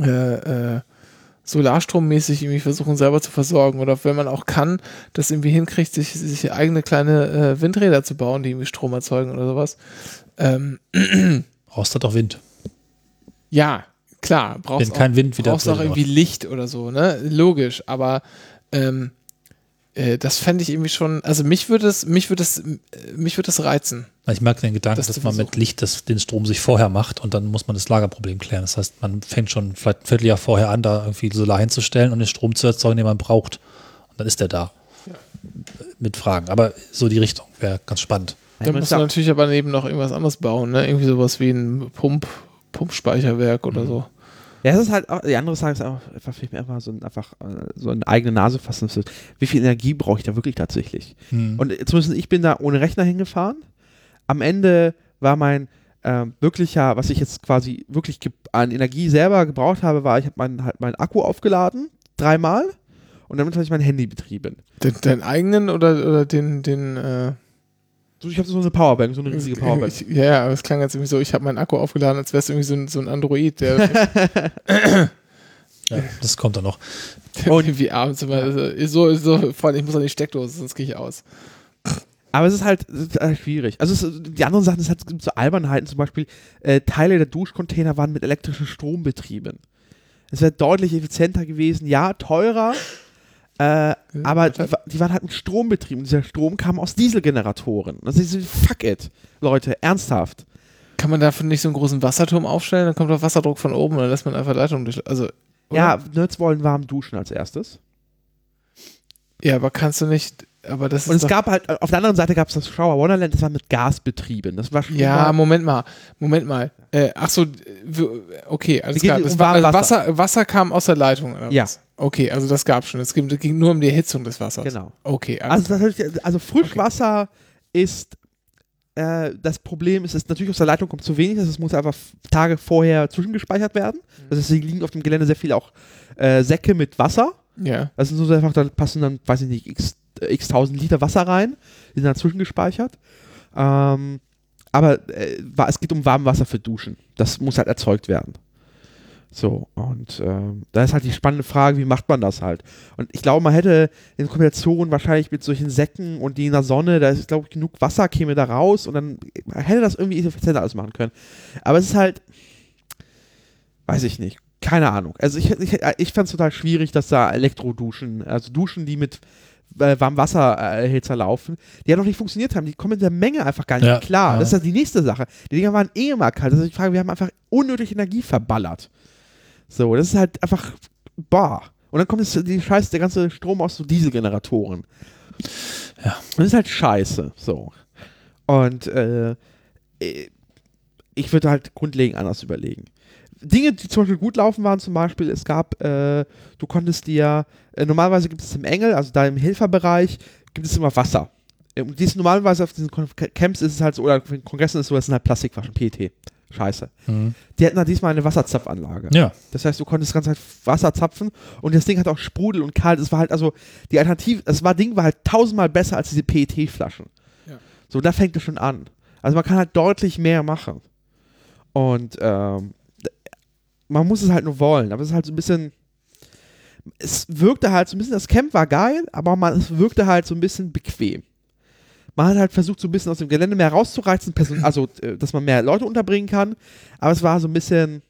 äh, äh, solarstrommäßig irgendwie versuchen selber zu versorgen oder wenn man auch kann, das irgendwie hinkriegt, sich, sich eigene kleine äh, Windräder zu bauen, die irgendwie Strom erzeugen oder sowas. Ähm, Brauchst du doch Wind. ja, klar, brauchst Wenn kein Wind wieder brauchst auch irgendwie Licht oder so, ne? Logisch, aber ähm, äh, das fände ich irgendwie schon, also mich würde es, mich würde es, äh, mich würde es reizen. Ich mag den Gedanken, Das dass man mit. Licht das, den Strom sich vorher macht und dann muss man das Lagerproblem klären. Das heißt, man fängt schon vielleicht ein Vierteljahr vorher an, da irgendwie Solar hinzustellen und den Strom zu erzeugen, den man braucht. Und dann ist der da. Mit Fragen. Aber so die Richtung wäre ganz spannend. Da man muss man ja- natürlich aber neben noch irgendwas anderes bauen, ne? Irgendwie sowas wie ein Pump, Pumpspeicherwerk Mhm. oder so. Ja, es ist halt auch, die andere Sache ist auch einfach, vielleicht mir einfach so ein, einfach äh, so eine eigene Nase fassen. Wie viel Energie brauche ich da wirklich tatsächlich? Hm. Und äh, zumindest ich bin da ohne Rechner hingefahren. Am Ende war mein ähm, wirklicher, was ich jetzt quasi wirklich an Energie selber gebraucht habe, war, ich habe meinen halt meinen Akku aufgeladen, dreimal, und damit habe ich mein Handy betrieben. Den, deinen eigenen oder, oder den, den, äh, So, ich habe so eine Powerbank, so eine riesige Powerbank. Ich, ja, ja, aber es klang jetzt irgendwie so, ich habe meinen Akku aufgeladen, als wäre es irgendwie so ein, so ein Android, der, Ja, das kommt dann noch. der irgendwie abends immer so, so, so, vor allem, ich muss an die Steckdose, sonst gehe ich aus. Aber es ist halt, es ist halt schwierig. Also es, die anderen Sachen, es hat es gibt so Albernheiten, zum Beispiel äh, Teile der Duschcontainer waren mit elektrischem Strom betrieben. Es wäre deutlich effizienter gewesen, ja, teurer, äh, aber die, die waren halt mit Strom betrieben. Dieser Strom kam aus Dieselgeneratoren. Das ist fuck it, Leute, ernsthaft. Kann man dafür nicht so einen großen Wasserturm aufstellen? Dann kommt doch Wasserdruck von oben und dann lässt man einfach Leitung durch. Also, oder? Ja, Nerds wollen warm duschen als erstes. Ja, aber kannst du nicht. Aber das ist. Und es gab halt, auf der anderen Seite gab es das Shower Wonderland, das war mit Gas betrieben. Das war schon Ja, mal, Moment mal. Moment mal. Äh, ach so, okay, alles klar. um Das war, also Warmwasser. Wasser, Wasser kam aus der Leitung, oder Ja. was? Okay, also das gab schon. Es ging, es ging nur um die Erhitzung des Wassers. genau. Okay, Also, natürlich, also Frischwasser ist äh, das Problem ist, dass natürlich aus der Leitung kommt zu wenig, das muss einfach Tage vorher zwischengespeichert werden. Das heißt, liegen auf dem Gelände sehr viel auch äh, Säcke mit Wasser. ja. Das sind so einfach, da passen dann, weiß ich nicht, x, x tausend Liter Wasser rein, die sind dann zwischengespeichert. Ähm, aber äh, es geht um Warmwasser für Duschen. Das muss halt erzeugt werden. So, und ähm, da ist halt die spannende Frage, wie macht man das halt? Und ich glaube, man hätte in Kombination wahrscheinlich mit solchen Säcken und die in der Sonne, da ist, glaube ich, genug Wasser käme da raus und dann hätte das irgendwie effizienter alles machen können. Aber es ist halt, weiß ich nicht, keine Ahnung. Also ich, ich, ich fand es total schwierig, dass da Elektroduschen, also Duschen, die mit äh, Warmwassererhitzer laufen, die ja noch nicht funktioniert haben. Die kommen in der Menge einfach gar nicht Ja, klar. ja. Das ist ja die nächste Sache. Die Dinger waren eh immer kalt. Das ist die Frage, wir haben einfach unnötig Energie verballert. So, das ist halt einfach, boah. Und dann kommt jetzt die Scheiße, der ganze Strom aus so Dieselgeneratoren. Ja. Und das ist halt scheiße. So. Und äh, äh, ich würde halt grundlegend anders überlegen. Dinge, die zum Beispiel gut laufen waren, zum Beispiel, es gab, äh, du konntest dir, äh, normalerweise gibt es im Engel, also da im Hilferbereich, gibt es immer Wasser. Äh, Und dies normalerweise auf diesen Kon- Camps ist es halt so, oder auf den Kongressen ist es so, das sind halt Plastikflaschen, PET. Scheiße. Mhm. Die hatten da diesmal eine Wasserzapfanlage. Ja. Das heißt, du konntest ganz halt Wasser zapfen und das Ding hat auch Sprudel und kalt. Es war halt, also, die Alternative, das war, Ding war halt tausendmal besser als diese PET-Flaschen. Ja. So, da fängt es schon an. Also man kann halt deutlich mehr machen. Und ähm, man muss es halt nur wollen. Aber es ist halt so ein bisschen. Es wirkte halt so ein bisschen, das Camp war geil, aber man, es wirkte halt so ein bisschen bequem. Man hat halt versucht, so ein bisschen aus dem Gelände mehr rauszureizen, also, äh, dass man mehr Leute unterbringen kann. Aber es war so ein bisschen.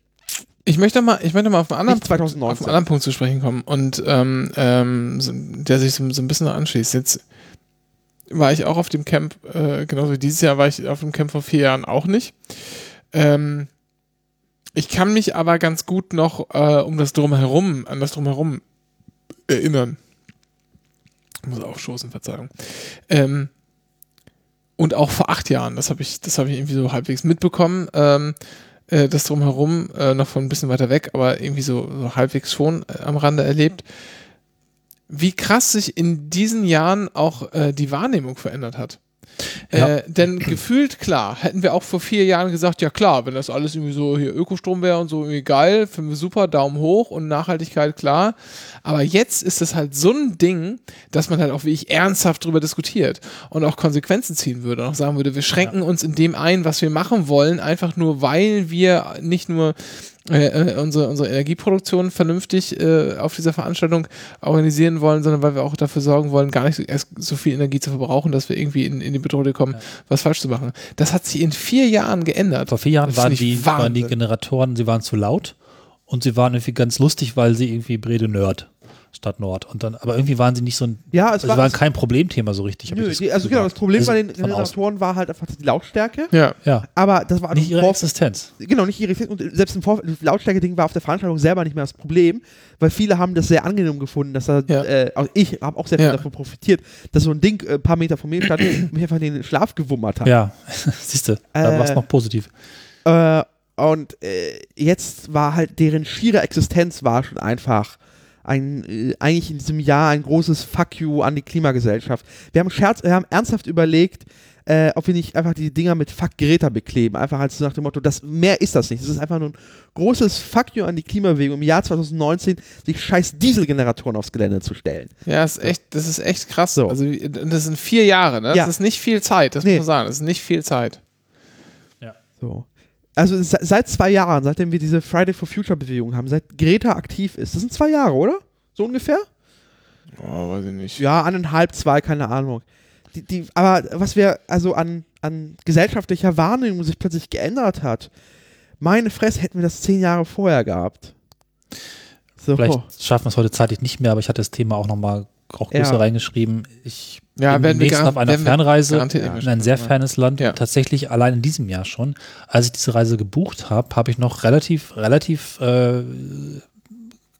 Ich möchte mal, ich möchte mal auf einen anderen, Nicht 2019. auf einen anderen Punkt zu sprechen kommen und ähm, ähm, so, der sich so, so ein bisschen anschließt. Jetzt war ich auch auf dem Camp, äh, genauso wie dieses Jahr war ich auf dem Camp vor vier Jahren auch nicht. Ähm, ich kann mich aber ganz gut noch äh, um das Drumherum, an das Drumherum erinnern. Ich muss aufstoßen, Verzeihung. Ähm, und auch vor acht Jahren, das habe ich, das habe ich irgendwie so halbwegs mitbekommen. Ähm, äh, das drumherum, äh, noch von ein bisschen weiter weg, aber irgendwie so, so halbwegs schon äh, am Rande erlebt, wie krass sich in diesen Jahren auch äh, die Wahrnehmung verändert hat. Ja. Äh, denn gefühlt, klar, hätten wir auch vor vier Jahren gesagt, ja klar, wenn das alles irgendwie so hier Ökostrom wäre und so irgendwie geil, finden wir super, Daumen hoch und Nachhaltigkeit, klar. Aber jetzt ist es halt so ein Ding, dass man halt auch wirklich ernsthaft drüber diskutiert und auch Konsequenzen ziehen würde und auch sagen würde, wir schränken uns in dem ein, was wir machen wollen, einfach nur, weil wir nicht nur äh, äh, unsere, unsere Energieproduktion vernünftig äh, auf dieser Veranstaltung organisieren wollen, sondern weil wir auch dafür sorgen wollen, gar nicht so, erst so viel Energie zu verbrauchen, dass wir irgendwie in, in die Bedrohung kommen, was falsch zu machen. Das hat sich in vier Jahren geändert. Vor vier Jahren waren die, waren die. Generatoren, sie waren zu laut und sie waren irgendwie ganz lustig, weil sie irgendwie Brede Nerd statt Nord. Und dann, aber irgendwie waren sie nicht so ein, Ja, es also war- sie waren kein Problemthema so richtig. Nö, ich das also genau, das. Problem bei den. Generatoren war halt einfach die Lautstärke. Ja. Ja, Aber das war nicht ihre Vorf- Existenz. Genau, nicht ihre und selbst Vor das Lautstärke-Ding war auf der Veranstaltung selber nicht mehr das Problem, weil viele haben das sehr angenehm gefunden, dass da, Ja. äh, auch ich habe auch sehr viel Ja. davon profitiert, dass so ein Ding äh, ein paar Meter von mir stand und mich einfach in den Schlaf gewummert hat. Ja, siehst du, da Äh, war es noch positiv. Äh, und äh, jetzt war halt deren schiere Existenz war schon einfach ein, äh, eigentlich in diesem Jahr ein großes Fuck you an die Klimagesellschaft. Wir haben, Scherz, wir haben ernsthaft überlegt, äh, ob wir nicht einfach die Dinger mit Fuck Greta bekleben. Einfach als nach dem Motto, das, mehr ist das nicht. Es ist einfach nur ein großes Fuck you an die Klimabewegung im Jahr 2019, sich scheiß Dieselgeneratoren aufs Gelände zu stellen. Ja, das ist echt, das ist echt krass. So. Also, das sind vier Jahre, ne? Das Ja. ist nicht viel Zeit, das Nee. muss man sagen. Das ist nicht viel Zeit. So. Also se- seit zwei Jahren, seitdem wir diese Friday for Future Bewegung haben, seit Greta aktiv ist, das sind zwei Jahre, oder? So ungefähr? Oh, weiß ich nicht. Ja, eineinhalb, zwei, keine Ahnung. die, die, aber was wir also an, an gesellschaftlicher Wahrnehmung sich plötzlich geändert hat, meine Fresse, hätten wir das zehn Jahre vorher gehabt. So. Vielleicht schaffen wir es heute zeitlich nicht mehr, aber ich hatte das Thema auch nochmal auch größer Ja. reingeschrieben. Ich Ja, bin garan- auf einer Fernreise in ein sehr fernes Land. Ja. Tatsächlich allein in diesem Jahr schon. Als ich diese Reise gebucht habe, habe ich noch relativ, relativ äh,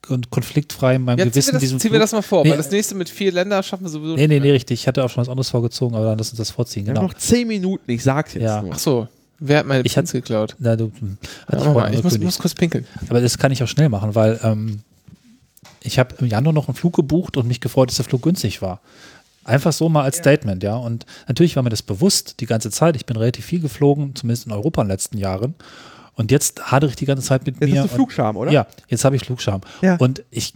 kon- konfliktfrei in meinem Ja, ziehen Gewissen wir, das, diesen ziehen wir das mal vor, Nee, weil das nächste mit vier Ländern schaffen wir sowieso Nee, nee, nee, richtig. Ich hatte auch schon was anderes vorgezogen, aber dann lass uns das vorziehen. Genau. noch zehn Minuten, ich sag's jetzt Ja. nur. Ach so, wer hat meine Ich Pins geklaut? Na, du, hm, Ja, vorhin mal, ich muss, muss kurz pinkeln. Aber das kann ich auch schnell machen, weil ähm, ich habe im Januar noch einen Flug gebucht und mich gefreut, dass der Flug günstig war. Einfach so mal als Statement, ja. Und natürlich war mir das bewusst die ganze Zeit. Ich bin relativ viel geflogen, zumindest in Europa in den letzten Jahren. Und jetzt hadere ich die ganze Zeit mit Jetzt mir. hast du Flugscham, oder? Ja, jetzt habe ich Flugscham. Ja. Und ich,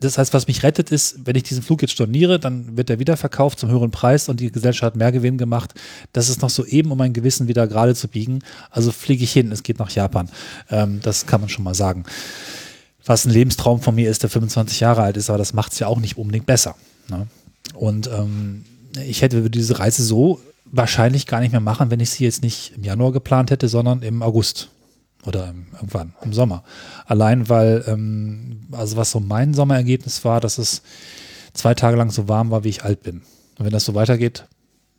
das heißt, was mich rettet, ist, wenn ich diesen Flug jetzt storniere, dann wird er wieder verkauft zum höheren Preis und die Gesellschaft hat mehr Gewinn gemacht. Das ist noch so eben, um mein Gewissen wieder gerade zu biegen. Also fliege ich hin, es geht nach Japan. Ähm, das kann man schon mal sagen. Was ein Lebenstraum von mir ist, der 25 Jahre alt ist, aber das macht es ja auch nicht unbedingt besser. Ne? Und ähm, ich hätte diese Reise so wahrscheinlich gar nicht mehr machen, wenn ich sie jetzt nicht im Januar geplant hätte, sondern im August oder im, irgendwann im Sommer. Allein weil, ähm, also was so mein Sommerergebnis war, dass es zwei Tage lang so warm war, wie ich alt bin. Und wenn das so weitergeht,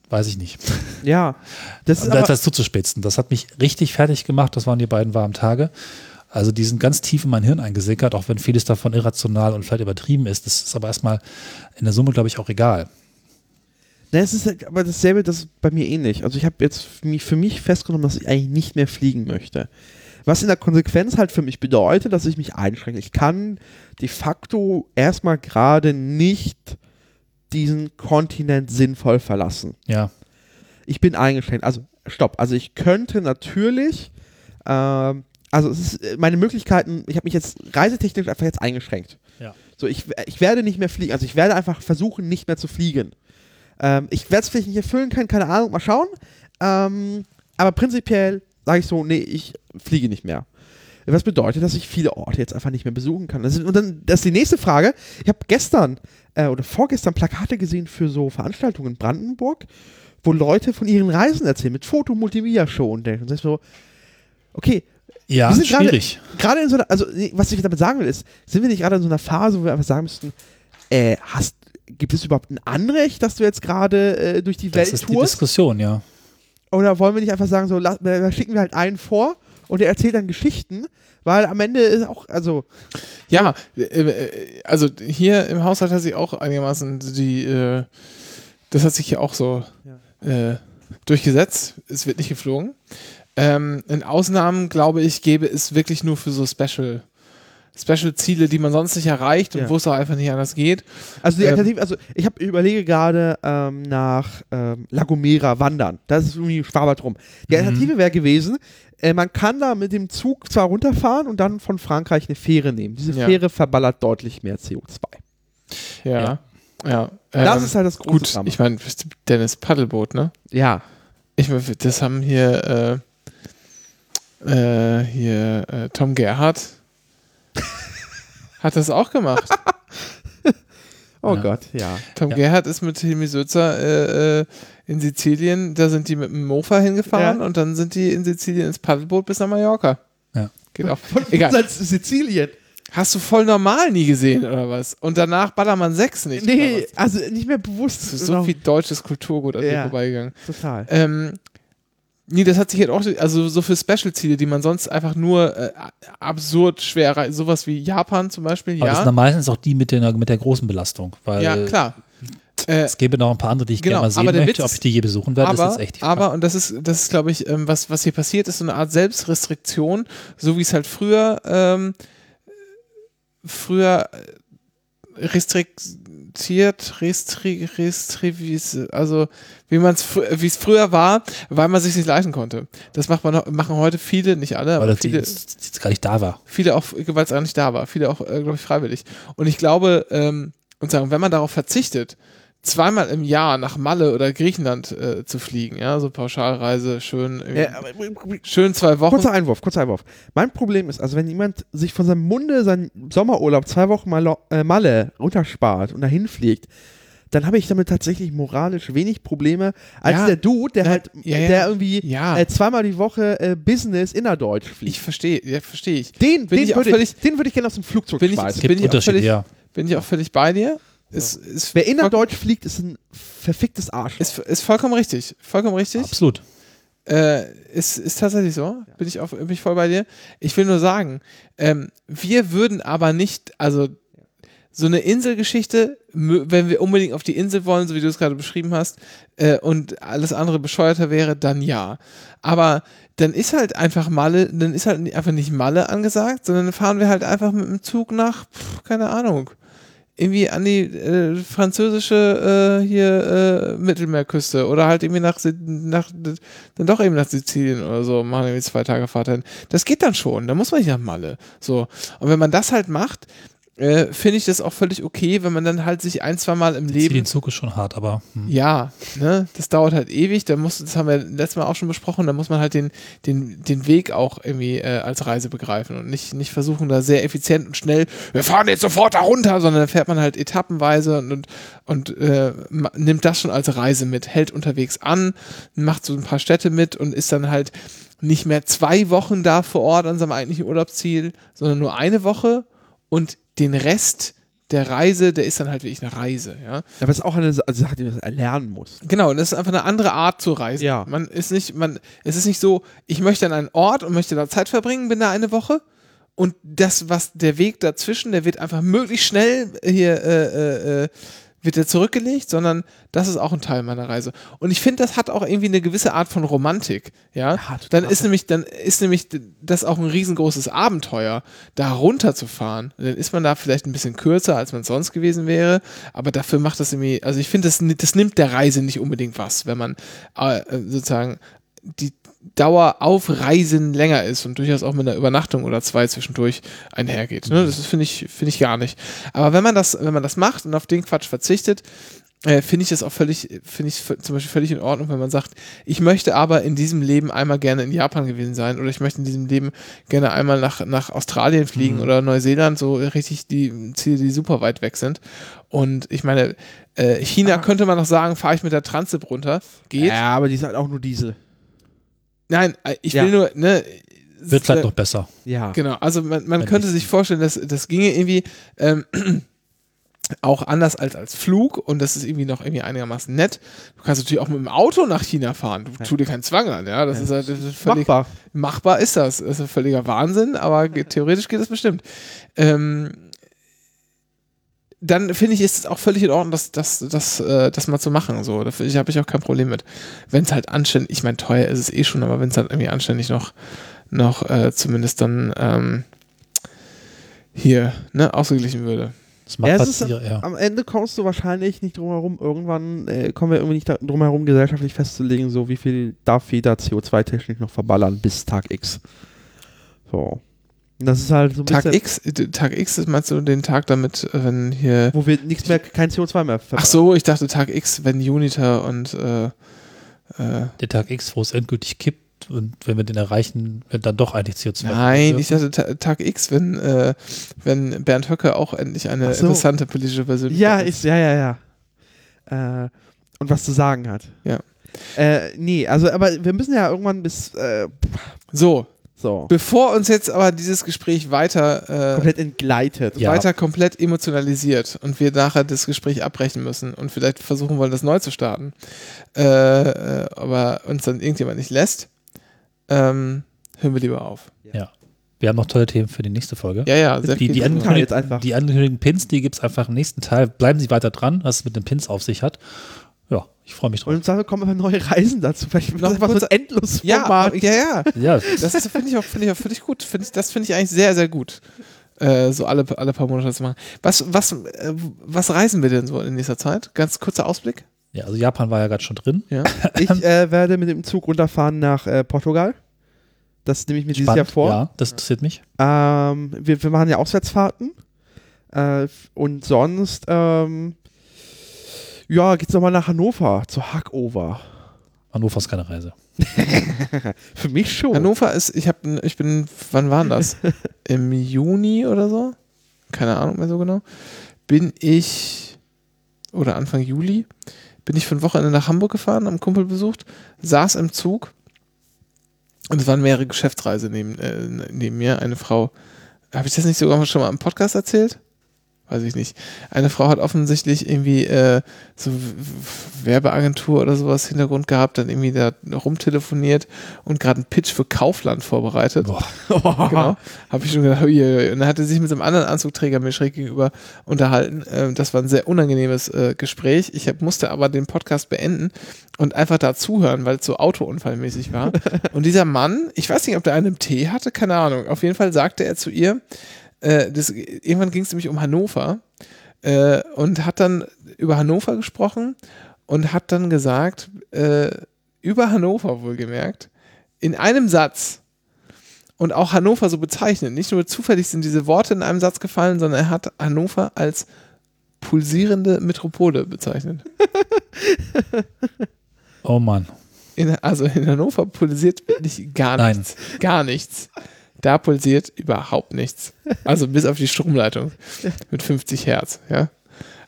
weiß ich nicht. Ja. Das ist das zuzuspitzen. Das hat mich richtig fertig gemacht. Das waren die beiden warmen Tage. Also die sind ganz tief in mein Hirn eingesickert, auch wenn vieles davon irrational und vielleicht übertrieben ist. Das ist aber erstmal in der Summe, glaube ich, auch egal. Ne, es ist ja- aber dasselbe, das ist bei mir ähnlich. Also ich habe jetzt für mich, für mich festgenommen, dass ich eigentlich nicht mehr fliegen möchte. Was in der Konsequenz halt für mich bedeutet, dass ich mich einschränke. Ich kann de facto erstmal gerade nicht diesen Kontinent sinnvoll verlassen. Ja, Ich bin eingeschränkt. Also stopp. Also ich könnte natürlich, ähm, also es ist äh, meine Möglichkeiten, ich habe mich jetzt reisetechnisch einfach jetzt eingeschränkt. Ja. So, ich, ich werde nicht mehr fliegen. Also ich werde einfach versuchen, nicht mehr zu fliegen. Ähm, ich werde es vielleicht nicht erfüllen können, keine Ahnung, mal schauen. Ähm, aber prinzipiell sage ich so, nee, ich fliege nicht mehr. Was bedeutet, dass ich viele Orte jetzt einfach nicht mehr besuchen kann. Das ist, und dann, das ist die nächste Frage. Ich habe gestern äh, oder vorgestern Plakate gesehen für so Veranstaltungen in Brandenburg, wo Leute von ihren Reisen erzählen, mit Foto, Multimedia Show und denken. Und das ist so, okay, ja Wir sind gerade- schwierig. gerade in so einer, also was ich damit sagen will, ist, sind wir nicht gerade in so einer Phase, wo wir einfach sagen müssten, äh, hast, gibt es überhaupt ein Anrecht, dass du jetzt gerade äh, durch die Das Welt ist die tourst? Diskussion, ja. Oder wollen wir nicht einfach sagen, so, la- da schicken wir halt einen vor und der erzählt dann Geschichten, weil am Ende ist auch, also, Ja, äh, äh, also hier im Haushalt hat sich auch einigermaßen die, äh, das hat sich hier auch so äh, durchgesetzt. Es wird nicht geflogen. Ähm, in Ausnahmen, glaube ich, gäbe es wirklich nur für so Special, Special-Ziele, die man sonst nicht erreicht und Ja. wo es auch einfach nicht anders geht. also die Ähm. Alternative, also ich, hab, überlege gerade ähm, nach ähm, La Gomera wandern. Das ist irgendwie Schwabert rum. Die Mhm. Alternative wäre gewesen, äh, man kann da mit dem Zug zwar runterfahren und dann von Frankreich eine Fähre nehmen. Diese Ja. Fähre verballert deutlich mehr CO2. Ja. Ja. Das ähm, ist halt das große gut. Drama. Ich meine, Dennis Paddelboot, ne? Ja. Ich meine, das haben hier, äh, äh, hier äh, Tom Gerhardt hat das auch gemacht. Oh Ja. Gott, ja. Tom Ja. Gerhardt ist mit Hilmi Sülzer äh, äh, in Sizilien, da sind die mit dem Mofa hingefahren Ja. und dann sind die in Sizilien ins Paddelboot bis nach Mallorca. Ja. Geht auch. Von Egal. Sizilien. Hast du voll normal nie gesehen oder was? Und danach Ballermann 6 nicht. Nee, also nicht mehr bewusst. Das ist so Genau. viel deutsches Kulturgut an Ja. dir vorbeigegangen. Total. Ähm, nee, das hat sich halt auch, also so für Special-Ziele, die man sonst einfach nur äh, absurd schwer erreicht, sowas wie Japan zum Beispiel, Aber das sind ja. dann meistens auch die mit der, mit der großen Belastung. Weil Ja, klar. Äh, es gäbe noch ein paar andere, die ich Genau, gerne mal sehen möchte. Witz Ob ich die je besuchen werde, aber, ist jetzt echt die Frage. aber, und das ist, das ist, glaube ich, ähm, was, was hier passiert, ist so eine Art Selbstrestriktion, so wie es halt früher, ähm, früher äh, restriktiert, restri, restri, wie es, also wie man es, wie es früher war, weil man sich nicht leisten konnte. Das macht man, machen heute viele, nicht alle, weil aber das viele, jetzt, gar nicht da war. viele auch, weil es auch nicht da war, viele auch, äh, glaube ich, freiwillig. Und ich glaube, ähm, und sagen, wenn man darauf verzichtet, zweimal im Jahr nach Malle oder Griechenland äh, zu fliegen, ja, so Pauschalreise, schön, irgendwie- Ja, aber, schön zwei Wochen. kurzer Einwurf, kurzer Einwurf. Mein Problem ist, also wenn jemand sich von seinem Munde seinen Sommerurlaub zwei Wochen mal äh, Malle runterspart und dahin fliegt, dann habe ich damit tatsächlich moralisch wenig Probleme, als Ja. der Dude, der Ja, halt, ja, ja. der irgendwie Ja. äh, zweimal die Woche äh, Business innerdeutsch fliegt. Ich verstehe, ja, verstehe ich. den den ich würde ich, den würde ich gerne aus dem Flugzeug Bin ich- schmeißen. Gibt bin ich völlig- ja. Bin ich auch völlig bei dir. Ist, ist, Wer innerdeutsch fliegt, ist ein verficktes Arsch. ist, ist vollkommen richtig. Vollkommen richtig. Absolut. Äh, ist, ist tatsächlich so. Bin, ich auf, bin ich voll bei dir. Ich will nur sagen, ähm, wir würden aber nicht, also so eine Inselgeschichte, wenn wir unbedingt auf die Insel wollen, so wie du es gerade beschrieben hast, äh, und alles andere bescheuerter wäre, dann ja. Aber dann ist halt einfach Malle, dann ist halt einfach nicht Malle angesagt, sondern dann fahren wir halt einfach mit dem Zug nach, pff, keine Ahnung, irgendwie an die äh, französische äh, hier äh, Mittelmeerküste oder halt irgendwie nach, nach dann doch eben nach Sizilien oder so, machen irgendwie zwei Tage Fahrt hin. Das geht dann schon, da muss man nicht nach Malle. So. Und wenn man das halt macht, äh, finde ich das auch völlig okay, wenn man dann halt sich ein, zwei Mal im Leben Den Zug ist schon hart, aber hm. ja, ne, das dauert halt ewig. Da muss, das haben wir letztes Mal auch schon besprochen. Da muss man halt den, den, den Weg auch irgendwie äh, als Reise begreifen und nicht, nicht versuchen, da sehr effizient und schnell, wir fahren jetzt sofort da runter, sondern da fährt man halt etappenweise und, und, und äh, nimmt das schon als Reise mit, hält unterwegs an, macht so ein paar Städte mit und ist dann halt nicht mehr zwei Wochen da vor Ort an seinem eigentlichen Urlaubsziel, sondern nur eine Woche und den Rest der Reise, der ist dann halt wirklich eine Reise, ja. Aber es ist auch eine Sa- Sache, die man erlernen muss. Genau, und das ist einfach eine andere Art zu reisen. Ja. Man ist nicht, man, es ist nicht so, ich möchte an einen Ort und möchte da Zeit verbringen, bin da eine Woche und das, was der Weg dazwischen, der wird einfach möglichst schnell hier, äh, äh, äh, wird der zurückgelegt, sondern das ist auch ein Teil meiner Reise. Und ich finde, das hat auch irgendwie eine gewisse Art von Romantik, ja. Ja, dann ist nämlich, dann ist nämlich das auch ein riesengroßes Abenteuer, da runterzufahren. Dann ist man da vielleicht ein bisschen kürzer, als man sonst gewesen wäre, aber dafür macht das irgendwie, also ich finde, das, das nimmt der Reise nicht unbedingt was, wenn man äh, sozusagen die Dauer auf Reisen länger ist und durchaus auch mit einer Übernachtung oder zwei zwischendurch einhergeht. Ne? Das ist, finde ich, finde ich gar nicht. Aber wenn man das, wenn man das macht und auf den Quatsch verzichtet, äh, finde ich das auch völlig, finde ich zum Beispiel völlig in Ordnung, wenn man sagt, ich möchte aber in diesem Leben einmal gerne in Japan gewesen sein oder ich möchte in diesem Leben gerne einmal nach, nach Australien fliegen oder Neuseeland, so richtig die Ziele, die super weit weg sind. Und ich meine, äh, China könnte man noch sagen, fahre ich mit der Transip runter. Geht. Ja, aber die ist halt auch nur Diesel. Nein, äh, ich Ja. will nur, ne, wird vielleicht noch besser. Ja. Genau, also man, man könnte sich vorstellen, dass das ginge irgendwie ähm, auch anders als als Flug und das ist irgendwie noch irgendwie einigermaßen nett. Du kannst natürlich auch mit dem Auto nach China fahren. Du tu dir keinen Zwang an, ja. Das ist, halt- das ist völlig Machbar. machbar ist das. Das ist ein völliger Wahnsinn, aber ge- theoretisch geht das bestimmt. Ähm, dann finde ich, ist es auch völlig in Ordnung, das, das, das, äh, das mal zu machen. So, da habe ich auch kein Problem mit. Wenn es halt anständig, ich meine, teuer ist es eh schon, aber wenn es halt irgendwie anständig noch, noch äh, zumindest dann ähm, hier ne, ausgeglichen würde. Das macht Ja, es ist, ja. Am Ende kommst du wahrscheinlich nicht drum herum. Irgendwann äh, kommen wir irgendwie nicht drum herum, gesellschaftlich festzulegen, so wie viel darf jeder CO2-Technik noch verballern bis Tag X. So. Das ist halt so ein Tag bisschen, X, Tag X, das meinst du den Tag damit, äh, wenn hier. wo wir nichts mehr, kein CO2 mehr verballern. Ach so, ich dachte Tag X, wenn Uniter und äh, äh, Der Tag X, wo es endgültig kippt und wenn wir den erreichen, wird dann doch eigentlich CO2. Nein, ich dachte Ta- Tag X, wenn, äh, wenn Bernd Höcke auch endlich eine so. interessante politische Persönlichkeit Ja, ist. ist, ja, ja, ja. Äh, und was zu sagen hat. Ja. Äh, nee, also, aber wir müssen ja irgendwann bis, äh, So, so, bevor uns jetzt aber dieses Gespräch weiter, äh, komplett entgleitet. Ja. weiter komplett emotionalisiert und wir nachher das Gespräch abbrechen müssen und vielleicht versuchen wollen, das neu zu starten, äh, äh, aber uns dann irgendjemand nicht lässt, ähm, hören wir lieber auf. Ja. Wir haben noch tolle Themen für die nächste Folge. Ja, ja, sehr Die, viel die, einfach. die angekündigten Pins, die gibt es einfach im nächsten Teil. Bleiben Sie weiter dran, was es mit den Pins auf sich hat. Ja, ich freue mich drauf. Und Zweifel kommen einfach neue Reisen dazu. Vielleicht Noch das einfach so ein endlos ja, Format. ja, ja. Ja, Das ist- finde ich auch, finde ich auch völlig gut. Find ich, das finde ich eigentlich sehr, sehr gut. Äh, so alle, alle paar Monate zu machen. Was, was, äh, was reisen wir denn so in nächster Zeit? Ganz kurzer Ausblick. ja, also Japan war ja gerade schon drin. Ja. Ich äh, werde mit dem Zug runterfahren nach äh, Portugal. Das nehme ich mir dieses Jahr Spannend. vor. Ja, das interessiert mich. Ähm, wir, wir machen ja Auswärtsfahrten. Äh, und sonst, ähm, ja, geht's nochmal nach Hannover zur Hackover. Hannover ist keine Reise. Für mich schon. Hannover ist, ich habe, ich bin, wann war denn das? Im Juni oder so? Keine Ahnung mehr so genau. Bin ich oder Anfang Juli, bin ich für ein Wochenende nach Hamburg gefahren, am Kumpel besucht, saß im Zug und es waren mehrere Geschäftsreise neben, äh, neben mir. Eine Frau, habe ich das nicht sogar schon mal im Podcast erzählt? Weiß ich nicht. Eine Frau hat offensichtlich irgendwie äh, so Werbeagentur oder sowas Hintergrund gehabt, dann irgendwie da rumtelefoniert und gerade einen Pitch für Kaufland vorbereitet. Boah. genau. Habe ich schon gedacht, ui, ui. und dann hatte sie sich mit einem anderen Anzugträger mir schräg gegenüber unterhalten. Ähm, das war ein sehr unangenehmes äh, Gespräch. Ich hab, musste aber den Podcast beenden und einfach da zuhören, weil es so autounfallmäßig war. und dieser Mann, ich weiß nicht, ob der einen Tee hatte, keine Ahnung. Auf jeden Fall sagte er zu ihr, äh, das, irgendwann ging es nämlich um Hannover äh, und hat dann über Hannover gesprochen und hat dann gesagt, äh, über Hannover wohlgemerkt, in einem Satz und auch Hannover so bezeichnet. Nicht nur zufällig sind diese Worte in einem Satz gefallen, sondern er hat Hannover als pulsierende Metropole bezeichnet. oh Mann. In, also in Hannover pulsiert wirklich gar Nein. nichts. Gar nichts. Da pulsiert überhaupt nichts. Also bis auf die Stromleitung mit 50 Hertz, ja.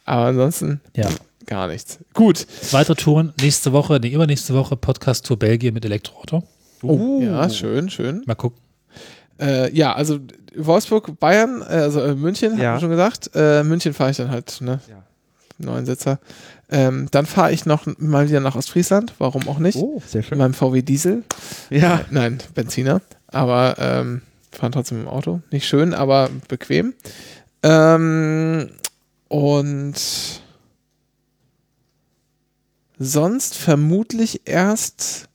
Aber ansonsten Ja. gar nichts. Gut. Weitere Touren nächste Woche, nee, übernächste Woche Podcast-Tour Belgien mit Elektroauto. Oh, ja, schön, schön. Mal gucken. Äh, ja, also Wolfsburg, Bayern, äh, also äh, München, Ja. haben wir schon gesagt. Äh, München fahre ich dann halt, ne? Ja. Neuen Sitzer. Ähm, dann fahre ich noch mal wieder nach Ostfriesland, warum auch nicht? Oh, sehr In schön. meinem VW Diesel. Ja. Nein, Benziner. Aber ähm, fahren trotzdem im Auto. Nicht schön, aber bequem. Ähm, und sonst vermutlich erst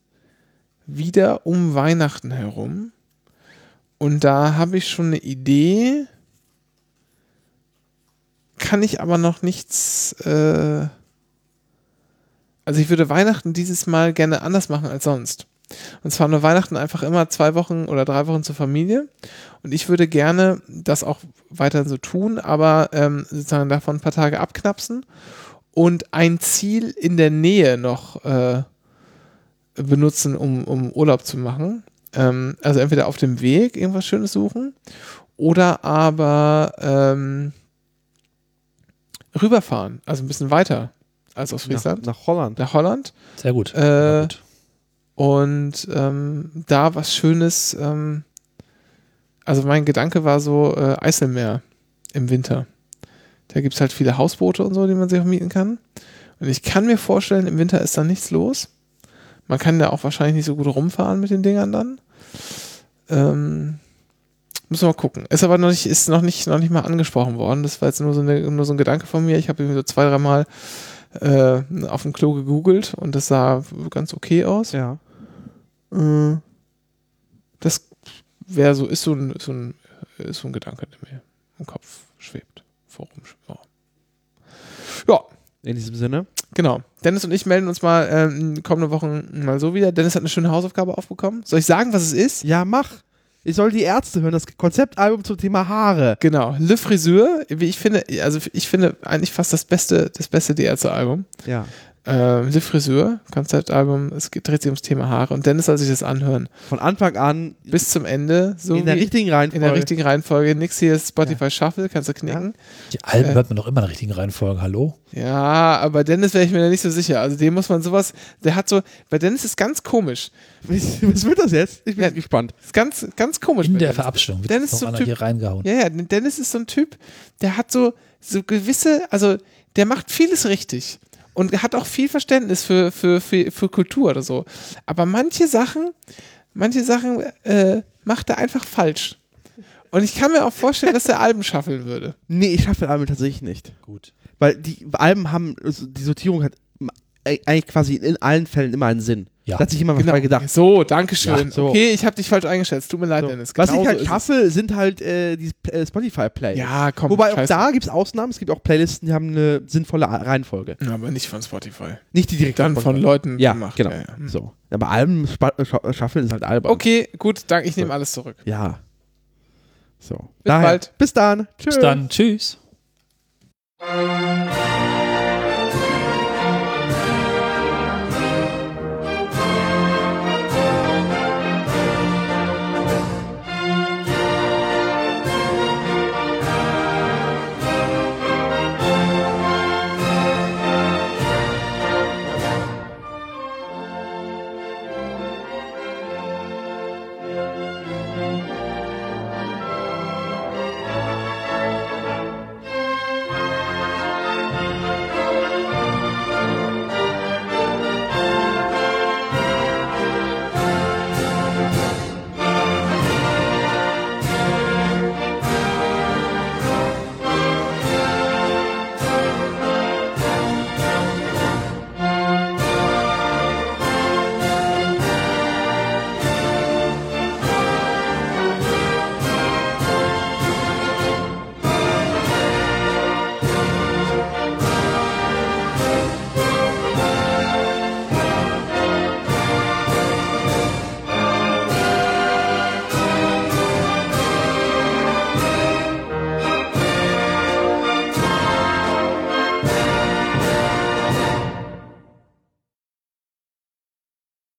wieder um Weihnachten herum. Und da habe ich schon eine Idee. Kann ich aber noch nichts. Äh also ich würde Weihnachten dieses Mal gerne anders machen als sonst. Und zwar nur Weihnachten einfach immer zwei Wochen oder drei Wochen zur Familie. Und ich würde gerne das auch weiterhin so tun, aber ähm, sozusagen davon ein paar Tage abknapsen und ein Ziel in der Nähe noch äh, benutzen, um, um Urlaub zu machen. Ähm, also entweder auf dem Weg irgendwas Schönes suchen oder aber ähm, rüberfahren, also ein bisschen weiter als aus Nach, Friesland, nach Holland. nach Holland. Sehr gut. Äh, Sehr gut. Und ähm, da was Schönes, ähm, also mein Gedanke war so äh, Eiselmeer im Winter. Da gibt es halt viele Hausboote und so, die man sich auch mieten kann. Und ich kann mir vorstellen, im Winter ist da nichts los. Man kann da auch wahrscheinlich nicht so gut rumfahren mit den Dingern dann. Ähm, müssen wir mal gucken. Ist aber noch nicht, ist noch nicht, noch nicht mal angesprochen worden. Das war jetzt nur so, eine, nur so ein Gedanke von mir. Ich habe irgendwie so zwei, dreimal äh, auf dem Klo gegoogelt und das sah ganz okay aus. Ja. Äh, Das wäre so, ist so ein, so ein, ist so ein Gedanke, der mir im Kopf schwebt. Warum? Ja. ja, In diesem Sinne. genau. Dennis und ich melden uns mal ähm, kommende Wochen mal so wieder. Dennis hat eine schöne Hausaufgabe aufbekommen. Soll ich sagen, was es ist? Ja, mach. Ich soll die Ärzte hören, das Konzeptalbum zum Thema Haare. Genau, Le Friseur, wie ich finde, also ich finde eigentlich fast das beste, das beste DRZ-Album. Ja. Äh, Le Friseur, Konzeptalbum, es dreht sich ums Thema Haare und Dennis soll sich das anhören. Von Anfang an Bis zum Ende, so in der richtigen Reihenfolge. in der richtigen Reihenfolge. Nix hier ist Spotify Shuffle, kannst du knicken. Die Alben äh, hört man doch immer in der richtigen Reihenfolge. Hallo? Ja, aber Dennis wäre ich mir da nicht so sicher. Also dem muss man sowas, der hat so, bei Dennis ist ganz komisch. Was, was wird das jetzt? Ich bin Ja. gespannt. Ist ganz, ganz komisch. In der Dennis. Verabschiedung wird Dennis noch ist so ein einer Typ- hier reingehauen. Ja, ja, Dennis ist so ein Typ, der hat so, so gewisse, also der macht vieles richtig und hat auch viel Verständnis für, für, für, für Kultur oder so. Aber manche Sachen, manche Sachen äh, macht er einfach falsch. Und ich kann mir auch vorstellen, dass er Alben schaffeln würde. Nee, ich schaffe Alben tatsächlich nicht. Gut. Weil die Alben haben, also die Sortierung hat e- eigentlich quasi in allen Fällen immer einen Sinn. Ja. Da hat sich immer was bei gedacht. So, danke schön. Ja, so. Okay, ich habe dich falsch eingeschätzt. Tut mir leid, So. Dennis. Was Genau ich so halt es. schaffe, sind halt äh, die äh, Spotify-Plays. Ja, komm. Wobei auch da gibt es Ausnahmen. Es gibt auch Playlisten, die haben eine sinnvolle A- Reihenfolge. Aber nicht von Spotify. Nicht die direkt Dann von Leuten Ja, gemacht. genau. Ja, ja. Hm. So. Aber Alben spa- scha- schaffeln ist halt Album. Okay, gut, danke. Ich nehme alles zurück. Ja. So. Bis bald. Bis dann. Tschüss. Bis dann. Tschüss. Tschüss.